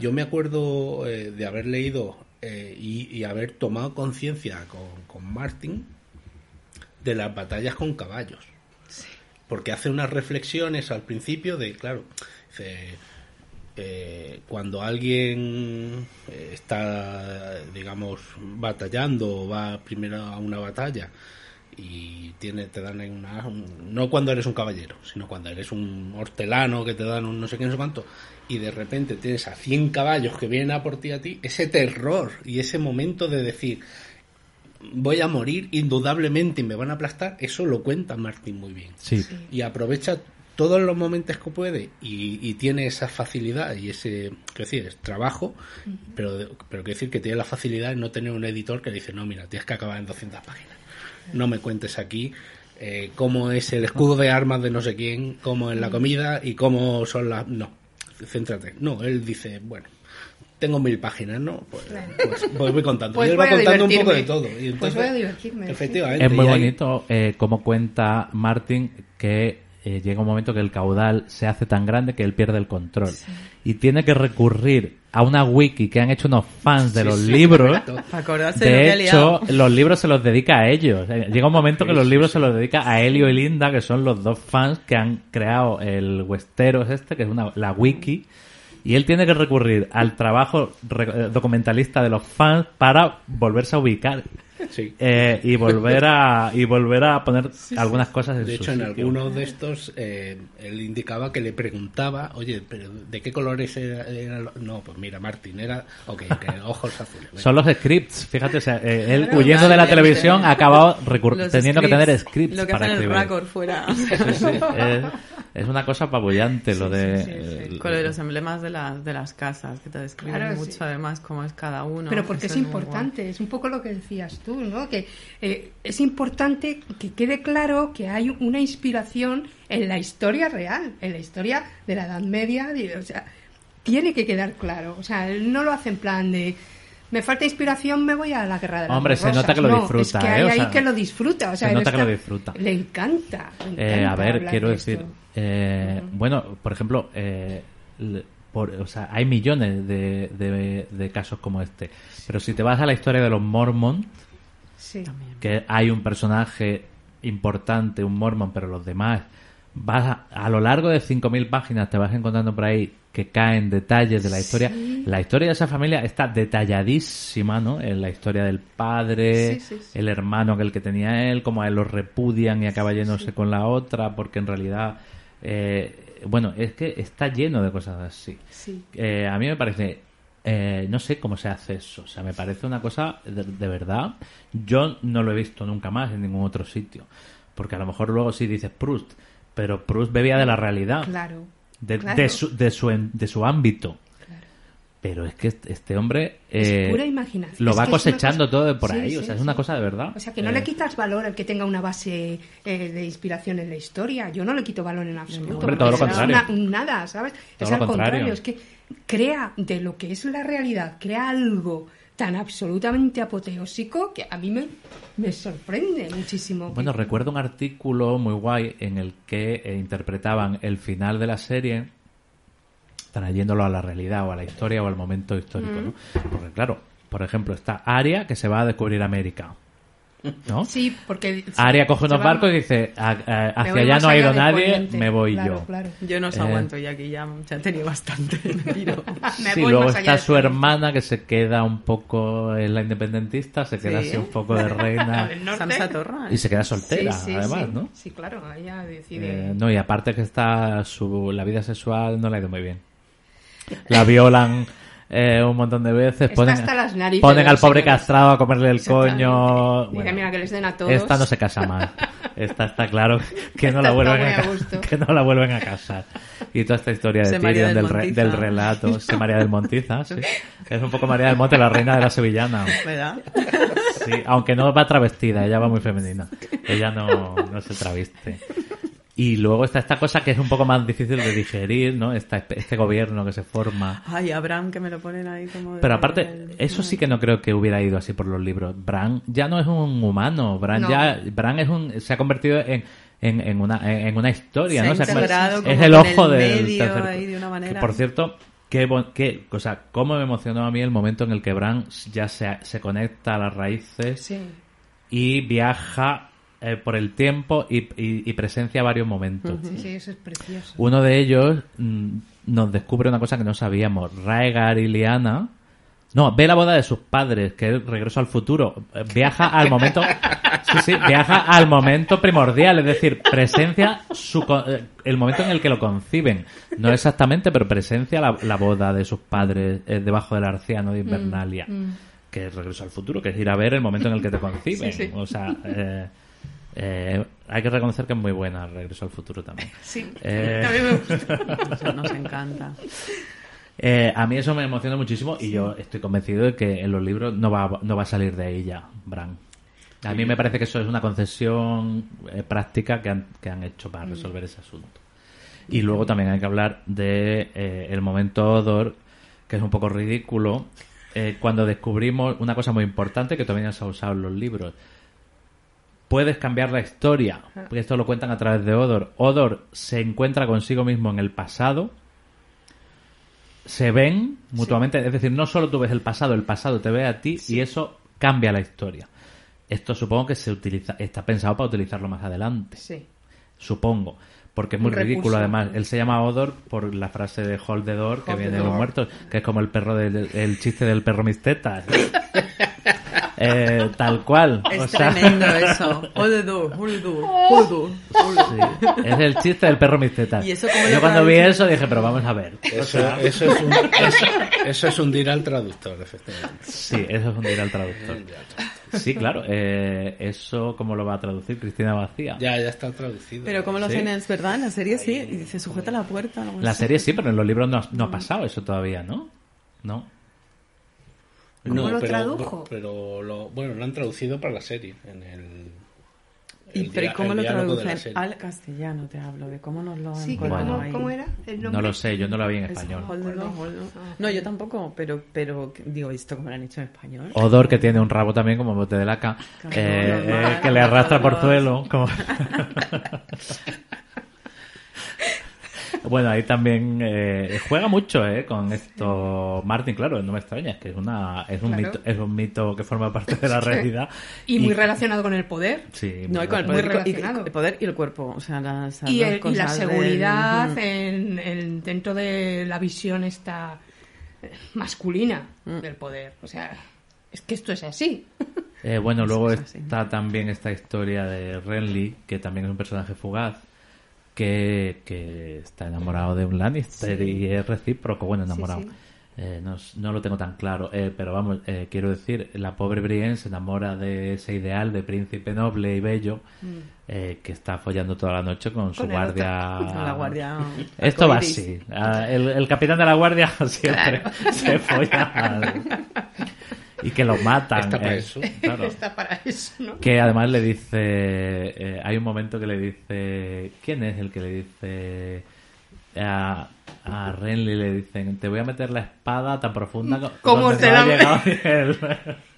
Yo me acuerdo eh, de haber leído eh, y, y haber tomado conciencia con, con Martin de las batallas con caballos. Porque hace unas reflexiones al principio de, claro, dice, eh, cuando alguien eh, está, digamos, batallando o va primero a una batalla y tiene, te dan en una, un- no cuando eres un caballero, sino cuando eres un hortelano que te dan un no sé qué, no sé cuánto, y de repente tienes a 100 caballos que vienen a por ti a ti, ese terror y ese momento de decir, voy a morir indudablemente y me van a aplastar, eso lo cuenta Martín muy bien Sí. y aprovecha todos los momentos que puede y, y tiene esa facilidad y ese, quiero decir, es trabajo, pero, pero quiero decir que tiene la facilidad de no tener un editor que dice, no, mira, tienes que acabar en 200 páginas. No me cuentes aquí eh, cómo es el escudo de armas de no sé quién, cómo es la comida y cómo son las... No, céntrate. No, él dice, bueno, tengo mil páginas, ¿no? Pues, pues, pues voy contando. Pues y él va voy contando un poco de todo. Y Pues entonces, voy a divertirme, sí. Efectivamente. Es muy ahí- bonito eh, como cuenta Martin que eh, llega un momento que el caudal se hace tan grande que él pierde el control. Y tiene que recurrir a una wiki que han hecho unos fans de los sí, libros. acordarse de lo que De ha hecho, los libros se los dedica a ellos. Eh, Llega un momento que los libros se los dedica a Helio y Linda, que son los dos fans que han creado el Westeros este, que es una, la wiki. Y él tiene que recurrir al trabajo eh, documentalista de los fans para volverse a ubicar. Sí. Eh, y volver a y volver a poner algunas cosas en De su hecho, en algunos de estos, eh, él indicaba que le preguntaba, oye, pero ¿de qué colores era? era lo-?" No, pues mira, Martín, era, ok, ojos azules. son los scripts fíjate o sea, eh, él Claro, huyendo de la televisión ha acabado teniendo que tener scripts Lo que para hacen el escribir Raccord fuera. Sí, sí, es, es una cosa apabullante lo de sí, sí. eh, Con los emblemas de, las de las casas, que te describen Claro, mucho sí. además cómo es cada uno. Pero porque Eso es muy importante, es un poco lo que decías tú, ¿no? Que eh, es importante que quede claro que hay una inspiración en la historia real, en la historia de la Edad Media, o sea, tiene que quedar claro, o sea, no lo hace en plan de me falta inspiración, me voy a la guerra de las Hombre, dos se nota rosas". que lo No, disfruta, es que ¿eh? hay O ahí sea, que lo disfruta, o sea, se nota que lo está- disfruta. Le encanta. le Eh, encanta a ver, quiero de decir, eh, bueno, por ejemplo, eh, por- o sea, hay millones de, de- de casos como este. Pero si te vas a la historia de los Mormon, Sí. que hay un personaje importante, un Mormon, pero los demás, vas a, a lo largo de 5.000 páginas te vas encontrando por ahí que caen detalles de la historia. La historia de esa familia está detalladísima, ¿no? En la historia del padre, Sí, sí, sí. el hermano que el que tenía él, como a él lo repudian y acaba yéndose con la otra, porque en realidad, eh, bueno, es que está lleno de cosas así. Sí. Eh, a mí me parece, eh, no sé cómo se hace eso, o sea, me parece una cosa de, de verdad. Yo no lo he visto nunca más en ningún otro sitio, porque a lo mejor luego sí dices Proust, pero Proust bebía de la realidad, Claro. de, claro. de su, de, su, de su ámbito. Pero es que este, hombre Es eh, pura imaginación. lo Es va cosechando cosa- todo de por Sí, ahí, o sea, es sí. una cosa de verdad. O sea, que no Eh, le quitas valor al que tenga una base eh, de inspiración en la historia. Yo no le quito valor en absoluto. Hombre, todo lo es una- nada, ¿sabes? Todo es al contrario. contrario. Es que crea de lo que es la realidad, crea algo tan absolutamente apoteósico que a mí me, me sorprende muchísimo. Bueno, recuerdo un artículo muy guay en el que eh, interpretaban el final de la serie trayéndolo a la realidad o a la historia o al momento histórico, ¿no? Porque claro, por ejemplo, está Aria que se va a descubrir América. ¿No? Sí, porque... Aria coge unos barcos y dice, "A- hacia allá no ha ido nadie, Poniente". me voy Claro, yo. claro. Yo no os Eh, aguanto y aquí ya, ya he tenido bastante. me piro. Me Sí, voy luego está su hermana que se queda un poco en la independentista, se queda Sí. así un poco de reina Torra. y se queda soltera, Sí, sí, además, sí. ¿no? Sí, claro, ella decide... Eh, no, y aparte que está su, la vida sexual no le ha ido muy bien. La violan eh, un montón de veces. Ponen, hasta las narices ponen al pobre señores. castrado a comerle el coño. Bueno, mira, que les den a todos. esta no se casa más. Esta está claro que no la vuelven a, a que no la vuelven a casar. Y toda esta historia de Tyrion del del, re- del relato, se María del Montiza, sí. Es un poco María del Monte, la reina de la sevillana. ¿Verdad? Sí, aunque no va travestida, ella va muy femenina. Ella no, no se traviste. Y luego está esta cosa que es un poco más difícil de digerir, ¿no? Esta, este gobierno que se forma. Ay, Abraham, que me lo ponen ahí como... de- Pero aparte, eso sí que no creo que hubiera ido así por los libros. Bran ya no es un humano, Bran No. ya, Bran es un, se ha convertido en, en, en una, en una historia, Se ¿no? ha Se ha integrado es como el ojo el del medio tercer- ahí de una manera. que, por cierto, qué, bon- qué, o sea, cómo me emocionó a mí el momento en el que Bran ya se, se conecta a las raíces Sí. y viaja eh, por el tiempo y, y- y presencia varios momentos. Sí, sí, eso es precioso. Uno de ellos mm, nos descubre una cosa que no sabíamos. Raegar y Liana. No, ve la boda de sus padres, que es regreso al futuro. Eh, Viaja al momento. Sí, sí, viaja al momento primordial, es decir, presencia su co- eh, el momento en el que lo conciben. No exactamente, pero presencia la, la boda de sus padres eh, debajo del arciano de Invernalia. Que es regreso al futuro, que es ir a ver el momento en el que te conciben. Sí, sí. O sea, eh, eh, hay que reconocer que es muy buena Regreso al futuro también. Sí, Eh, a mí me gusta. Nos, nos encanta. Eh, a mí eso me emociona muchísimo y yo estoy convencido de que en los libros no va, no va a salir de ahí ya, Bran. A mí me parece que eso es una concesión eh, práctica que han, que han hecho para resolver ese asunto. Y luego también hay que hablar de eh, el momento Odor, que es un poco ridículo, eh, cuando descubrimos una cosa muy importante que también se ha usado en los libros. Puedes cambiar la historia, porque esto lo cuentan a través de Odor. Odor se encuentra consigo mismo en el pasado, se ven mutuamente, es decir, no solo tú ves el pasado, el pasado te ve a ti y eso cambia la historia. Esto supongo que se utiliza, está pensado para utilizarlo más adelante, Sí. supongo, porque es muy ridículo además. Él se llama Odor por la frase de Hold the Door que Hold viene de los muertos, que es como el perro del el chiste del perro misteta. Eh, tal cual. Es o sea, tremendo eso. Hold do, hold do, hold do, hold do. sí, es el chiste del perro misteta. ¿Y eso cómo Yo cuando vi eso dije, pero vamos a ver. O Eso, sea, eso, es un, eso, eso es hundir al traductor, efectivamente. Sí, eso es hundir al traductor. Sí, claro. eh, eso, ¿cómo lo va a traducir Cristina Vacía? Ya, ya está traducido. Pero como lo Sí. hacen, es verdad, en la serie sí. Y dice, sujeta la puerta. algo La así. serie sí, pero en los libros no, ha- no ha pasado eso todavía, ¿no? No. ¿Cómo lo pero, tradujo? Pero lo, bueno, lo han traducido para la serie. En el, ¿Y, el pero ¿y dia- cómo el lo traducen? Al castellano te hablo, de cómo nos lo Sí, que Bueno. ¿cómo, ahí. cómo era el nombre? No lo sé, yo no la vi en Es español. do. No, yo tampoco, pero, pero digo, ¿esto cómo lo han hecho en español? Odor, que tiene un rabo también como bote de laca, eh, eh, que le arrastra por suelo. como- bueno, ahí también eh, juega mucho eh, con esto Martin, claro, no me extraña, es que es, una, es, un Claro. mito, es un mito que forma parte de la realidad. Y muy relacionado con el poder. Sí, No, y con el Muy poder, y- y- relacionado. el poder y el cuerpo. O sea, las, las Y, el- y la cosas del- seguridad en, en- dentro de la visión esta eh, masculina Mm. del poder. O sea, es que esto es así. Eh, bueno, luego es así. está también esta historia de Renly, que también es un personaje fugaz, que, que está enamorado de un Lannister y es recíproco, bueno, enamorado. sí. Eh, no, no lo tengo tan claro, eh, pero vamos, eh, quiero decir, la pobre Brienne se enamora de ese ideal de príncipe noble y bello eh, que está follando toda la noche con su Mm. Con guardia. Con la guardia. Esto va así. Ah, El, el capitán de la guardia siempre se folla al- y que lo matan. Está para eh, eso. claro. Está para eso, ¿no? Que además le dice. eh, hay un momento que le dice. ¿Quién es el que le dice.? A, a Renly le dicen: Te voy a meter la espada tan profunda co- Como te la- llegado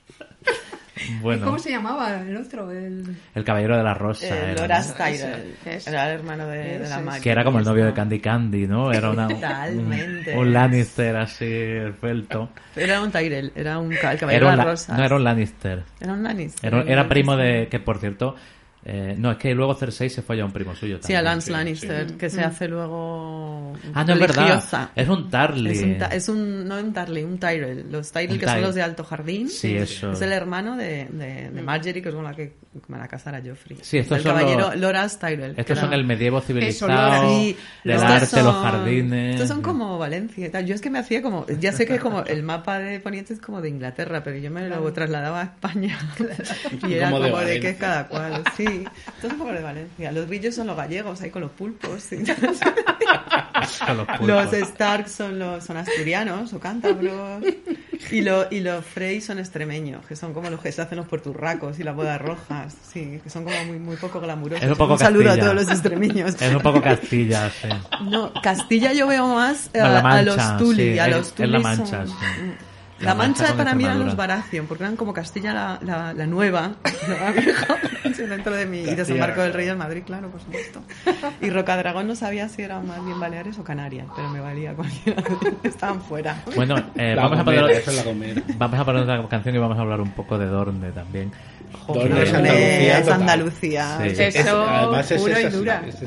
Bueno, ¿Cómo se llamaba el otro? El... el caballero de la rosa. Eh, era, ¿no? Loras Tyrell. Era el hermano de, de la. Maggie. Que era como el novio de Candy Candy, ¿no? Era una, Totalmente. un, un Lannister así, esbelto. Era un Tyrell, era un el caballero Era de un, las La- rosas. no era un Lannister. Era un Lannister. Era, era primo de... Que, por cierto... eh, no, es que luego Cersei se fue a un primo suyo Sí, a también. Lance sí, Lannister, que se hace luego Ah, no, es verdad. Es un Tarly. Es un, ta- es un- no un Tarly, un Tyrell. Los Tyrell Un que son los de Alto Jardín. Sí, eso. Es el hermano de, de, de Marjorie, que es con la que van a casar a Joffrey. Sí, estos el son caballero los- Loras Tyrell. Estos era- son el medievo civilizado, Sí, del estos arte, son- los jardines. Estos son como Valencia y tal. Yo es que me hacía como. Ya sé que como el mapa de Poniente es como de Inglaterra, pero yo me lo trasladaba a España. y era Como como, de de, que Valencia. es cada cual. Sí, es un poco de Valencia. Los villos son los gallegos, ahí con los pulpos. sí. Los pulpos. Los Stark son los son asturianos o cántabros. Y, lo, y los Frey son extremeños, que son como los que se hacen los puerturracos y las bodas rojas. Sí, que son como muy, muy poco glamurosos. Es un poco saludo Castilla. a todos los extremeños. Es un poco Castilla, sí. No, Castilla yo veo más a, La a los sí, a los es Tully La son- Mancha, sí. La La, Mancha para mí eran los. Baratheon, porque eran como Castilla la, la, la nueva, la vieja, dentro de mi y desembarco del Rey del Madrid, claro, por supuesto. Y Rocadragón no sabía si era más bien Baleares o Canarias, pero me valía cualquiera, estaban fuera. Bueno, eh, vamos, a poner, es vamos a poner otra canción y vamos a hablar un poco de Dorne también. Dorne es Andalucía es. Andalucía. Sí. Eso, Es- además es puro y dura. es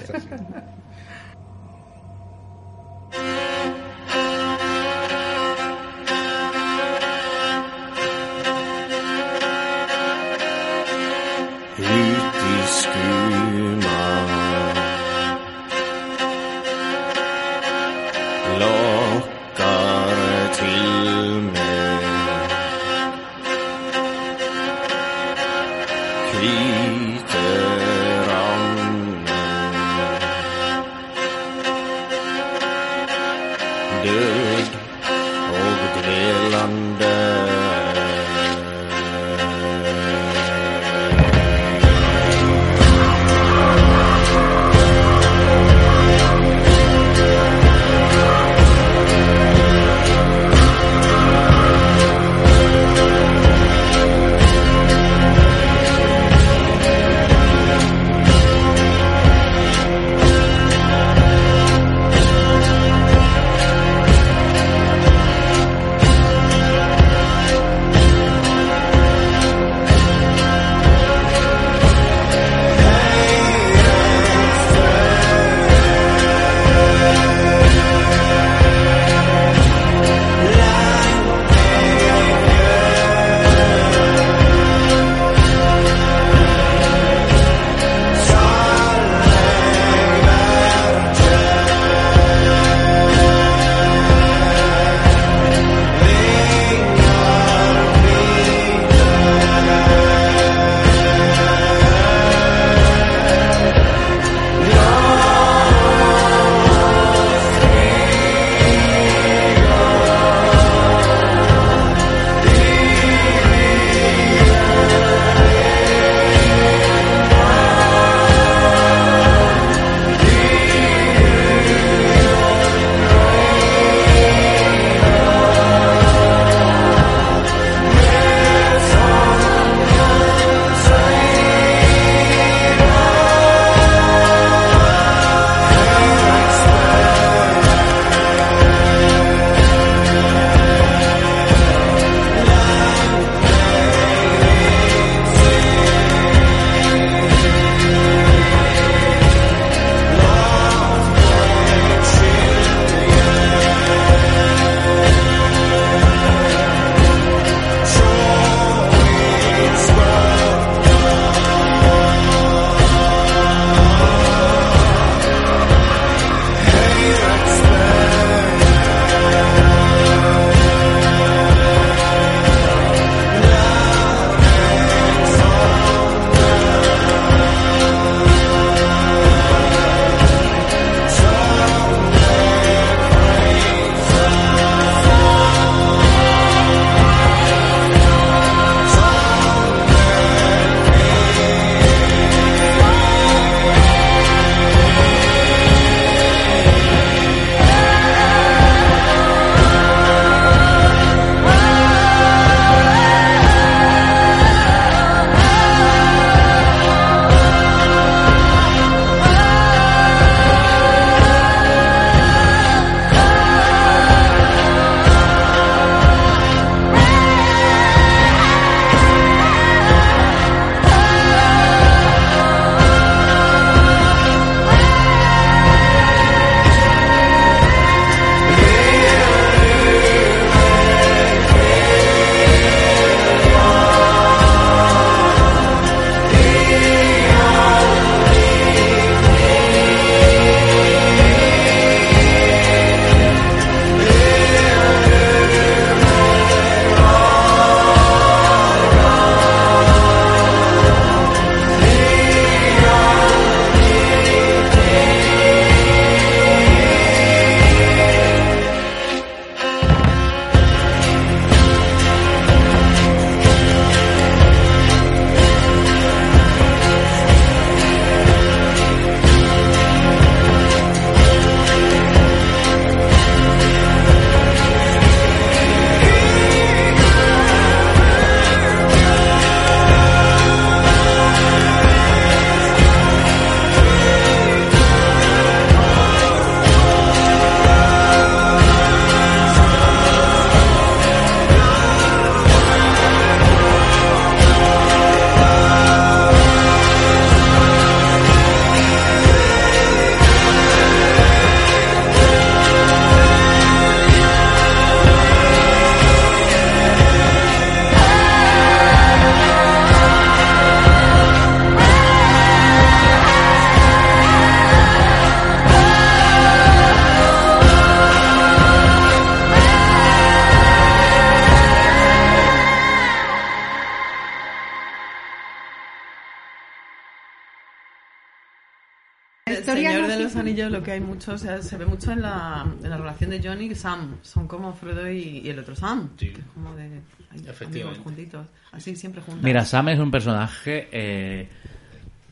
mucho, o sea, se ve mucho en la, en la relación de John y Sam. Son como Frodo y, y el otro Sam. Sí. que es como de ay, amigos juntitos. Así siempre juntos. Mira, Sam es un personaje eh,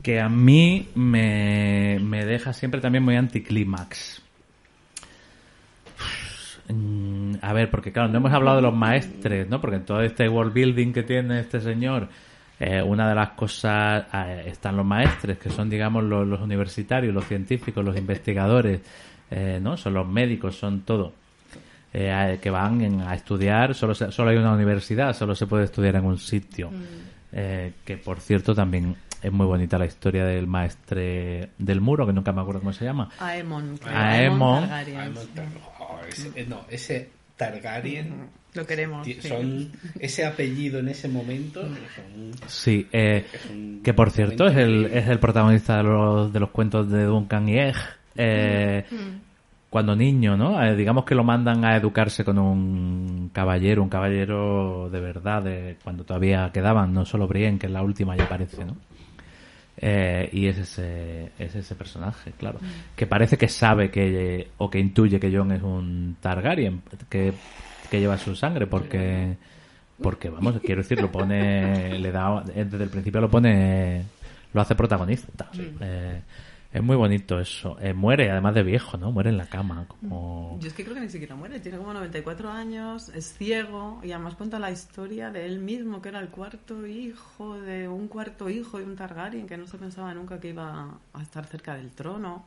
que a mí me, me deja siempre también muy anticlímax. Mm, A ver, porque claro, no hemos hablado de los maestres, ¿no? Porque en todo este world building que tiene este señor, eh, una de las cosas eh, están los maestres, que son, digamos, los, los universitarios, los científicos, los investigadores, eh, ¿no? Son los médicos, son todo. Eh, que van en- a estudiar, solo, se- solo hay una universidad, solo se puede estudiar en un sitio. Eh, que por cierto también es muy bonita la historia del maestre del muro, que nunca me acuerdo cómo se llama. Aemon. Aemon. Oh, ese- no, ese Targaryen, Lo queremos. sí. son ese apellido en ese momento, son- Sí, eh, que por cierto es el, es el protagonista de los, de los cuentos de Duncan y Egg. Eh, Cuando niño, ¿no? Eh, digamos que lo mandan a educarse con un caballero, un caballero de verdad, de cuando todavía quedaban, no solo Brienne, que es la última ya aparece, ¿no? Eh, y es ese, es ese personaje, claro. Que parece que sabe que, o que intuye que Jon es un Targaryen, que, que lleva su sangre, porque, porque vamos, quiero decir, lo pone, le da, desde el principio lo pone, lo hace protagonista. Eh, es muy bonito eso. Eh, muere, además de viejo, ¿no? Muere en la cama, como... Yo es que creo que ni siquiera muere, tiene como 94 años, es ciego y además cuenta la historia de él mismo, que era el cuarto hijo de un cuarto hijo de un Targaryen, que no se pensaba nunca que iba a estar cerca del trono.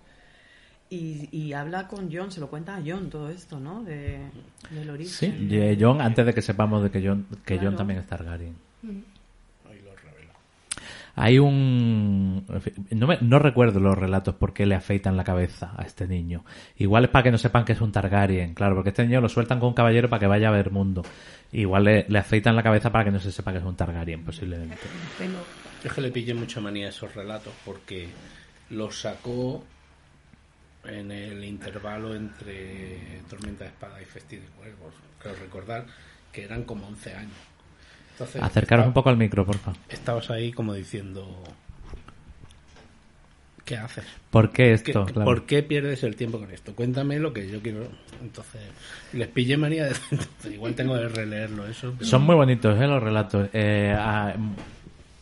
Y, y habla con Jon, se lo cuenta a Jon todo esto, ¿no? De, del Sí, origen. y Jon, antes de que sepamos de que Jon, que Claro. Jon también es Targaryen. Ahí lo revela. Hay un... No, me- no recuerdo los relatos por qué le afeitan la cabeza a este niño. Igual es para que no sepan que es un Targaryen, claro, porque este niño lo sueltan con un caballero para que vaya a ver mundo. Igual le, le afeitan la cabeza para que no se sepa que es un Targaryen, posiblemente. Es que le pillé mucha manía a esos relatos porque los sacó en el intervalo entre Tormenta de Espada y Festín de Cuervos. Creo recordar que eran como 11 años. Entonces, Acercaros un poco al micro, porfa. Estabas ahí como diciendo... ¿Qué haces? ¿Por qué ¿Qué- esto? Claro. ¿Por qué pierdes el tiempo con esto? Cuéntame lo que yo quiero. Entonces, les pillé manía de... entonces, igual tengo que releerlo eso. pero- Son muy bonitos ¿eh? los relatos. Eh, ah,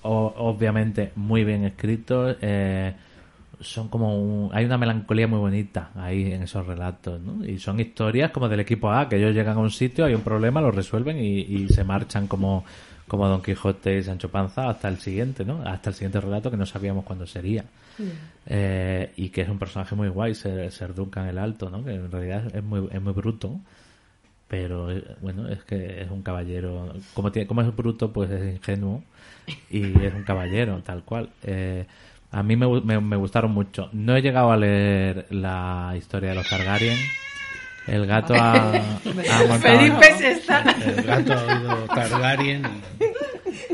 o- obviamente muy bien escritos. eh, son como un- hay una melancolía muy bonita ahí en esos relatos, ¿no? Y son historias como del equipo A, que ellos llegan a un sitio, hay un problema, lo resuelven y, y se marchan como, como Don Quijote y Sancho Panza hasta el siguiente, ¿no? Hasta el siguiente relato que no sabíamos cuándo sería. Eh, y que es un personaje muy guay, ser, ser Duncan el Alto, ¿no? Que en realidad es muy, es muy bruto, pero eh, bueno, es que es un caballero. Como, tiene, como es bruto, pues es ingenuo y es un caballero, tal cual. Eh, a mí me, me, me gustaron mucho. No he llegado a leer la historia de los Targaryen. El gato ha, ha montado- Felipe se está. El gato ha oído Targaryen. y-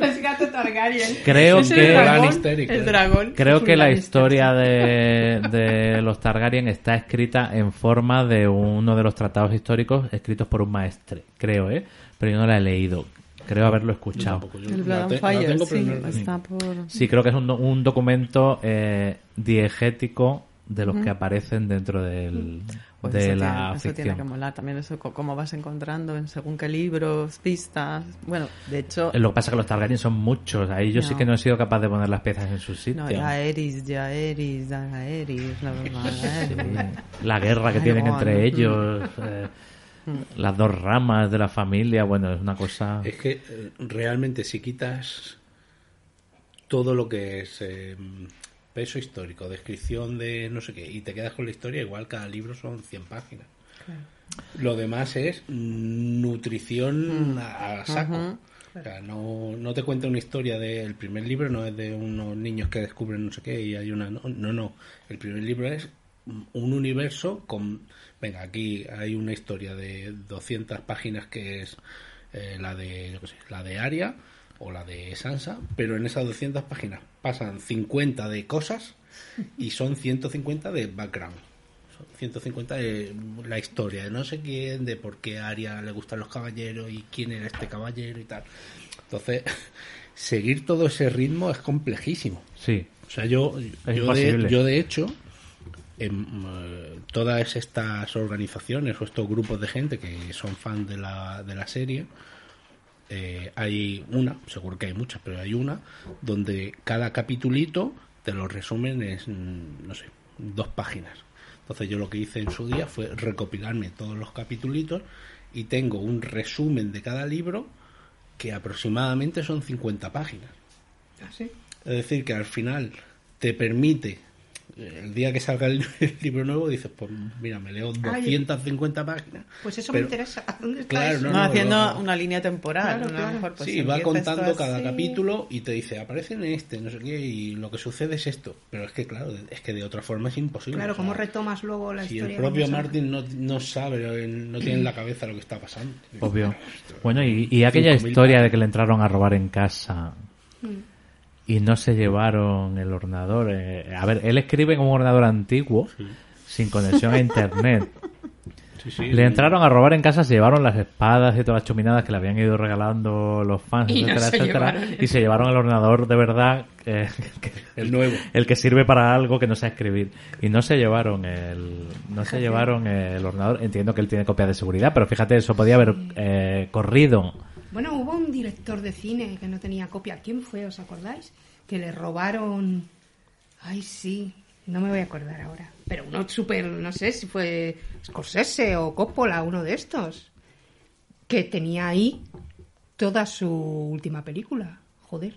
Es gato Targaryen. Creo Es el que- dragón. Lannister y El dragón. Creo que la historia de, de los Targaryen está escrita en forma de uno de los tratados históricos escritos por un maestre, creo, ¿eh? Pero yo no la he leído. Creo haberlo escuchado. Tampoco, yo El Blood and Fire, tengo, sí, no- está por... Sí, creo que es un, un documento eh, diegético de los que aparecen dentro del, Pues de la tiene, eso tiene que ficción. molar también eso cómo vas encontrando en según qué libros pistas bueno de hecho Eh, Lo que pasa es que los Targaryen son muchos. Ahí yo sí No. que no he sido capaz de poner las piezas en su sitio. no ya Eris ya Eris ya Eris la Sí, verdad La guerra que Ay, tienen entre ellos, eh, las dos ramas de la familia, bueno, es una cosa... Es que eh, realmente si quitas todo lo que es eh, peso histórico, descripción de no sé qué, y te quedas con la historia, igual cada libro son 100 páginas. Lo demás es nutrición a, a saco. O sea, no, no te cuenta una historia de... El primer libro no es de unos niños que descubren no sé qué y hay una... No, no, no. El primer libro es un universo con... Venga, aquí hay una historia de 200 páginas que es eh, la de yo qué sé, la de Aria o la de Sansa, pero en esas 200 páginas pasan 50 de cosas y son 150 de background. Son 150 de la historia de no sé quién, de por qué a Aria le gustan los caballeros y quién era este caballero y tal. Entonces, seguir todo ese ritmo es complejísimo. Sí, O sea, yo, yo, de, yo de hecho, em, eh, todas estas organizaciones o estos grupos de gente que son fans de la, de la serie, eh, hay una, seguro que hay muchas, pero hay una, donde cada capitulito te lo resumen en, mm, no sé, dos páginas. Entonces yo lo que hice en su día fue recopilarme todos los capitulitos y tengo un resumen de cada libro que aproximadamente son 50 páginas. ¿Ah, sí? Es decir, que al final te permite, el día que salga el, el libro nuevo, dices, pues mira, me leo Ay, 250 páginas. Pues eso Pero- me interesa. ¿Dónde está Claro, eso? no, No, no, haciendo no, no. una línea temporal. Claro, ¿no? claro. Mejor, pues, sí, va contando cada así. capítulo y te dice, aparece en este, no sé qué, y lo que sucede es esto. Pero es que, claro, es que de otra forma es imposible. Claro, o sea, ¿cómo retomas luego la Si historia? el propio ¿Cómo se- Martin no, no sabe, no tiene en la cabeza lo que está pasando. Obvio. Bueno, y, y aquella 5.000 historia de que le entraron a robar en casa Mm. Y no se llevaron el ordenador. eh, a ver, él escribe en un ordenador antiguo, sin conexión a internet. Sí, sí. Le entraron a robar en casa, se llevaron las espadas y todas las chuminadas que le habían ido regalando los fans, Y no etcétera, se etcétera. llevaron Y se llevaron el ordenador de verdad, eh, que- El nuevo. el que sirve para algo que no sea escribir. Y no se llevaron el, no se llevaron el ordenador. Entiendo que él tiene copia de seguridad, pero fíjate, eso podía haber eh, corrido. Bueno, hubo un director de cine que no tenía copia. ¿Quién fue? ¿Os acordáis? Que le robaron. Ay, sí. No me voy a acordar ahora. Pero uno súper. No sé si fue Scorsese o Coppola, uno de estos. Que tenía ahí toda su última película. Joder.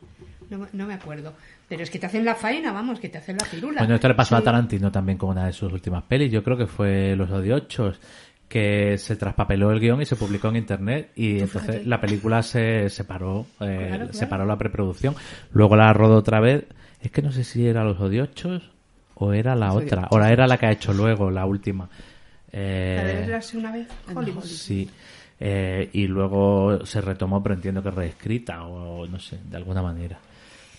No, me- no me acuerdo. Pero es que te hacen la faena, vamos, que te hacen la pirula. Bueno, esto le pasó a. Tarantino también con una de sus últimas pelis. Yo creo que fue Los Odiochos, que se traspapeló el guion y se publicó en internet. Y entonces fíjate. la película se separó, eh, Claro, se claro. paró la preproducción. Luego la rodó otra vez. Es que no sé si era Los Odiochos o era la Los otra. O era la que ha hecho luego, la última. Eh, La de verlas una vez. Hollywood. Sí. Eh, y luego se retomó, pero entiendo que reescrita o no sé, de alguna manera.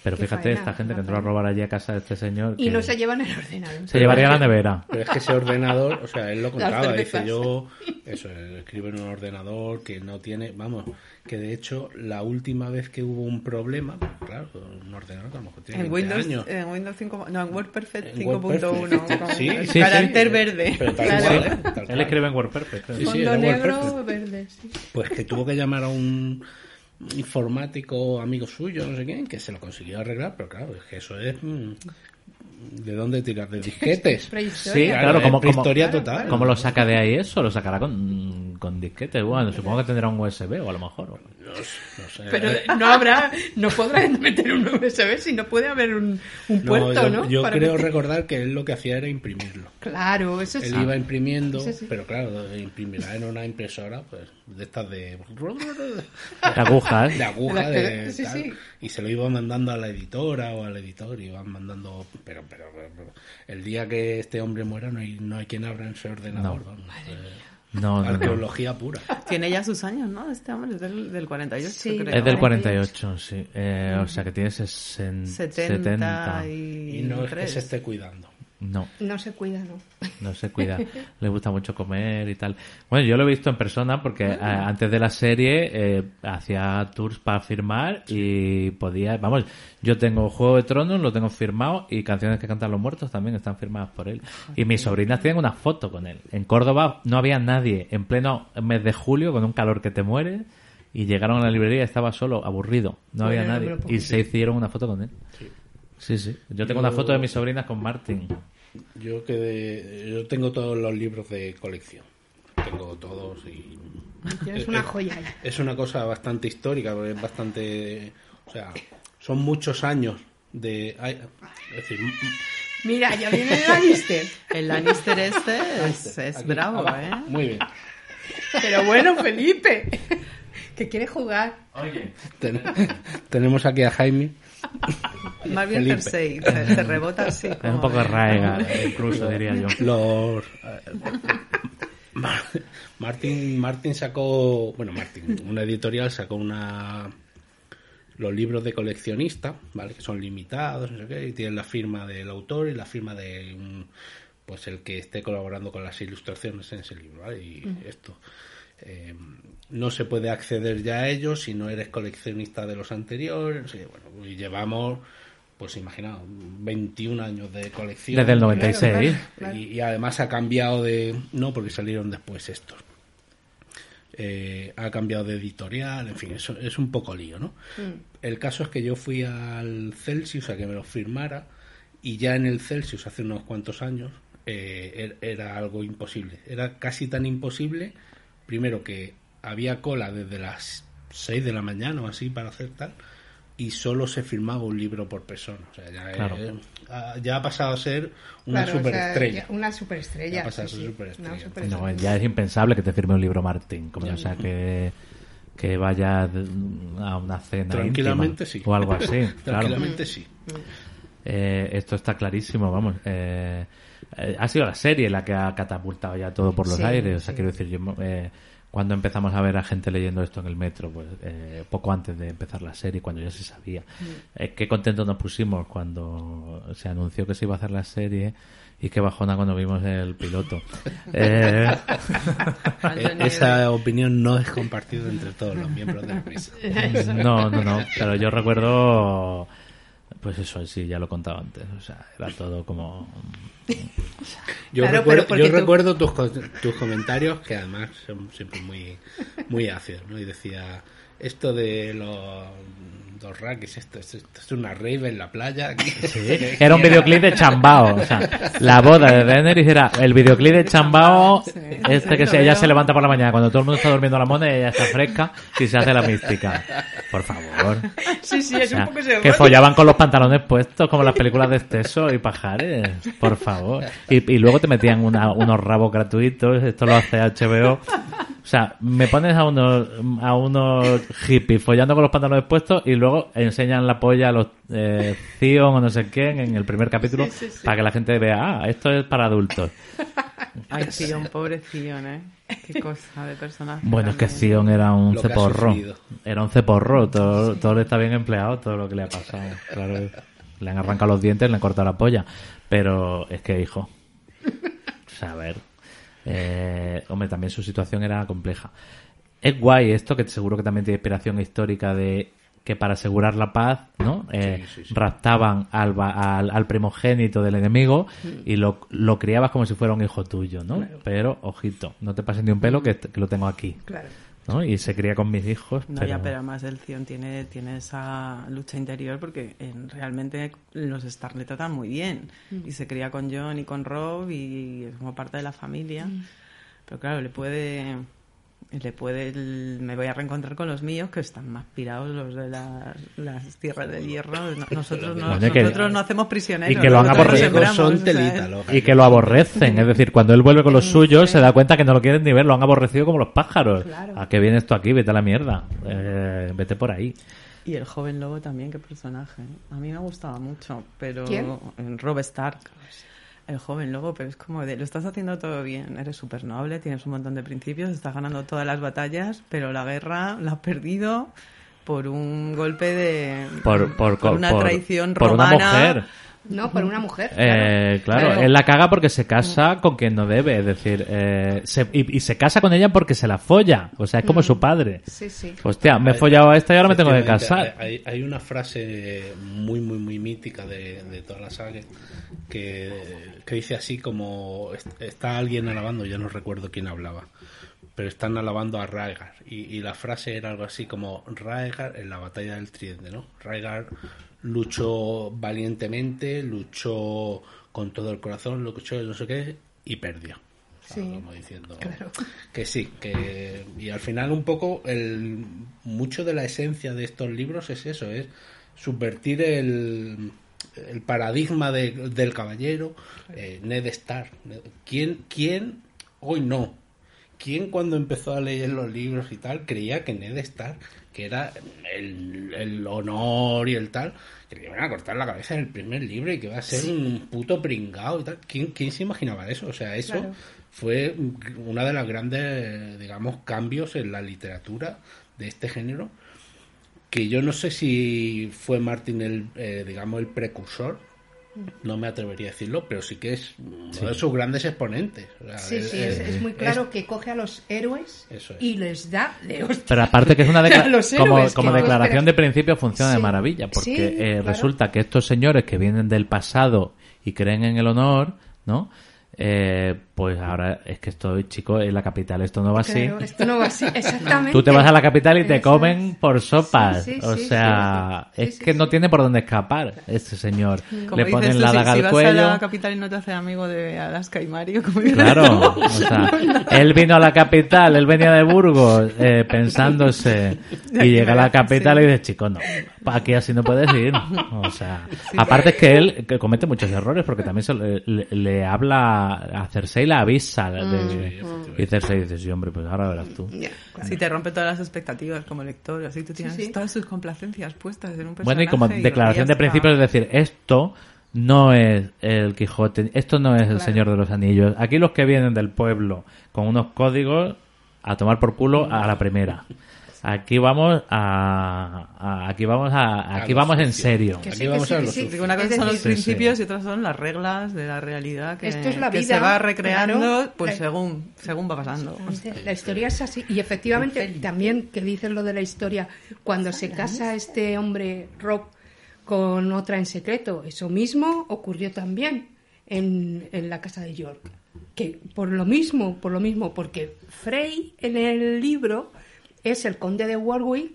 Pero Qué fíjate, faena, esta gente que entró a robar allí a casa de este señor. Y que no se llevan el ordenador. se llevaría a la nevera. Pero es que ese ordenador, o sea, él lo contaba, dice yo, eso, él escribe en un ordenador que no tiene, vamos, que de hecho la última vez que hubo un problema, claro, un ordenador que a lo mejor tiene En 20 Windows, años. en Windows 5, no, en WordPerfect En WordPerfect. 5.1, con Sí, sí, carácter sí. verde. Pero tal Claro. cual, ¿eh? Él escribe en WordPerfect. creo. Sí, sí, Fondo negro, WordPerfect. verde, sí. Pues que tuvo que llamar a un informático amigo suyo, no sé quién, que se lo consiguió arreglar, pero claro, es que eso es... mm, ¿De dónde tirar? ¿De disquetes? Sí, claro, como, como, prehistoria total. ¿cómo lo saca de ahí eso? Lo sacará con, con disquete. Bueno, supongo que tendrá un USB o a lo mejor. No sé. Pero no habrá, no podrán meter un USB si no puede haber un, un No, puerto, yo, ¿no? yo Para creo meter- recordar que él lo que hacía era imprimirlo. Claro, eso sí. Él iba imprimiendo, Sí, sí. pero claro, imprimirá en una impresora, pues, de estas de... De agujas. de aguja, de Sí, tal, sí. y se lo iba mandando a la editora o al editor, y iban mandando... Pero, pero, pero, pero, el día que este hombre muera no hay, no hay quien abra ese ordenador. No. vamos, eh, No, no, no. arqueología pura. Tiene ya sus años, ¿no? Este hombre es del, del 48, Sí. creo. Es del 48, sí. Eh, o sea que tiene 60, 70, 70. y... Y no es que se esté cuidando. No, No se cuida, ¿no? no se cuida. Le gusta mucho comer y tal. Bueno, yo lo he visto en persona porque eh, antes de la serie eh, hacía tours para firmar y podía... Vamos, yo tengo Juego de Tronos, lo tengo firmado y canciones que cantan los muertos también están firmadas por él. Y mis sobrinas tienen una foto con él. En Córdoba no había nadie en pleno mes de julio con un calor que te muere y llegaron a la librería y estaba solo, aburrido. No había Bueno, nadie. Y se hicieron una foto con él. Sí, sí. Yo tengo una foto de mis sobrinas con Martin. Yo que de- yo tengo todos los libros de colección. Tengo todos y Tienes una joya es una cosa bastante histórica, porque es bastante, o sea, son muchos años de, es decir, Mira, ya viene el Lannister. El Lannister este es, es aquí, bravo, abajo. ¿eh? Muy bien. Pero bueno, Felipe, que quiere jugar. Oye. tenemos aquí a Jaime. Más bien. Cersei, se, rebota así. Es como un poco de- raega, incluso diría yo. Los Mar- Martin Martin sacó, bueno, Martin, una editorial sacó una los libros de coleccionista, ¿vale? Que son limitados, no sé qué, y tienen la firma del autor y la firma de un- pues el que esté colaborando con las ilustraciones en ese libro, ¿vale? Y esto eh, no se puede acceder ya a ellos si no eres coleccionista de los anteriores, bueno, y llevamos pues imaginaos, 21 años de colección. Desde el 96. Claro. Y, y además ha cambiado de... No, porque salieron después estos. Eh, ha cambiado de editorial, en fin, eso es un poco lío, ¿no? El caso es que yo fui al Celsius a que me lo firmara y ya en el Celsius hace unos cuantos años eh, er- era algo imposible. Era casi tan imposible, primero que había cola desde las 6 de la mañana o así para hacer tal y solo se firmaba un libro por persona. O sea, ya, Claro. eh, ha- ya ha pasado a ser una Claro, o sea, superestrella. una superestrella. Ya pasa a sí, ser sí, superestrella. una superestrella. No, ya es impensable que te firme un libro Martín. Como, o sea, que, que vayas a una cena. Tranquilamente íntima sí. O algo así. claro. Tranquilamente sí. Eh, esto está clarísimo, vamos. Eh, eh, ha sido la serie la que ha catapultado ya todo por los Sí, aires. O sea, sí. quiero decir, yo, eh, cuando empezamos a ver a gente leyendo esto en el metro, pues eh, poco antes de empezar la serie, cuando ya se sabía. Eh, qué contentos nos pusimos cuando se anunció que se iba a hacer la serie y qué bajona cuando vimos el piloto. Eh, Eh, Esa opinión no es compartida entre todos los miembros de la mesa. No, no, no. Pero yo recuerdo. Pues eso, sí, ya lo he contado antes. O sea, era todo como. Yo, Claro, recuerdo, yo tú- recuerdo tus, co- tus comentarios, que además son siempre muy, muy ácidos, ¿no? Y decía, esto de los dos rackets, esto, esto, esto es una rave en la playa. aquí". Era un videoclip de Chambao. O sea, la boda de Daenerys era el videoclip de Chambao. Este que se, ella se levanta por la mañana cuando todo el mundo está durmiendo a la mona y ella está fresca y se hace la mística. Por favor. Sí, sí, O es sea, un poco ese que rollo. follaban con los pantalones puestos como las películas de Esteso y Pajares, por favor. Y, y luego te metían una- unos rabos gratuitos, esto lo hace HBO. O sea, me pones a unos, a unos hippies follando con los pantalones puestos y luego enseñan la polla a los eh, Zion o no sé quién en el primer capítulo para que la gente vea, ah, esto es para adultos. Ay, Sion, pobre Sion, ¿eh? Qué cosa de personaje. Bueno, es que. Zion era un ceporro. Era un ceporro. Todo, todo está bien empleado, todo lo que le ha pasado. Claro, le han arrancado los dientes, le han cortado la polla. Pero es que, hijo. O sea, a ver. eh, hombre, también su situación era compleja. Es guay esto, que seguro que también tiene inspiración histórica de que para asegurar la paz, ¿no? Eh, Sí, sí, sí. raptaban al, al, al primogénito del enemigo y lo, lo criabas como si fuera un hijo tuyo, ¿no? Pero, ojito, no te pases ni un pelo que, que lo tengo aquí, Claro. ¿no? Y se cría con mis hijos, No, pero... ya, pero además el Zion tiene, tiene esa lucha interior porque en- realmente los Stark le tratan muy bien. Y se cría con John y con Rob y es como parte de la familia. Pero claro, le puede... Le puede el- me voy a reencontrar con los míos que están más pirados los de las, las tierras de hierro No- nosotros no, que- nosotros no hacemos prisioneros y que lo han aborrecido. telita, Y que lo aborrecen, es decir, cuando él vuelve con los suyos se da cuenta que no lo quieren ni ver, lo han aborrecido como los pájaros. Claro. ¿A qué viene esto aquí? Vete a la mierda. Eh, vete por ahí. Y el joven lobo también, qué personaje. A mí me gustaba mucho, pero ¿Quién? en Rob Stark. El joven lobo, pero es como de, lo estás haciendo todo bien, eres súper noble, tienes un montón de principios, estás ganando todas las batallas, pero la guerra la has perdido por un golpe de... Por, por, por una por- traición por una romana. mujer. No, por una mujer. Eh, claro, Pero- él la caga porque se casa con quien no debe, es decir, eh, se- y, y se casa con ella porque se la folla, o sea, es como su padre. Sí, sí. Hostia, me he follado a esta y ahora me tengo que casar. Hay, hay una frase muy, muy, muy mítica de, de toda la saga que, que dice así como est- está alguien alabando, ya no recuerdo quién hablaba, pero están alabando a Raegar y, y la frase era algo así como Raegar en la batalla del tridente, ¿no? Raegar luchó valientemente, luchó con todo el corazón, luchó no sé qué y perdió. Sí, como diciendo claro. que sí, que y al final un poco el mucho de la esencia de estos libros es eso, es subvertir el, el paradigma de- del caballero, eh, Ned Stark. ¿Quién, ¿Quién hoy no? ¿Quién cuando empezó a leer los libros y tal creía que Ned Stark, que era el, el honor y el tal, que le iban a cortar la cabeza en el primer libro y que iba a ser un puto pringao y tal? ¿Quién, quién se imaginaba eso? O sea, eso Claro. fue una de las grandes, digamos, cambios en la literatura de este género que yo no sé si fue Martin el, eh, digamos, el precursor no me atrevería a decirlo, pero sí que es uno de sus grandes exponentes. O sea, Sí, es- sí, es, es muy es- claro que coge a los héroes y les da de hostia. Pero aparte que es una como, héroes, como no declaración de principio funciona de maravilla, porque sí, eh, claro. resulta que estos señores que vienen del pasado y creen en el honor, ¿no? Eh, pues ahora es que estoy, chico, en la capital esto no va así. Esto no va así, exactamente. Tú te vas a la capital y te comen por sopas. Sí, sí, o sea, sí, es que no tiene por dónde escapar este señor. Como Le dices ponen tú, la si- daga si al vas cuello. a la capital y no te haces amigo de Alaska y Mario, como dices Claro, o sea, él vino a la capital, él venía de Burgos eh, pensándose y llega a la capital y dice, chico, no, aquí así no puedes ir. O sea, aparte es que él que comete muchos errores porque también se le, le- le habla a Cersei y la avisa. de- y Cersei dice, sí, hombre, pues ahora verás tú. Claro. Si te rompe todas las expectativas como lector, así tú tienes sí. todas sus complacencias puestas en un personaje. Bueno, y como declaración de ya está. principio es decir, esto no es el Quijote, esto no es el Señor de los Anillos. Aquí los que vienen del pueblo con unos códigos a tomar por culo a la primera. Aquí vamos a, a- aquí vamos a aquí vamos en serio. Que Aquí sí, que sí, a sí. una cosa son los principios y otras son las reglas de la realidad que, Esto es la que vida, se va recreando claro. pues La- según, según va pasando. La historia es así. Y efectivamente, también que dices lo de la historia, cuando se casa este hombre, Rob, con otra en secreto, eso mismo ocurrió también en, en la casa de York. Que por lo mismo, por lo mismo, porque Frey en el libro es el conde de Warwick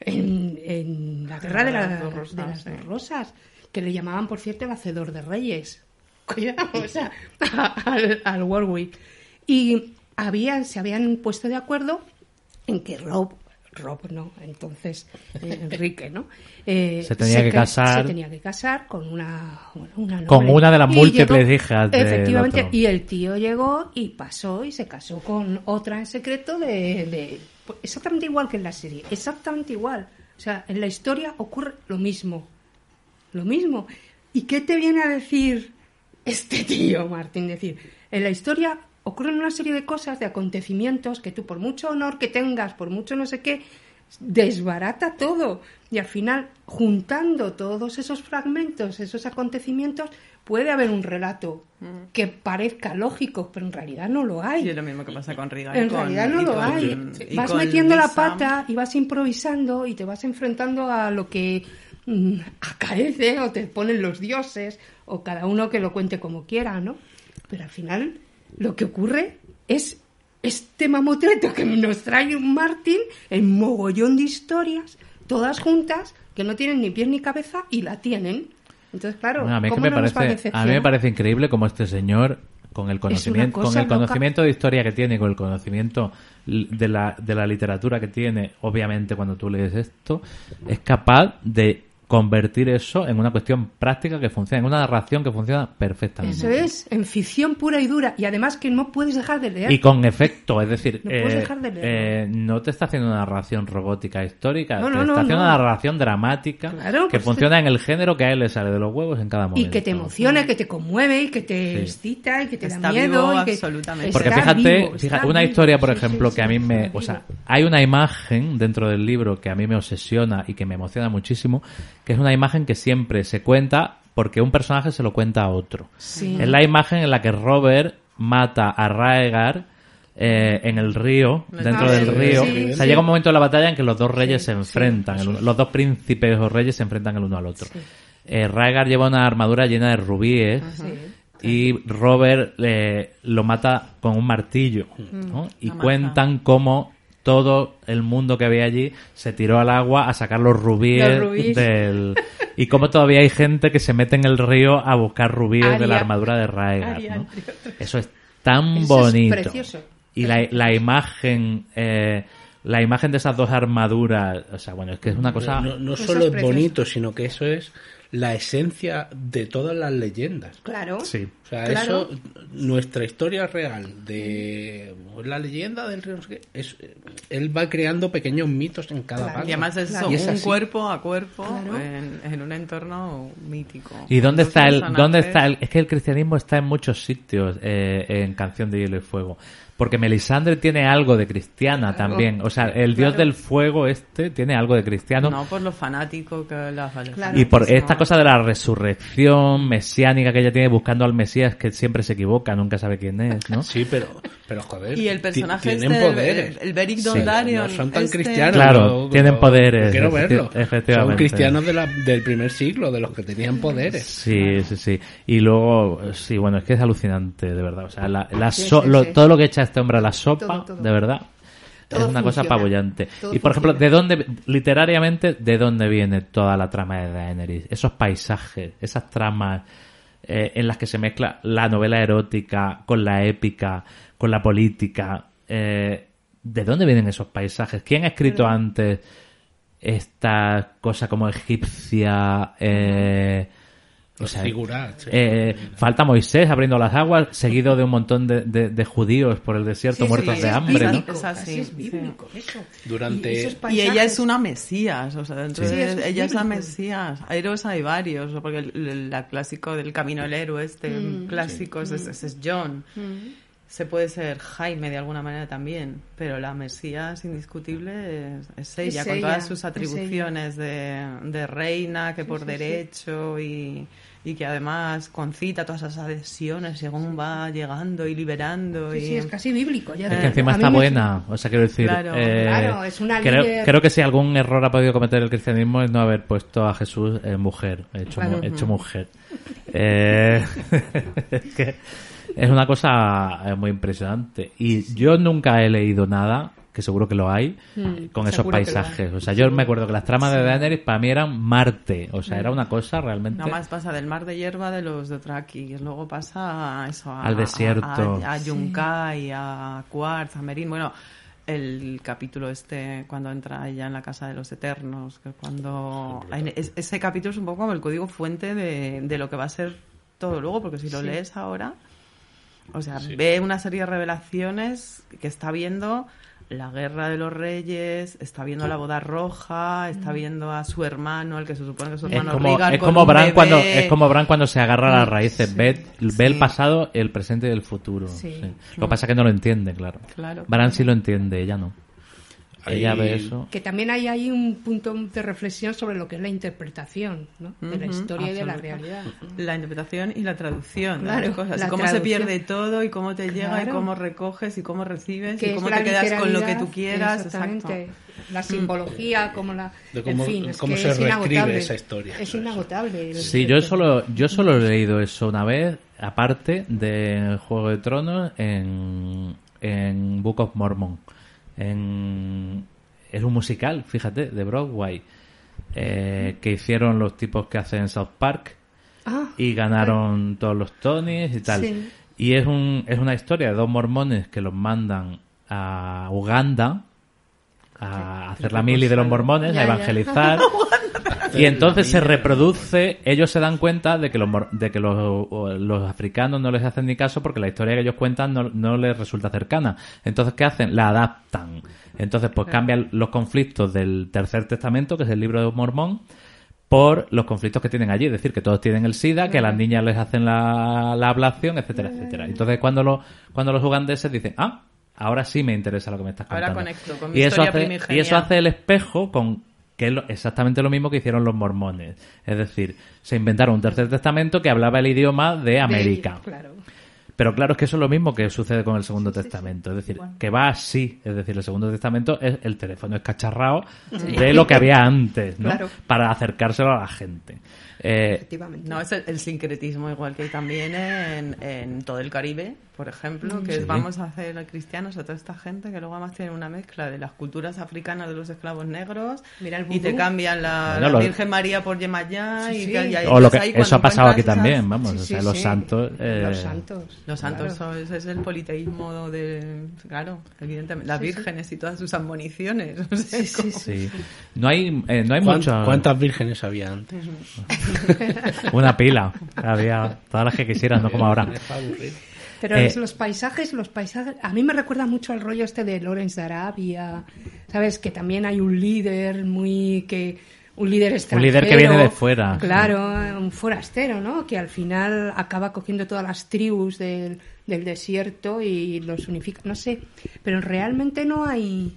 en, en la guerra de, la- las dos rosas, de las dos rosas, que le llamaban, por cierto, el hacedor de reyes. Cuidado, o sea, al, al Warwick. Y habían, se habían puesto de acuerdo en que Rob, Rob no, entonces eh, Enrique, ¿no? Eh, Se tenía que ca- casar. Se tenía que casar con una, bueno, una Con una de las Y múltiples llegó- hijas del Efectivamente, otro. y el tío llegó y pasó y se casó con otra en secreto de, de- pues, exactamente igual que en la serie, exactamente igual. O sea, en la historia ocurre lo mismo, lo mismo. ¿Y qué te viene a decir este tío, Martín? Decir, en la historia ocurren una serie de cosas, de acontecimientos que tú, por mucho honor que tengas, por mucho no sé qué, desbarata todo. Y al final, juntando todos esos fragmentos, esos acontecimientos, puede haber un relato que parezca lógico, pero en realidad no lo hay. Y es lo mismo que pasa con Riga. y En con- realidad no lo con- hay. Vas metiendo la pata y vas improvisando y te vas enfrentando a lo que mm, acaece o te ponen los dioses o cada uno que lo cuente como quiera, ¿no? Pero al final lo que ocurre es este mamotreto que nos trae un Martín en mogollón de historias, todas juntas, que no tienen ni pies ni cabeza y la tienen. Entonces, claro, Bueno, a mí, es que ¿cómo me no nos va a parece, a mí me decepcionar? parece increíble como este señor con el conocimiento con el loca. conocimiento de historia que tiene con el conocimiento de la, de la literatura que tiene obviamente cuando tú lees esto es capaz de convertir eso en una cuestión práctica que funciona en una narración que funciona perfectamente Eso es, en ficción pura y dura. Y además que no puedes dejar de leer. y con efecto, es decir, No puedes eh, dejar de eh, no te está haciendo una narración robótica histórica, No, te no, está haciendo no. una narración dramática Claro, que pues funciona en el género que a él le sale de los huevos en cada y momento. que te emociona, que te conmueve, y que te Sí. excita, y que te Está da miedo. vivo y que absolutamente. Porque está fíjate, vivo, está una vivo, historia, por sí, ejemplo, sí, que a mí me, vivo. o sea, hay una imagen dentro del libro que a mí me obsesiona y que me emociona muchísimo, que es una imagen que siempre se cuenta porque un personaje se lo cuenta a otro. Sí. Es la imagen en la que Robert mata a Raegar eh, en el río, dentro del río. sí, o sea, sí. llega un momento de la batalla en que los dos reyes Sí, se sí, enfrentan, el los dos príncipes o reyes se enfrentan el uno al otro. Eh, Raegar lleva una armadura llena de rubíes y Robert eh, lo mata con un martillo. ¿no? Y cuentan cómo todo el mundo que había allí se tiró al agua a sacar los rubíes, Los rubíes. del... Y cómo todavía hay gente que se mete en el río a buscar rubíes de la armadura de Raegar. Eso es tan Eso es bonito. precioso. Y la, la imagen... eh, la imagen de esas dos armaduras, o sea, bueno, es que es una cosa... No, solo es bonito, sino que eso es la esencia de todas las leyendas. Claro. Sí. O sea, Claro. eso, nuestra historia real de la leyenda del río, es, él va creando pequeños mitos en cada Claro. parte. Y además es Claro. eso, Y es un así. cuerpo a cuerpo Claro. en, en un entorno mítico. ¿Y dónde está el, dónde está el, es que el cristianismo está en muchos sitios eh, en Canción de Hielo y Fuego. Porque Melisandre tiene algo de cristiana también. O sea, el dios Claro. del fuego este tiene algo de cristiano. No por lo fanático que la Claro. y por esta no. cosa de la resurrección mesiánica que ella tiene buscando al Mesías que siempre se equivoca, nunca sabe quién es, ¿no? Sí, pero, pero joder. Y el personaje tienen este, el- poderes. el Beric Sí, Dondarrion, No son tan este- cristianos. Claro, tienen poderes, Quiero verlo. efectivamente. Son cristianos de la- del primer siglo, de los que tenían poderes. Sí, sí, sí. Y luego, sí, bueno, es que es alucinante, de verdad. O sea, la, la Sí, so- sí, lo- sí. todo lo que echa este hombre a la sopa, Todo, todo. de verdad, Todo es una cosa apabullante. Y por ejemplo. ¿de dónde, literariamente, de dónde viene toda la trama de Daenerys? Esos paisajes, esas tramas eh, en las que se mezcla la novela erótica con la épica, con la política. eh, ¿De dónde vienen esos paisajes? ¿Quién ha escrito antes esta cosa como egipcia? Eh, o sea, figuras, sí. eh, falta Moisés abriendo las aguas, seguido de un montón de, de- de judíos por el desierto Sí, muertos sí, de hambre, ¿no? bíblico, Es así, es bíblico, eso. Durante- Y, ella es una mesías, o sea, dentro Sí. de- Sí, es ella es la mesías. Héroes hay varios, porque el, clásico del camino del héroe, este Mm. clásico, ese, ese es John. Se puede ser Jaime de alguna manera también, pero la mesías indiscutible es, es ella, Es con ella, todas sus es atribuciones de, de reina, que por sí, sí. derecho y, y que además concita todas esas adhesiones según va llegando y liberando. Sí, y... sí, es casi bíblico. Ya Es que encima está me- buena, o sea, quiero decir, Claro, eh, claro, es una creo, líder- creo que si algún error ha podido cometer el cristianismo es no haber puesto a Jesús en mujer, hecho, mu- Claro. hecho mujer. Eh, es que es una cosa eh, muy impresionante. Y yo nunca he leído nada, que seguro que lo hay, con esos paisajes. O sea, yo me acuerdo que las tramas de Daenerys para mí eran Marte, o sea, era una cosa realmente... Nada más pasa del mar de hierba de los Dothraki y luego pasa a eso, a, Al desierto. a, a Yunkai, a Quartz, a Merin. Bueno, el capítulo este cuando entra ella en la casa de los Eternos, que cuando es- ese capítulo es un poco como el código fuente de, de lo que va a ser todo luego, porque si lo lees ahora, o sea, ve una serie de revelaciones que está viendo la guerra de los reyes, está viendo la boda roja, está viendo a su hermano, el que se supone que es su Es hermano como, Regan es como Bran bebé. cuando es como Bran cuando se agarra a las raíces ve, ve el Sí. pasado el presente y el futuro Sí. sí. lo que pasa es que no lo entiende claro Claro. Bran sí lo entiende ella no ella ve eso Que también hay ahí un punto de reflexión sobre lo que es la interpretación ¿no? de la historia y de la realidad. La interpretación y la traducción de Claro, las cosas. la y cómo se pierde todo y cómo te llega y cómo recoges y cómo recibes y cómo te quedas con lo que tú quieras. exactamente. Exacto. La simbología, como la. De cómo- en fin, es cómo que se es reescribe inagotable. esa historia. Es inagotable. sí yo solo yo solo he leído eso una vez aparte de Juego de Tronos en en Book of Mormon en es un musical fíjate de Broadway eh, que hicieron los tipos que hacen South Park Ah, y ganaron todos los Tonys y tal. Sí. Y es, un, es una historia de dos mormones que los mandan a Uganda a hacer la mili de los mormones, Ya, a ya. y entonces se reproduce, ellos se dan cuenta de que los, mor- de que los, los africanos no les hacen ni caso porque la historia que ellos cuentan no, no les resulta cercana. Entonces, ¿qué hacen? La adaptan. Entonces, pues cambian los conflictos del Tercer Testamento, que es el libro de Mormón, por los conflictos que tienen allí. Es decir, que todos tienen el SIDA, que a las niñas les hacen la, la ablación, etcétera, etcétera. Entonces, cuando, los cuando los ugandeses dicen, ah, ahora sí me interesa lo que me estás Ahora contando. conecto con mi y eso historia hace, primigenia. Y eso hace el espejo con que es lo- exactamente lo mismo que hicieron los mormones. Es decir, se inventaron un tercer testamento que hablaba el idioma de de- América. claro. Pero claro, es que eso es lo mismo que sucede con el Segundo Testamento. Es decir, que va así. Es decir, el Segundo Testamento es el teléfono escacharrado de lo que había antes, ¿no? Claro. Para acercárselo a la gente. Eh, Efectivamente. No, es el, el sincretismo igual que hay también en, en todo el Caribe, por ejemplo, que Sí. es vamos a hacer cristianos a toda esta gente que luego además tienen una mezcla de las culturas africanas de los esclavos negros Mira el y te cambian la, Bueno, la lo- Virgen María por Yemayá Sí, y, sí. que- y ahí- o lo que, ahí cuando eso ha pasado aquí esas- también, vamos. Sí, o sí, sea, los santos. eh, Los santos. Los santos claro. son, es el politeísmo de, claro, evidentemente, las Sí, sí. vírgenes y todas sus admoniciones. o sea, es como- Sí. No hay, eh, no hay ¿Cuánt- mucho. ¿Cuántas vírgenes había antes? Una pila. Había todas las que quisieran, no como ahora. Pero Eh, los, paisajes, los paisajes, a mí me recuerda mucho al rollo este de Lawrence de Arabia, sabes que también hay un líder muy que un líder extranjero, líder que viene de fuera. claro, un forastero, ¿no? Que al final acaba cogiendo todas las tribus del, del desierto y los unifica, no sé, pero realmente no hay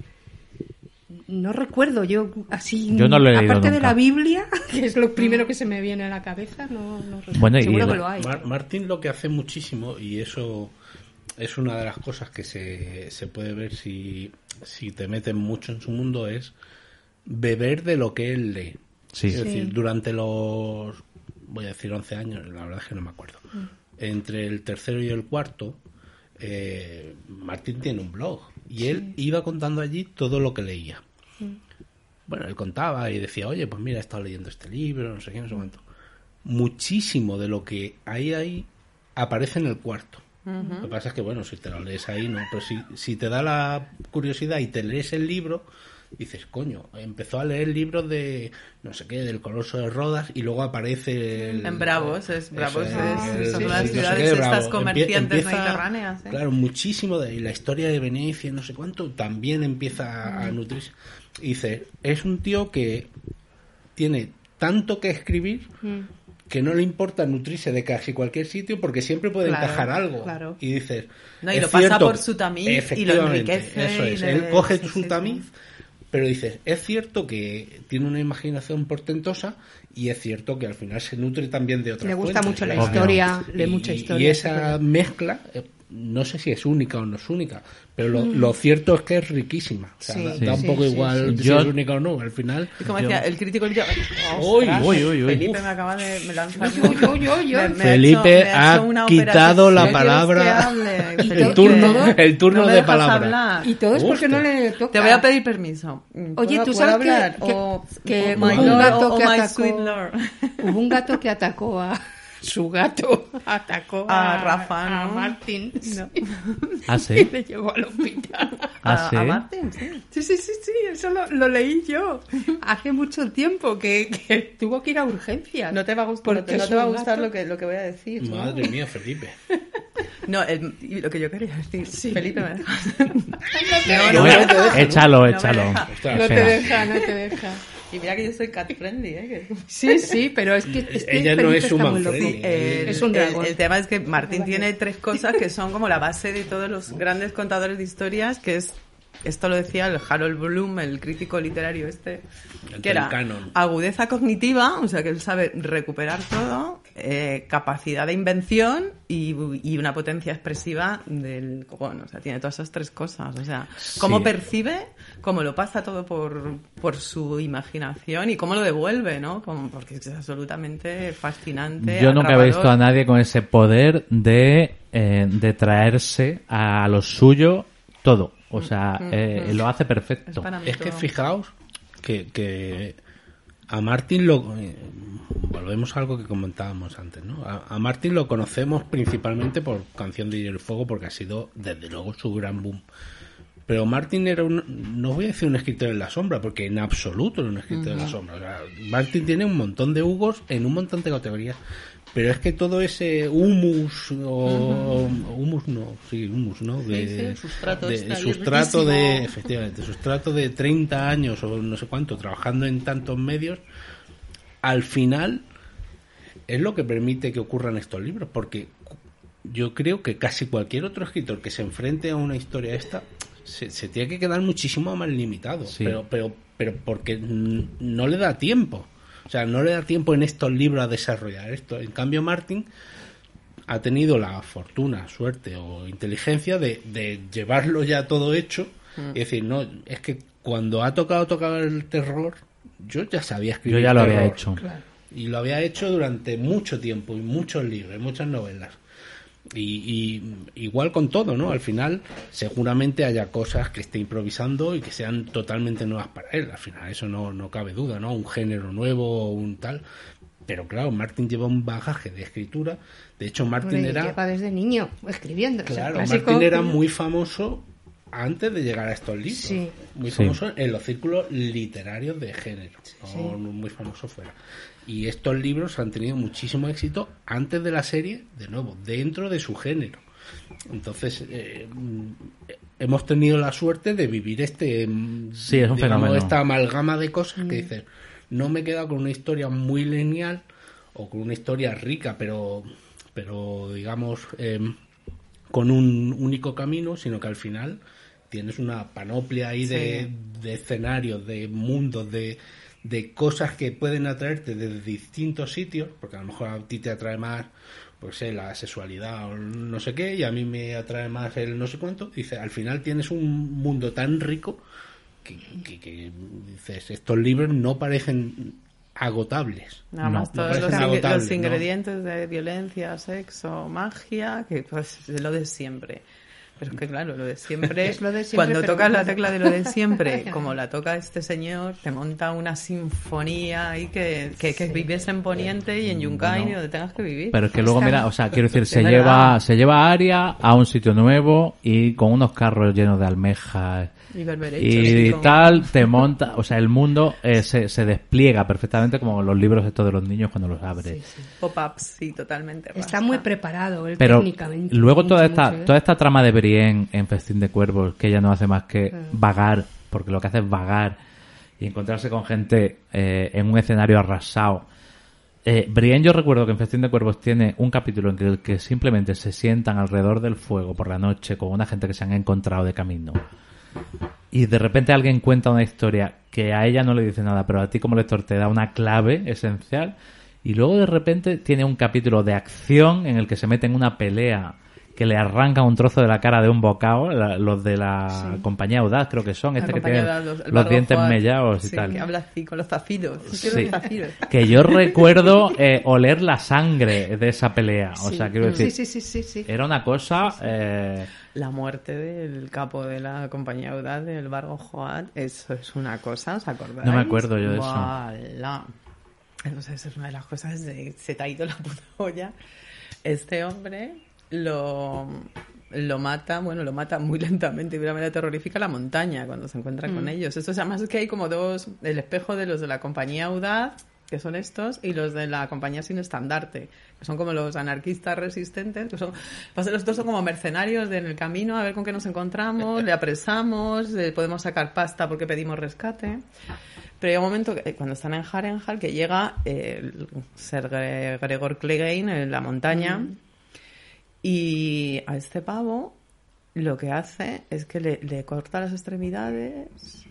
no recuerdo yo así. Yo no lo he leído Aparte de la Biblia, que es lo primero que se me viene a la cabeza, no, no recuerdo. Bueno, y Seguro que lo hay. Mar- Martín lo que hace muchísimo, y eso es una de las cosas que se, se puede ver si, si te metes mucho en su mundo, es beber de lo que él lee. Sí. Es Sí. decir, durante los, voy a decir 11 años, la verdad es que no me acuerdo, entre el tercero y el cuarto, eh, Martín tiene un blog y él iba contando allí todo lo que leía. Bueno, él contaba y decía, oye, pues mira, he estado leyendo este libro, no sé qué, no sé cuánto. Muchísimo de lo que hay ahí aparece en el cuarto. Lo que pasa es que, bueno, si te lo lees ahí, no. Pero si, si te da la curiosidad y te lees el libro, dices, coño, empezó a leer libros de, no sé qué, del Coloso de Rodas y luego aparece... el- En Bravos, es Bravos, es- el- son las ciudades estas comerciantes mediterráneas, ¿eh? Claro, muchísimo de y la historia de Venecia, no sé cuánto, también empieza a nutrirse. Y dice, es un tío que tiene tanto que escribir que no le importa nutrirse de casi cualquier sitio porque siempre puede Claro, encajar algo. claro. Y dices, No, y es lo pasa cierto, por su tamiz y lo enriquece Eso es, le- él coge sí, su sí, tamiz, sí. pero dices, es cierto que tiene una imaginación portentosa y es cierto que al final se nutre también de otras Le gusta fuentes. mucho la historia, lee mucha historia. Y esa mezcla, eh, no sé si es única o no es única, pero lo, lo cierto es que es riquísima. O sea, Sí, da, sí, da un poco sí, igual sí. si Yo- es única o no. Al final, Y como Yo- decía, el crítico. Uy, uy, uy, uy. Felipe me acaba de me lanzar. Uy, uy, uy, uy, uy. Me- me ha Felipe ha quitado la ¿No quieres palabra- el turno- el turno No de palabra. hablar. Y todo es porque no le toca. Te voy a pedir permiso. Oye, ¿Puedo- tú sabes que- hablar? que- que hubo un gato que atacó-. Hubo un gato que atacó a su gato, atacó A a, Rafa, a ¿no? Martín Ah, y sí. le llevó al hospital. Ah, A- sí. a Martín, sí. Sí, sí, sí, sí, eso lo, lo leí yo hace mucho tiempo que, que tuvo que ir a urgencias. No te va a gustar, no te, no es te va a gustar gato. lo que, lo que voy a decir. ¿no? madre mía, Felipe. No, el- y lo que yo quería decir. Felipe, me. No, no deja, ¿no? échalo, No me échalo. No te deja, no te deja. Y mira que yo soy cat friendly, ¿eh? Sí, sí, pero es que, es que Ella no es human friendly. El, Es un dragón. el- el tema es que Martín tiene tres cosas que son como la base de todos los grandes contadores de historias, que es, esto lo decía el Harold Bloom, el crítico literario este, El que era canon. agudeza cognitiva, o sea que él sabe recuperar todo, eh, capacidad de invención y, y una potencia expresiva del cojón. O sea, tiene todas esas tres cosas. O sea, cómo Sí. percibe, cómo lo pasa todo por, por su imaginación y cómo lo devuelve, ¿no? Como, porque es absolutamente fascinante. Yo nunca he visto a nadie con ese poder de, eh, de traerse a lo suyo todo. O sea, eh, lo hace Es perfecto. para mí Es que fijaos que, que a Martín lo eh, volvemos a algo que comentábamos antes, ¿no? A, a Martín lo conocemos principalmente por Canción de Hielo y Fuego porque ha sido desde luego su gran boom. Pero Martín era un, no voy a decir un escritor en la sombra, porque en absoluto era un escritor en la sombra. O sea, Martín tiene un montón de hugos en un montón de categorías. Pero es que todo ese humus, o humus no, sí, humus, ¿no? De, Sí, sí, el sustrato de- está sustrato de, riquísimo. efectivamente, sustrato de 30 años o no sé cuánto trabajando en tantos medios, al final es lo que permite que ocurran estos libros, porque yo creo que casi cualquier otro escritor que se enfrente a una historia esta se, se tiene que quedar muchísimo más limitado, Sí. pero, pero, pero porque n- no le da tiempo. O sea, no le da tiempo en estos libros a desarrollar esto. En cambio, Martin ha tenido la fortuna, suerte o inteligencia de, de llevarlo ya todo hecho y decir, no, es que cuando ha tocado tocar el terror, yo ya sabía escribir Yo ya lo había terror. hecho. Y lo había hecho durante mucho tiempo, y muchos libros, y muchas novelas. Y, y igual con todo, ¿no? Al final, seguramente haya cosas que esté improvisando y que sean totalmente nuevas para él. Al final, eso no, no cabe duda, ¿no? Un género nuevo un tal. Pero claro, Martin lleva un bagaje de escritura. De hecho, Martin Hombre, era. lleva desde niño escribiendo. Claro, clásico- Martin era muy famoso antes de llegar a estos libros. Sí. Muy Sí. famoso en los círculos literarios de género. No, no muy famoso fuera. Y estos libros han tenido muchísimo éxito antes de la serie, de nuevo, dentro de su género. Entonces, eh, mm, hemos tenido la suerte de vivir este. mm, Sí, es un digamos, fenómeno. Esta amalgama de cosas que dices, no me he quedado con una historia muy lineal o con una historia rica, pero, pero digamos, em, con un único camino, sino que al final tienes una panoplia ahí de, de escenarios, de mundos, de, de cosas que pueden atraerte desde distintos sitios, porque a lo mejor a ti te atrae más pues sé, la sexualidad o no sé qué, y a mí me atrae más el no sé cuánto. Dice, al final tienes un mundo tan rico que, que- que dices, estos libros no parecen agotables. Nada No, más no todos los, ing- agotables, los ¿no? ingredientes de violencia, sexo, magia, que pues es lo de siempre. Pero es que claro, lo de siempre, Es lo de siempre, cuando pero tocas la tecla de lo de siempre, como la toca este señor, te monta una sinfonía ahí que, que, que vives en Poniente y en Yunkai No. y donde tengas que vivir. Pero es que luego, mira, o sea, quiero decir, se lleva, se lleva a Aria a un sitio nuevo y con unos carros llenos de almejas Y y tal, te monta, o sea, el mundo eh, se, se despliega perfectamente como los libros estos de los niños cuando los abres. Pop-ups, sí, totalmente. Está rasca. muy preparado él Pero técnicamente. luego mucho, toda esta, mucho, ¿eh? toda esta trama de Brienne en Festín de Cuervos, que ella no hace más que Mm. vagar, porque lo que hace es vagar y encontrarse con gente eh, en un escenario arrasado. Eh, Brienne, yo recuerdo que en Festín de Cuervos tiene un capítulo en el que simplemente se sientan alrededor del fuego por la noche con una gente que se han encontrado de camino. Y de repente alguien cuenta una historia que a ella no le dice nada, pero a ti como lector te da una clave esencial. Y luego de repente tiene un capítulo de acción en el que se mete en una pelea que le arranca un trozo de la cara de un bocado, la- los de la compañía Audaz creo que son, La este que de los- dientes Juan, mellados y sí, tal. que habla así con los zafiros. Sí, Sí. los zafiros. Que yo recuerdo eh, oler la sangre de esa pelea. O sea, quiero decir, Sí, sí, sí, sí, sí. era una cosa... eh, La muerte del capo de la compañía Audaz, del Bargo Joat, eso es una cosa, ¿os acordáis? No me acuerdo yo de eso. Guala. Entonces, es una de las cosas de se te ha ido la puta olla. Este hombre lo, lo mata, bueno, lo mata muy lentamente y de una manera terrorífica la montaña cuando se encuentra con ellos. Esto además es que hay como dos, el espejo de los de la compañía Audaz, que son estos, y los de la compañía sin estandarte, que son como los anarquistas resistentes, que son, los dos son como mercenarios de en el camino, a ver con qué nos encontramos, le apresamos, le podemos sacar pasta porque pedimos rescate. Pero hay un momento que, eh, cuando están en Harrenhal que llega eh, el Ser Gre- Gregor Clegane en la montaña y a este pavo lo que hace es que le, le corta las extremidades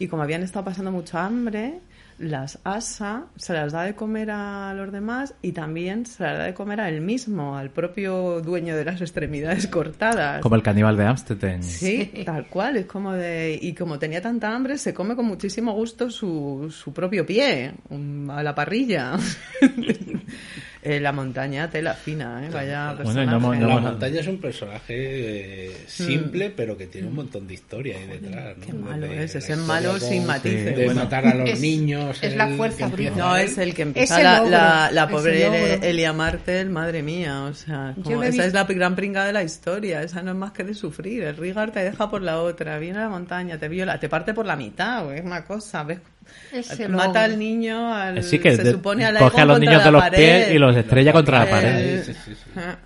y como habían estado pasando mucha hambre, las asa, se las da de comer a los demás y también se las da de comer a él mismo, al propio dueño de las extremidades cortadas. como el caníbal de Amstetten. Sí, tal cual, es como de... Y como tenía tanta hambre, se come con muchísimo gusto su, su propio pie, um, a la parrilla. Eh, la montaña, tela fina, ¿eh? Vaya Bueno, no hemos- no la montaña es un personaje eh, simple, pero que tiene un montón de historia ahí detrás. ¿no? Qué malo Desde es, ese historia malo con- sin matices. De Bueno. matar a los Es- niños. es la el fuerza que empieza- bruta. No, es el que empieza Ese la, la, la pobre logro. Elia Martel, madre mía, o sea, como- esa es la gran pringa de la historia, esa no es más que de sufrir, el Rigar te deja por la otra, viene a la montaña, te viola, te parte por la mitad, es una cosa, ves, Ese mata al niño, al, que se de- supone al coge a los niños de la los pared. pies y los estrella contra la Eh, pared. Sí, sí, sí. Ah,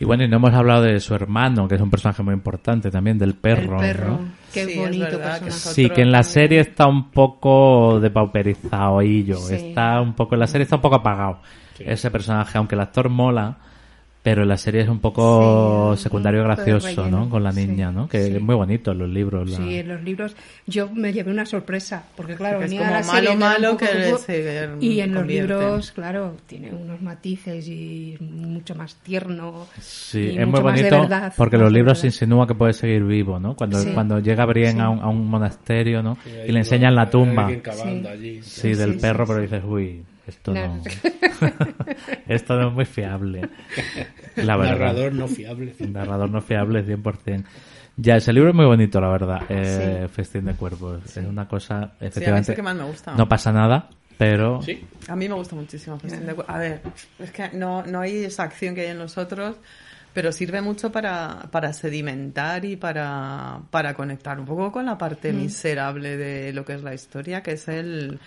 Y bueno, y no hemos hablado de su hermano, que es un personaje muy importante también, del perro. el perro. ¿no? Qué Sí, bonito verdad que personaje. Sí, que en la serie está un poco depauperizado y yo. Sí. Está un poco, en la serie está un poco apagado ese personaje, aunque el actor mola, pero en la serie es un poco Sí, secundario un poco de gracioso. ¿no? Con la Sí, niña, ¿no? Que sí. es muy bonito en los libros. la- Sí, en los libros yo me llevé una sorpresa, porque claro, Que es venía como la malo, malo, poco que como- se y en los libros, claro, tiene unos matices y mucho más tierno. Sí, y es muy mucho más de bonito verdad, porque los libros se insinúa que puede seguir vivo, ¿no? Cuando, Sí. cuando llega Brienne Sí. a, un, a un monasterio, ¿no? Y le enseñan la tumba. Sí. allí. Sí, del Sí, perro, sí, pero dices, uy, esto No. no. esto no es muy fiable. La verdad. Narrador no fiable. Un narrador no fiable 100%. Ya, ese libro es muy bonito, la verdad. Eh, Festín de Cuerpos. Es una cosa, Sí, a mí es efectivamente. el que más me gusta. no pasa nada, pero. Sí, A mí me gusta muchísimo Festín de Cu- A ver, es que no, no hay esa acción que hay en los otros, pero sirve mucho para, para sedimentar y para, para conectar un poco con la parte miserable de lo que es la historia, que es el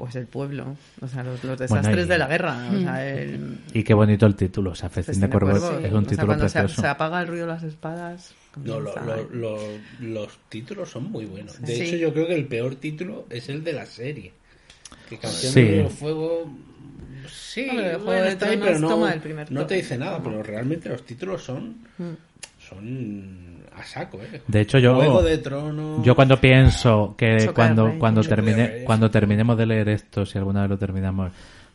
pues el pueblo, o sea, los, los desastres y- de la guerra, o sea, el Y qué bonito el título. O sea, Festín, Festín de es o un sea, título cuando se, precioso. se apaga el ruido de las espadas. No, lo- lo- lo- los títulos son muy buenos. De Sí. hecho, yo creo que el peor título es el de la serie. Que Canción Sí. de Fuego. Sí, Hombre, el Juego bueno, de ahí, pero no, toma el primer no te dice nada, pero realmente los títulos son. Mm. son a saco, ¿eh? De hecho, yo- Juego de Tronos... Yo cuando pienso que cuando Rey. cuando termine cuando terminemos de leer esto, si alguna vez lo terminamos,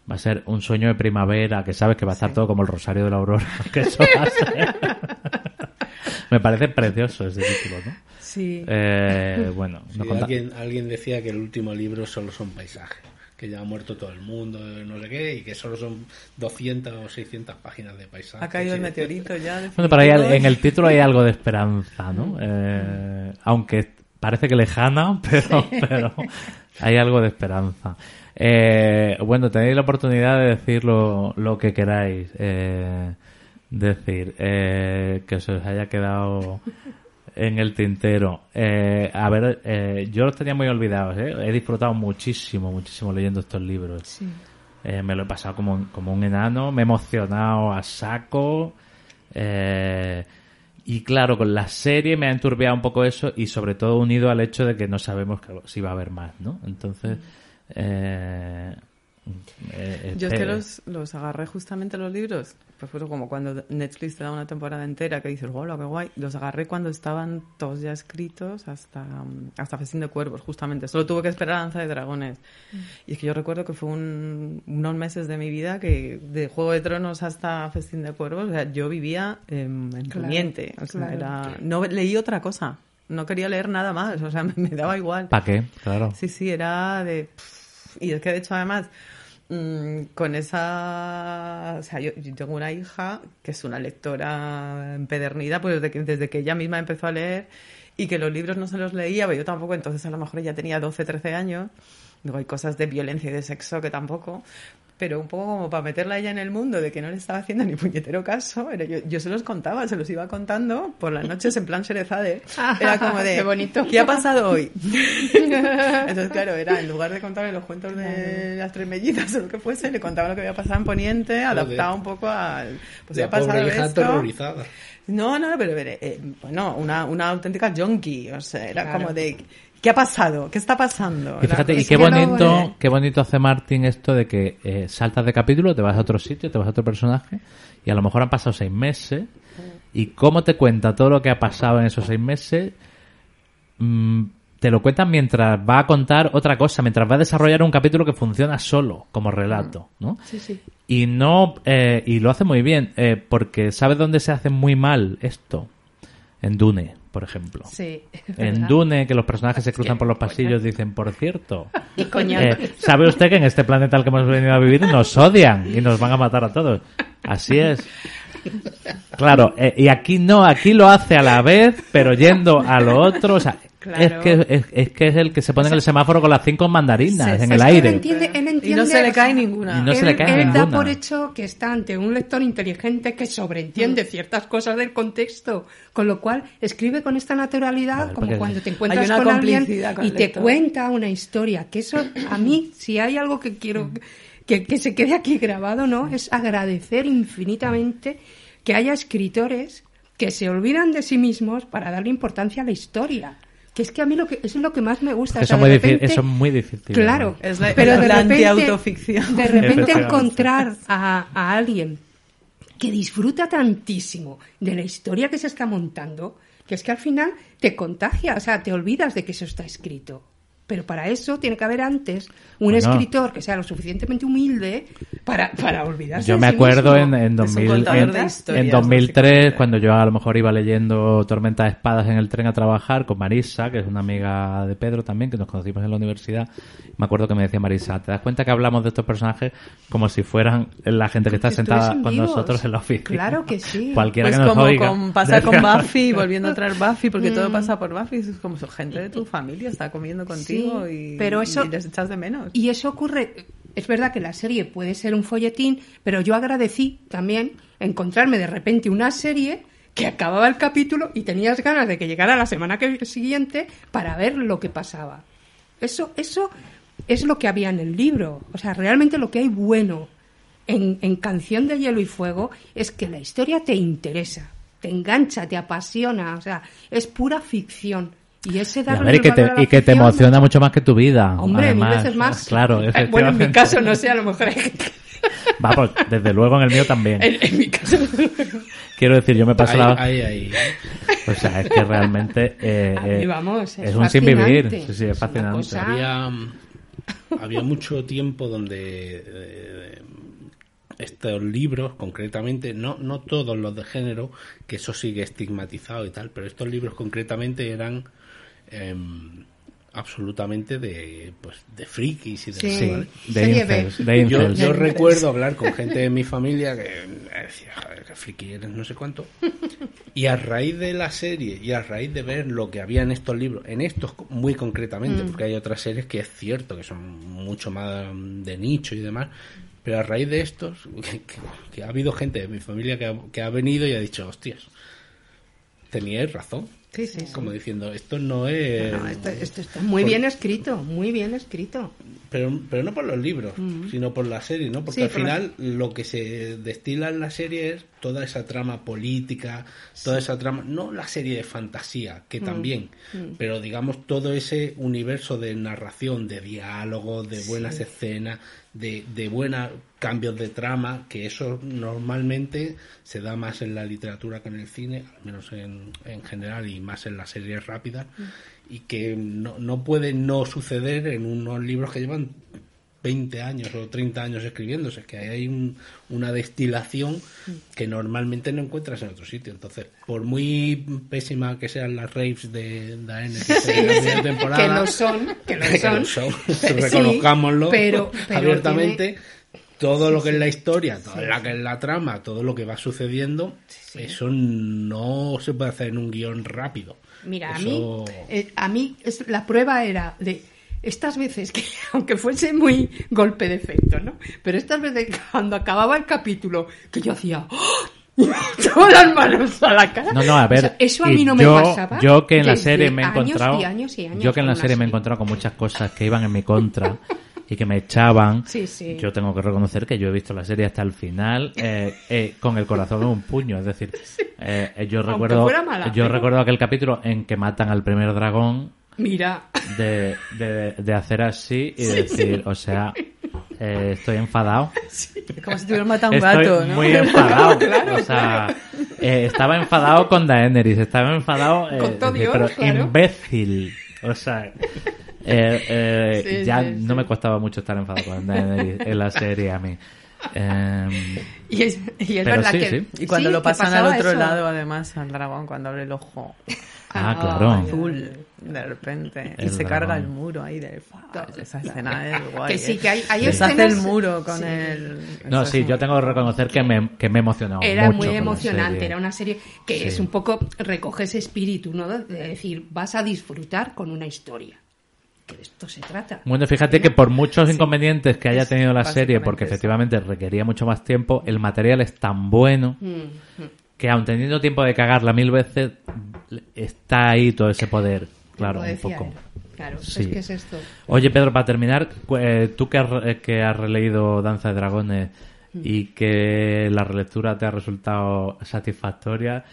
va a ser un sueño de primavera, que sabes que va a estar todo como el Rosario de la Aurora, que eso va a ser. Me parece precioso ese título, ¿no? Sí. Eh, bueno, Sí, no conta- alguien, alguien decía que el último libro solo son paisajes, que ya ha muerto todo el mundo, no sé qué, y que solo son 200 o 600 páginas de paisajes. Ha caído el meteorito ya. Bueno, pero en el título hay algo de esperanza, ¿no? Eh, aunque parece que lejana, pero, pero hay algo de esperanza. Eh, bueno, tenéis la oportunidad de decir lo, lo que queráis eh, decir, eh, que se os haya quedado en el tintero. Eh, a ver, eh, yo los tenía muy olvidados, ¿eh? He disfrutado muchísimo, muchísimo leyendo estos libros. Sí. Eh, me lo he pasado como, como un enano, me he emocionado a saco. eh, y claro, con la serie me ha enturbiado un poco eso y sobre todo unido al hecho de que no sabemos que- si va a haber más, ¿no? Entonces, eh, Yo es que los, los agarré justamente los libros, pues fue como cuando Netflix te da una temporada entera que dices, hola, qué guay. Los agarré cuando estaban todos ya escritos hasta, mm, hasta Festín de Cuervos, justamente. Solo tuve que esperar a Danza de Dragones. Y es que yo recuerdo que fue un- unos meses de mi vida que de Juego de Tronos hasta Festín de Cuervos, o sea, yo vivía em, en Claro, Poniente. O sea, claro. era, no leí otra cosa. No quería leer nada más, o sea, me, me daba igual. ¿Para qué? Claro. Sí, sí, era de... pff, Y es que de hecho además, mm, con esa... O sea, yo, yo tengo una hija que es una lectora empedernida, pues desde que, desde que ella misma empezó a leer y que los libros no se los leía, pero yo tampoco, entonces a lo mejor ella tenía 12, 13 años. Luego hay cosas de violencia y de sexo que tampoco. Pero un poco como para meterla a ella en el mundo de que no le estaba haciendo ni puñetero caso, era yo, yo se los contaba, se los iba contando por las noches en plan Sherezade. Era como de, Qué bonito. ¿qué ha pasado hoy? Entonces, claro, era en lugar de contarle los cuentos de las tres mellizas o lo que fuese, le contaba lo que había pasado en Poniente, adaptado un poco al. Pues La ha pasado hija esto. No, no, pero, pero, eh, bueno, una, una auténtica junkie, o sea, era Claro. como de. ¿Qué ha pasado? ¿Qué está pasando? Y fíjate, y qué bonito, qué bonito hace Martín esto de que eh, saltas de capítulo, te vas a otro sitio, te vas a otro personaje, y a lo mejor han pasado seis meses, y cómo te cuenta todo lo que ha pasado en esos seis meses, mm, te lo cuentan mientras va a contar otra cosa, mientras va a desarrollar un capítulo que funciona solo, como relato, ¿no? Sí, sí. Y no, eh, y lo hace muy bien, eh, porque ¿sabes dónde se hace muy mal esto? En Dune, por ejemplo. Sí. En. Dune, que los personajes se cruzan por los pasillos, dicen, por cierto, Y coño. eh, ¿sabe usted que en este planeta al que hemos venido a vivir nos odian y nos van a matar a todos? Así es. Claro, eh, y aquí no, aquí lo hace a la vez, pero yendo a lo otro, o sea, Claro. es, que, es, es que es el que se pone en el semáforo con las cinco mandarinas Se- en el aire. Él entiende, él Y no entiende, se le o cae sea, ninguna. Y no se él, le cae él da por hecho que está ante un lector inteligente que sobreentiende Mm. ciertas cosas del contexto, con lo cual escribe con esta naturalidad ver, como cuando te encuentras con alguien con y te cuenta una historia. Que eso, a mí, si hay algo que quiero que, que se quede aquí grabado, ¿no? Es agradecer infinitamente que haya escritores que se olvidan de sí mismos para darle importancia a la historia. Que es que a mí lo que, eso es lo que más me gusta. Eso, o sea, es muy de difícil, repente- eso es muy difícil. Claro, Es la- pero de la repente, antiautoficción. de repente encontrar a, a alguien que disfruta tantísimo de la historia que se está montando, que es que al final te contagia, o sea, te olvidas de que eso está escrito. Pero para eso tiene que haber antes un Bueno. escritor que sea lo suficientemente humilde para, para olvidarse Yo de me sí acuerdo en, mismo. en, Es un 2000, contador en, de en 2003, básicamente. cuando yo a lo mejor iba leyendo Tormenta de Espadas en el tren a trabajar con Marisa, que es una amiga de Pedro también, que nos conocimos en la universidad. Me acuerdo que me decía Marisa, ¿te das cuenta que hablamos de estos personajes como si fueran la gente que está sentada con vivos. nosotros en la oficina? Claro que sí. Cualquiera Pues que nos como oiga. con, pasa con Buffy, volviendo a traer Buffy, porque todo pasa por Buffy, es como su gente de tu familia está comiendo contigo Sí, y, pero eso- y les echas de menos. Y eso ocurre, es verdad que la serie puede ser un folletín, pero yo agradecí también encontrarme de repente una serie que acababa el capítulo y tenías ganas de que llegara la semana que siguiente para ver lo que pasaba. Eso, eso es lo que había en el libro. O sea, realmente lo que hay bueno en, en Canción de Hielo y Fuego es que la historia te interesa, te engancha, te apasiona. O sea, es pura ficción. Y ese Y, a darle ver, y que te, a la y que te ficción- emociona mucho más que tu vida. Hombre, además. mil veces más. Claro, Eh, Bueno, en mi caso, no sé, a lo mejor hay gente Vamos, desde luego en el mío también. En, en mi caso, Quiero decir, yo me paso la... Ahí, ahí, ahí. O sea, es que realmente eh, eh, vamos, es es un sin vivir. Sí, sí, es fascinante. cosa- había, había mucho tiempo donde eh, estos libros, concretamente, no, no todos los de género, que eso sigue estigmatizado y tal, pero estos libros concretamente eran em, absolutamente de pues de frikis y de Sí. Sí, ¿vale? de Yo, yo recuerdo hablar con gente de mi familia que me decía, joder, qué friki eres, no sé cuánto. Y a raíz de la serie y a raíz de ver lo que había en estos libros, en estos muy concretamente, Mm. porque hay otras series que es cierto que son mucho más de nicho y demás, pero a raíz de estos, que, que- que ha habido gente de mi familia que ha, que ha venido y ha dicho, hostias, teníais razón. Sí, sí, sí. Como diciendo, esto no es... No, esto, esto está muy bien escrito, muy bien escrito. Pero, pero no por los libros, sino por la serie, ¿no? Porque Sí, al por la- final lo que se destila en la serie es toda esa trama política, toda esa trama, no la serie de fantasía, que también, pero digamos todo ese universo de narración, de diálogo, de buenas escenas, de, de buenos cambios de trama, que eso normalmente se da más en la literatura que en el cine, al menos en, en general y más en las series rápidas, y que no, no puede no suceder en unos libros que llevan 20 años o 30 años escribiéndose, es que hay un- una destilación que normalmente no encuentras en otro sitio. Entonces, por muy pésima que sean las raves de Daenerys en la primera temporada, que lo son, que lo que son. lo son, Sí, reconozcámoslo pero- pero abiertamente. Todo lo que es la historia, todo lo que es la trama, todo lo que va sucediendo, eso no se puede hacer en un guion rápido. Mira, a mí, eh, a mí es- la prueba era de estas veces que, aunque fuese muy golpe de efecto, ¿no? Pero estas veces cuando acababa el capítulo, que yo hacía ¡Oh! y me echaba las manos a la cara. No, no, a O ver. sea, eso a mí no me yo, pasaba. Yo que en la serie me he años encontrado. y años y años yo que en la serie me he encontrado con muchas cosas que iban en mi contra y que me echaban. Sí, sí. Yo tengo que reconocer que yo he visto la serie hasta el final eh, eh, con el corazón en un puño. Es decir, eh, eh, yo recuerdo, mala, yo recuerdo aquel capítulo en que matan al primer dragón Mira, de, de, de hacer así y decir, o sea, eh, estoy enfadado. Como si tuvieras matado a un Estoy gato, ¿no? muy enfadado. o sea, eh, estaba enfadado con Daenerys, estaba enfadado, eh, Con todo Dios, pero claro. imbécil. O sea, eh, eh, Sí, ya sí, no sí. me costaba mucho estar enfadado con Daenerys en la serie a mí. Em, y es, y es Pero verdad sí, que. sí. Y cuando sí, lo pasan al otro eso. lado, además, al dragón, cuando abre el ojo ah, claro. azul, de repente, y se carga el muro ahí del Esa escena es guay. Que sí, ¿eh? que hay, hay Sí. Se hace escenas- el muro con sí. el... No, sí, yo tengo que reconocer que me, que me he emocionado Era mucho muy emocionante, era una serie que Sí. es un poco, recoge ese espíritu, ¿no? De decir, vas a disfrutar con una historia. Que de esto se trata. Bueno, fíjate que por muchos inconvenientes que haya tenido la serie, porque eso. efectivamente requería mucho más tiempo, el material es tan bueno Mm, que aun teniendo tiempo de cagarla mil veces, está ahí todo ese poder. Claro, un poco. él. Claro, Sí. es que es esto. Oye, Pedro, para terminar, eh, tú que has, que has releído Danza de Dragones Mm. y que la relectura te ha resultado satisfactoria,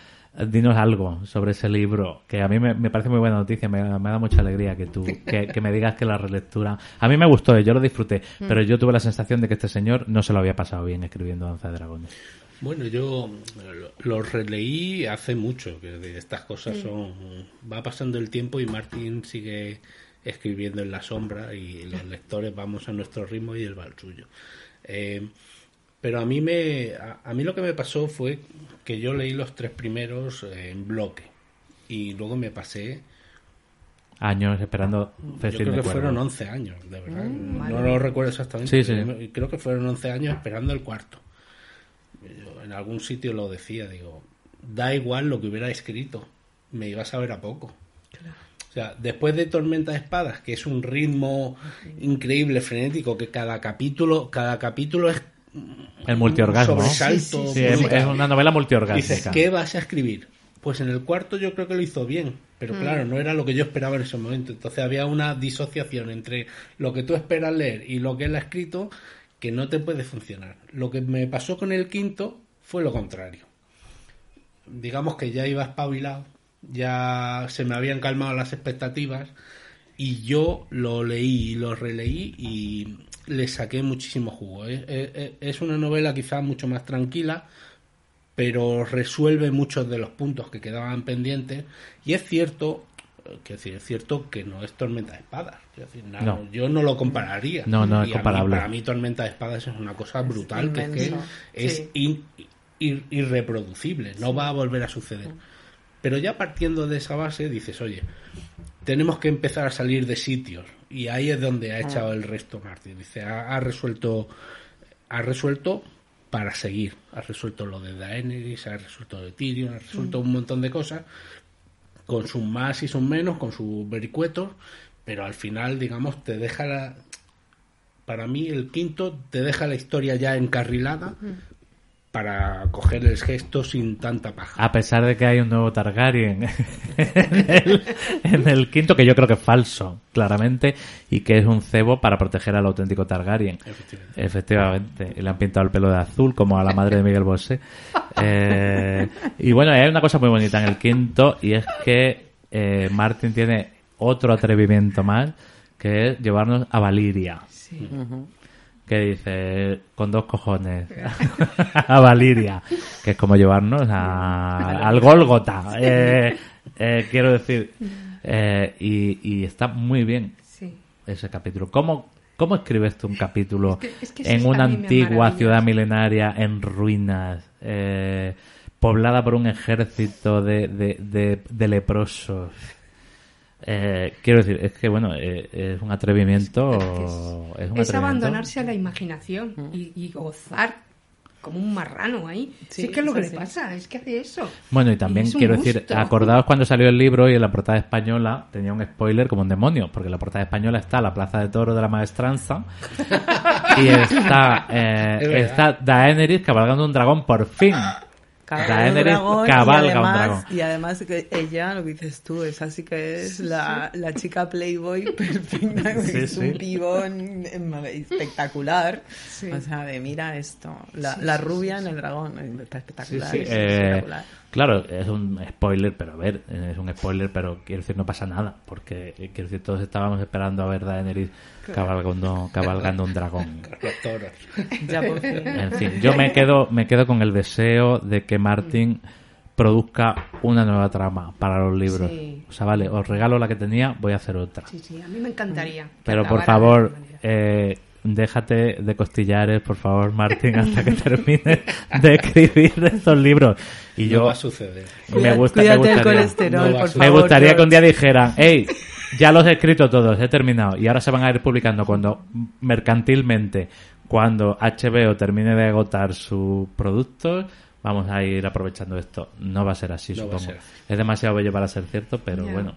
dinos algo sobre ese libro, que a mí me, me parece muy buena noticia, me, me da mucha alegría que tú, que, que me digas que la relectura... A mí me gustó, yo lo disfruté, Mm. pero yo tuve la sensación de que este señor no se lo había pasado bien escribiendo Danza de Dragones. Bueno, yo lo, lo releí hace mucho, que de estas cosas son... Va pasando el tiempo y Martín sigue escribiendo en la sombra y los lectores vamos a nuestro ritmo y él va al suyo. Eh, pero a mí, me, a, a mí lo que me pasó fue que yo leí los tres primeros eh, en bloque y luego me pasé Años esperando yo creo de que fueron Cuervos. 11 años, de verdad. Mm, no madre lo recuerdo exactamente. Sí, sí. Creo que fueron 11 años esperando el cuarto. Yo en algún sitio lo decía, digo, da igual lo que hubiera escrito, me iba a saber a poco. O sea, después de Tormenta de Espadas, que es un ritmo increíble, frenético, que cada capítulo, cada capítulo es El multiorgasmo. es, una novela Dices, multiorgásmica. ¿qué vas a escribir? Pues en el cuarto yo creo que lo hizo bien, pero claro, no era lo que yo esperaba en ese momento. Entonces había una disociación entre lo que tú esperas leer y lo que él ha escrito que no te puede funcionar. Lo que me pasó con el quinto fue lo contrario. Digamos que ya iba espabilado, ya se me habían calmado las expectativas Y yo lo leí y lo releí y le saqué muchísimo jugo. Es, es- es una novela quizás mucho más tranquila, pero resuelve muchos de los puntos que quedaban pendientes. Y es cierto, eh, quiero decir, es cierto que no es Tormenta de Espadas. Quiero decir, No. Yo no lo compararía. No, no es Y a mí- comparable. para mí Tormenta de Espadas es una cosa brutal, que es que inmenso. es Sí. in- ir- irreproducible, no va a volver a suceder. Pero ya partiendo de esa base dices, oye, tenemos que empezar a salir de sitios. Y ahí es donde ha echado el resto Martin. Dice, ha, ha resuelto, ha resuelto para seguir, ha resuelto lo de Daenerys, ha resuelto lo de Tyrion, ha resuelto un montón de cosas. Con sus más y sus menos, con sus vericuetos, pero al final, digamos, te deja la, para mí el quinto te deja la historia ya encarrilada para coger el gesto sin tanta paja. A pesar de que hay un nuevo Targaryen en el, en el quinto, que yo creo que es falso, claramente, y que es un cebo para proteger al auténtico Targaryen. Efectivamente. Efectivamente. Y le han pintado el pelo de azul, como a la madre de Miguel Bosé. Eh, y bueno, hay una cosa muy bonita en el quinto, y es que eh, Martin tiene otro atrevimiento más, que es llevarnos a Valiria. Sí. Que dice con dos cojones a Valiria, que es como llevarnos a- al Gólgota. Eh, eh, quiero decir, eh, y, y está muy bien Sí. ese capítulo. ¿Cómo, cómo escribes tú un capítulo Es que- es que eso en una antigua ciudad milenaria en ruinas, eh, poblada por un ejército de, de, de- de leprosos? Eh, quiero decir, es que bueno, eh, es un atrevimiento. Es que es, un Es atrevimiento. abandonarse a la imaginación y, y gozar como un marrano ahí. Sí, Sí, es que es lo que sí, le pasa, es que hace eso. Bueno, y también quiero decir, acordaos cuando salió el libro y en la portada española tenía un spoiler como un demonio, porque en la portada española está la Plaza de Toro de la Maestranza y está, eh, está Daenerys cabalgando un dragón por fin. Daenerys dragón cabalga y un además, dragón. Y además que ella, lo que dices tú, es así que es la, la chica Playboy perfecta, Sí, es un pibón espectacular. O sea, de mira esto, la, la rubia en el dragón, está espectacular. Eh, espectacular. Claro, es un spoiler, pero a ver, es un spoiler, pero quiero decir, no pasa nada, porque eh, quiero decir, todos estábamos esperando a ver Daenerys cabalgando, cabalgando un dragón. Los toros. Ya por fin. En fin, yo me quedo, me quedo con el deseo de que Martin produzca una nueva trama para los libros. Sí. O sea, vale, os regalo la que tenía, voy a hacer otra. Sí, sí, a mí me encantaría. Pero por favor, eh, déjate de costillares, por favor, Martin, hasta que termine de escribir estos libros. Y No yo va a suceder. me gusta, me Cuídate el gustaría, No por favor. que un día dijeran, hey, ya los he escrito todos, he terminado. Y ahora se van a ir publicando cuando, mercantilmente, cuando HBO termine de agotar sus productos, vamos a ir aprovechando esto. No va a ser así, No va a supongo. ser. Es demasiado bello para ser cierto, pero bueno.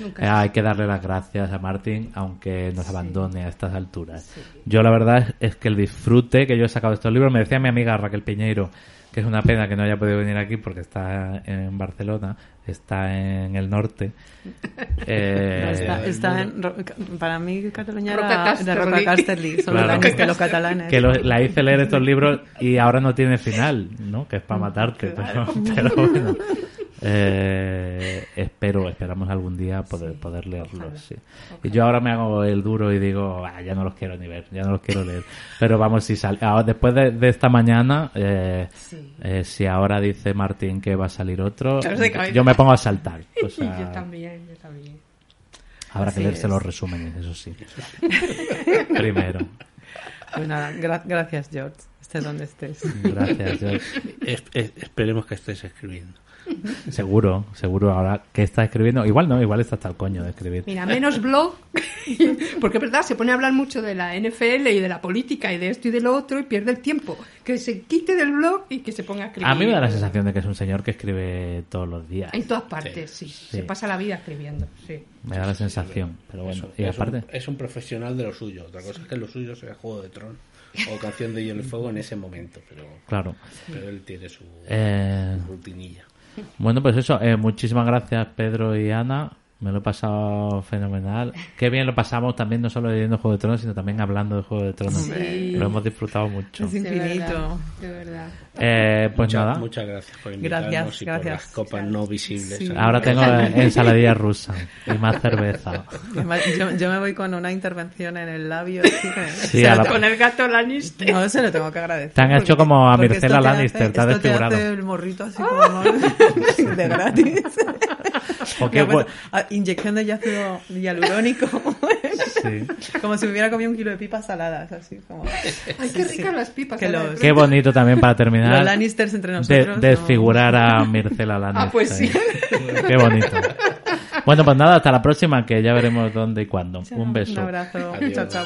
Nunca Eh, hay que darle las gracias a Martín, aunque nos abandone a estas alturas. Yo la verdad es, es que el disfrute que yo he sacado de estos libros, me decía mi amiga Raquel Piñeiro, que es una pena que no haya podido venir aquí porque está en Barcelona, está en el norte. Eh, está, en, para mí Cataluña era de. Roca Casterly, solo Claro. que los catalanes. que lo- la hice leer estos libros y ahora no tiene final, ¿no? Que es para matarte, pero, pero bueno. Eh, espero, esperamos algún día poder, poder leerlos. sí. Y yo ahora me hago el duro y digo, "Ah, ya no los quiero ni ver, ya no los quiero leer. Pero vamos, si sale, ahora, después de, de esta mañana, eh, Sí. eh, si ahora dice Martín que va a salir otro, yo me pongo a saltar. O sea, yo también, yo también. habrá que leerse es. los resúmenes, eso sí. Primero. Pues nada, gra- gracias George, estés donde estés. Gracias, George. Es- es- esperemos que estés escribiendo. Seguro, seguro. Ahora que está escribiendo, igual no, igual está hasta el coño de escribir. Mira, menos blog, porque es verdad, se pone a hablar mucho de la NFL y de la política y de esto y de lo otro y pierde el tiempo. Que se quite del blog y que se ponga a escribir. A mí me da la sensación de que es un señor que escribe todos los días. En todas partes, sí. Se pasa la vida escribiendo, sí. Me da la sensación, pero bueno. Eso, Y es, aparte, un, es un profesional de lo suyo. Otra cosa es que lo suyo sea Juego de Tron o Canción de Hielo y Fuego en ese momento, pero, claro. pero él tiene su Eh, rutinilla. Bueno, pues eso. eh, muchísimas gracias, Pedro y Ana. Me lo he pasado fenomenal. Qué bien lo pasamos también, no solo leyendo Juego de Tronos, sino también hablando de Juego de Tronos. Sí. Lo hemos disfrutado mucho. Es De infinito. verdad, de verdad. Eh, pues Muchas- nada, Muchas gracias por invitarnos Gracias, y por gracias. las copas no visibles. Sí. ahora tengo ensaladilla rusa y más cerveza. Yo, yo me voy con una intervención en el labio. así que- Sí, a la- Con el gato Lannister. No, se lo tengo que agradecer. Te han hecho porque- como a Mircela esto te Lannister, hace- te has esto te desfigurado. hace el morrito así como de gratis. Porque, puesto- pues, ah, inyección de ácido hialurónico. sí. como si me hubiera comido un kilo de pipas saladas, así como. Ay, qué ricas las pipas. Que ¿sabes? los- Qué bonito también para Los terminar. Lannisters entre de- nosotros. ¿no? desfigurar a Mircela Lannister. Ah, pues sí. Qué bonito. Bueno, pues nada, hasta la próxima, que ya veremos dónde y cuándo. Un beso. Un abrazo. Adiós. Chao, chao.